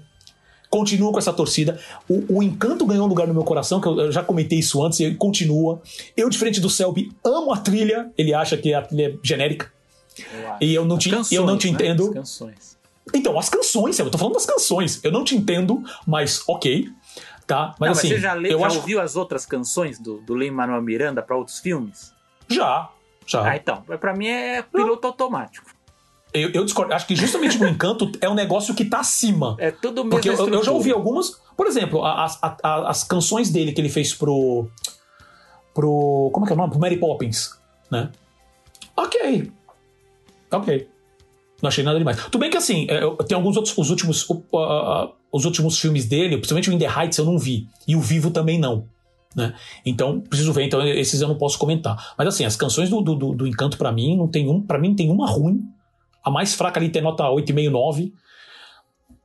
Continuo com essa torcida. O, o, Encanto ganhou um lugar no meu coração, que eu, eu já comentei isso antes, e continua. Eu, diferente do Selby, amo a trilha. Ele acha que a trilha é genérica. Eu e eu não te, canções, eu não te né? entendo. As canções. Então, as canções, eu tô falando das canções. Eu não te entendo, mas ok. Tá? Mas, não, assim, mas você já, lê, eu já acho... ouviu as outras canções do, do Lin-Manuel Miranda para outros filmes? Já, já. Ah, então. Pra mim é piloto não. automático. Eu, eu, discordo. Acho que justamente no Encanto é um negócio que tá acima. É tudo mesmo. Porque eu, eu, já ouvi algumas. Por exemplo, as, as, as, canções dele que ele fez pro. pro. Como é que é o nome? Pro Mary Poppins, né? Ok. Ok. Não achei nada demais. Tudo bem que assim, é, tem alguns outros. Os últimos, uh, uh, os últimos filmes dele, principalmente o In the Heights, eu não vi. E o Vivo também não. Né? Então, preciso ver, então esses eu não posso comentar. Mas assim, as canções do, do, do Encanto, para mim, não tem um. para mim não tem uma ruim. A mais fraca ali tem nota 8,5, 9.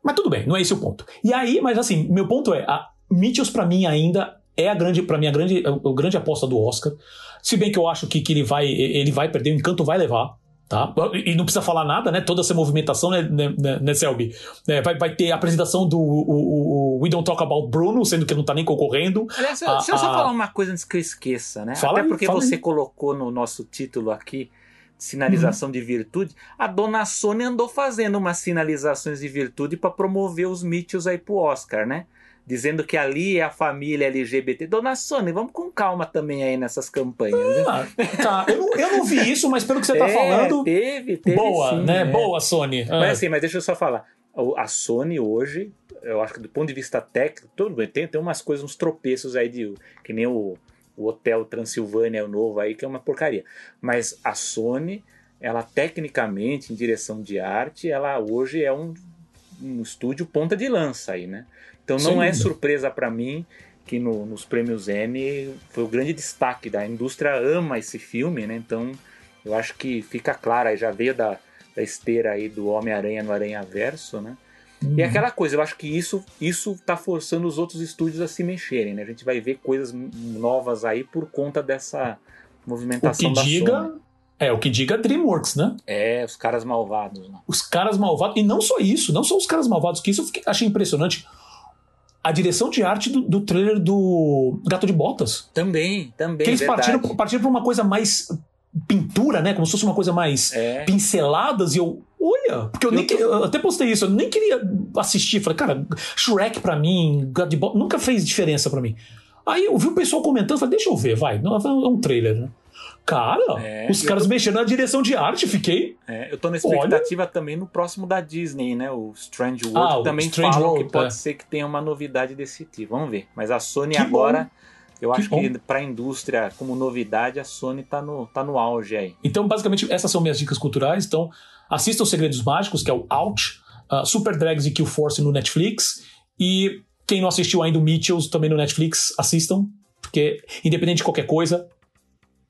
Mas tudo bem, não é esse o ponto. E aí, mas assim, meu ponto é, a Mitchells para mim ainda é a grande, para mim a grande, a, a grande aposta do Oscar. Se bem que eu acho que, que ele vai, ele vai perder, o encanto vai levar. Tá? E não precisa falar nada, né? Toda essa movimentação, né, né, né, né Selby? É, vai, vai ter a apresentação do o, o, We Don't Talk About Bruno, sendo que não tá nem concorrendo. Aliás, a, deixa eu só falar uma coisa antes que eu esqueça, né? Fala Até porque você aí. colocou no nosso título aqui sinalização uhum. de virtude, a dona Sônia andou fazendo umas sinalizações de virtude para promover os Mitchells aí pro Oscar, né? Dizendo que ali é a família LGBT. Dona Sônia, vamos com calma também aí nessas campanhas. Ah, tá, eu não, eu não, vi isso, mas pelo que você tá é, falando. Teve, teve. Boa, sim, né? É. Boa, Sony. Ah. Mas assim, mas deixa eu só falar. A Sony hoje, eu acho que do ponto de vista técnico, tudo bem, tem, tem umas coisas, uns tropeços aí de. Que nem o o Hotel Transilvânia novo aí, que é uma porcaria. Mas a Sony, ela tecnicamente, em direção de arte, ela hoje é um, um estúdio ponta de lança aí, né? Então não Sim. é surpresa para mim que no, nos prêmios N foi o grande destaque da indústria ama esse filme, né? Então eu acho que fica claro, aí já veio da, da esteira aí do Homem-Aranha no Aranha Verso, né? Uhum. E aquela coisa, eu acho que isso isso está forçando os outros estúdios a se mexerem, né? A gente vai ver coisas novas aí por conta dessa movimentação o que da diga, Sony. É, o que diga DreamWorks, né? É, os caras malvados. Né? Os caras malvados. E não só isso, não só os caras malvados, que isso eu fiquei, achei impressionante. A direção de arte do, do trailer do Gato de Botas. Também, também. Que eles partiram, partiram pra uma coisa mais pintura, né? Como se fosse uma coisa mais é. pinceladas. E eu, olha, porque eu, eu nem tô... eu até postei isso, eu nem queria assistir. Falei, cara, Shrek pra mim, God nunca fez diferença pra mim. Aí eu vi o pessoal comentando, falei, deixa eu ver, vai. Não, é um trailer, né? Cara, é, os caras tô... mexendo na direção de arte, fiquei. É, eu tô na expectativa Olha... também no próximo da Disney, né? O Strange World ah, também Strange World, que pode é. ser que tenha uma novidade desse tipo. Vamos ver. Mas a Sony que agora. Bom eu que acho bom. que para a indústria, como novidade, a Sony está no, tá no auge aí. Então, basicamente, essas são minhas dicas culturais. Então, assista Os Segredos Mágicos, que é o Out, uh, Super Drags e Kill Force no Netflix. E quem não assistiu ainda o Mitchells também no Netflix, assistam. Porque, independente de qualquer coisa,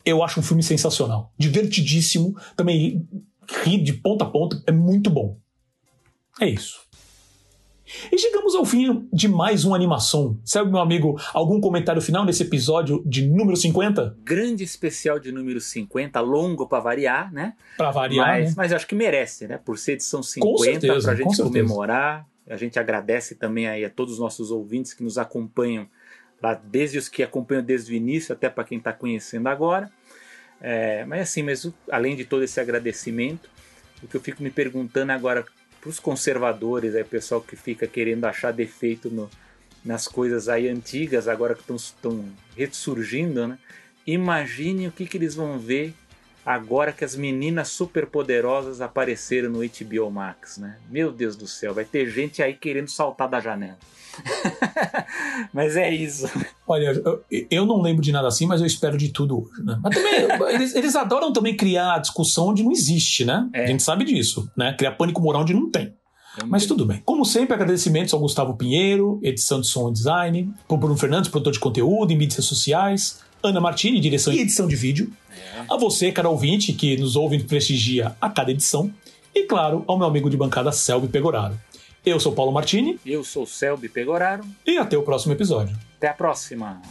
eu acho um filme sensacional. Divertidíssimo. Também ri de ponta a ponta. É muito bom. É isso. E chegamos ao fim de mais uma animação. Sabe, meu amigo, algum comentário final nesse episódio de número 50? Grande especial de número 50, longo para variar, né? Para variar. Mas, né? mas acho que merece, né? Por ser edição 50, para a gente comemorar. A gente agradece também aí a todos os nossos ouvintes que nos acompanham lá, desde os que acompanham desde o início até para quem está conhecendo agora. É, mas assim, mas além de todo esse agradecimento, o que eu fico me perguntando agora para os conservadores, aí, pessoal que fica querendo achar defeito no, nas coisas aí antigas, agora que estão ressurgindo, né? Imagine o que, que eles vão ver agora que as meninas superpoderosas apareceram no HBO Max, né? Meu Deus do céu, vai ter gente aí querendo saltar da janela. mas é isso. Olha, eu, eu, não lembro de nada assim, mas eu espero de tudo hoje, né? Mas também, eles, eles, adoram também criar discussão onde não existe, né? É. A gente sabe disso, né? Criar pânico moral onde não tem. Mas tudo bem. Como sempre, agradecimentos ao Gustavo Pinheiro, edição de som e design, pro Bruno Fernandes, produtor de conteúdo e mídias sociais, Ana Martini, direção e edição de vídeo, é. a você, cara ouvinte, que nos ouve e prestigia a cada edição, e, claro, ao meu amigo de bancada Selby Pegoraro. Eu sou Paulo Martini. Eu sou Selby Pegoraro. E até o próximo episódio. Até a próxima.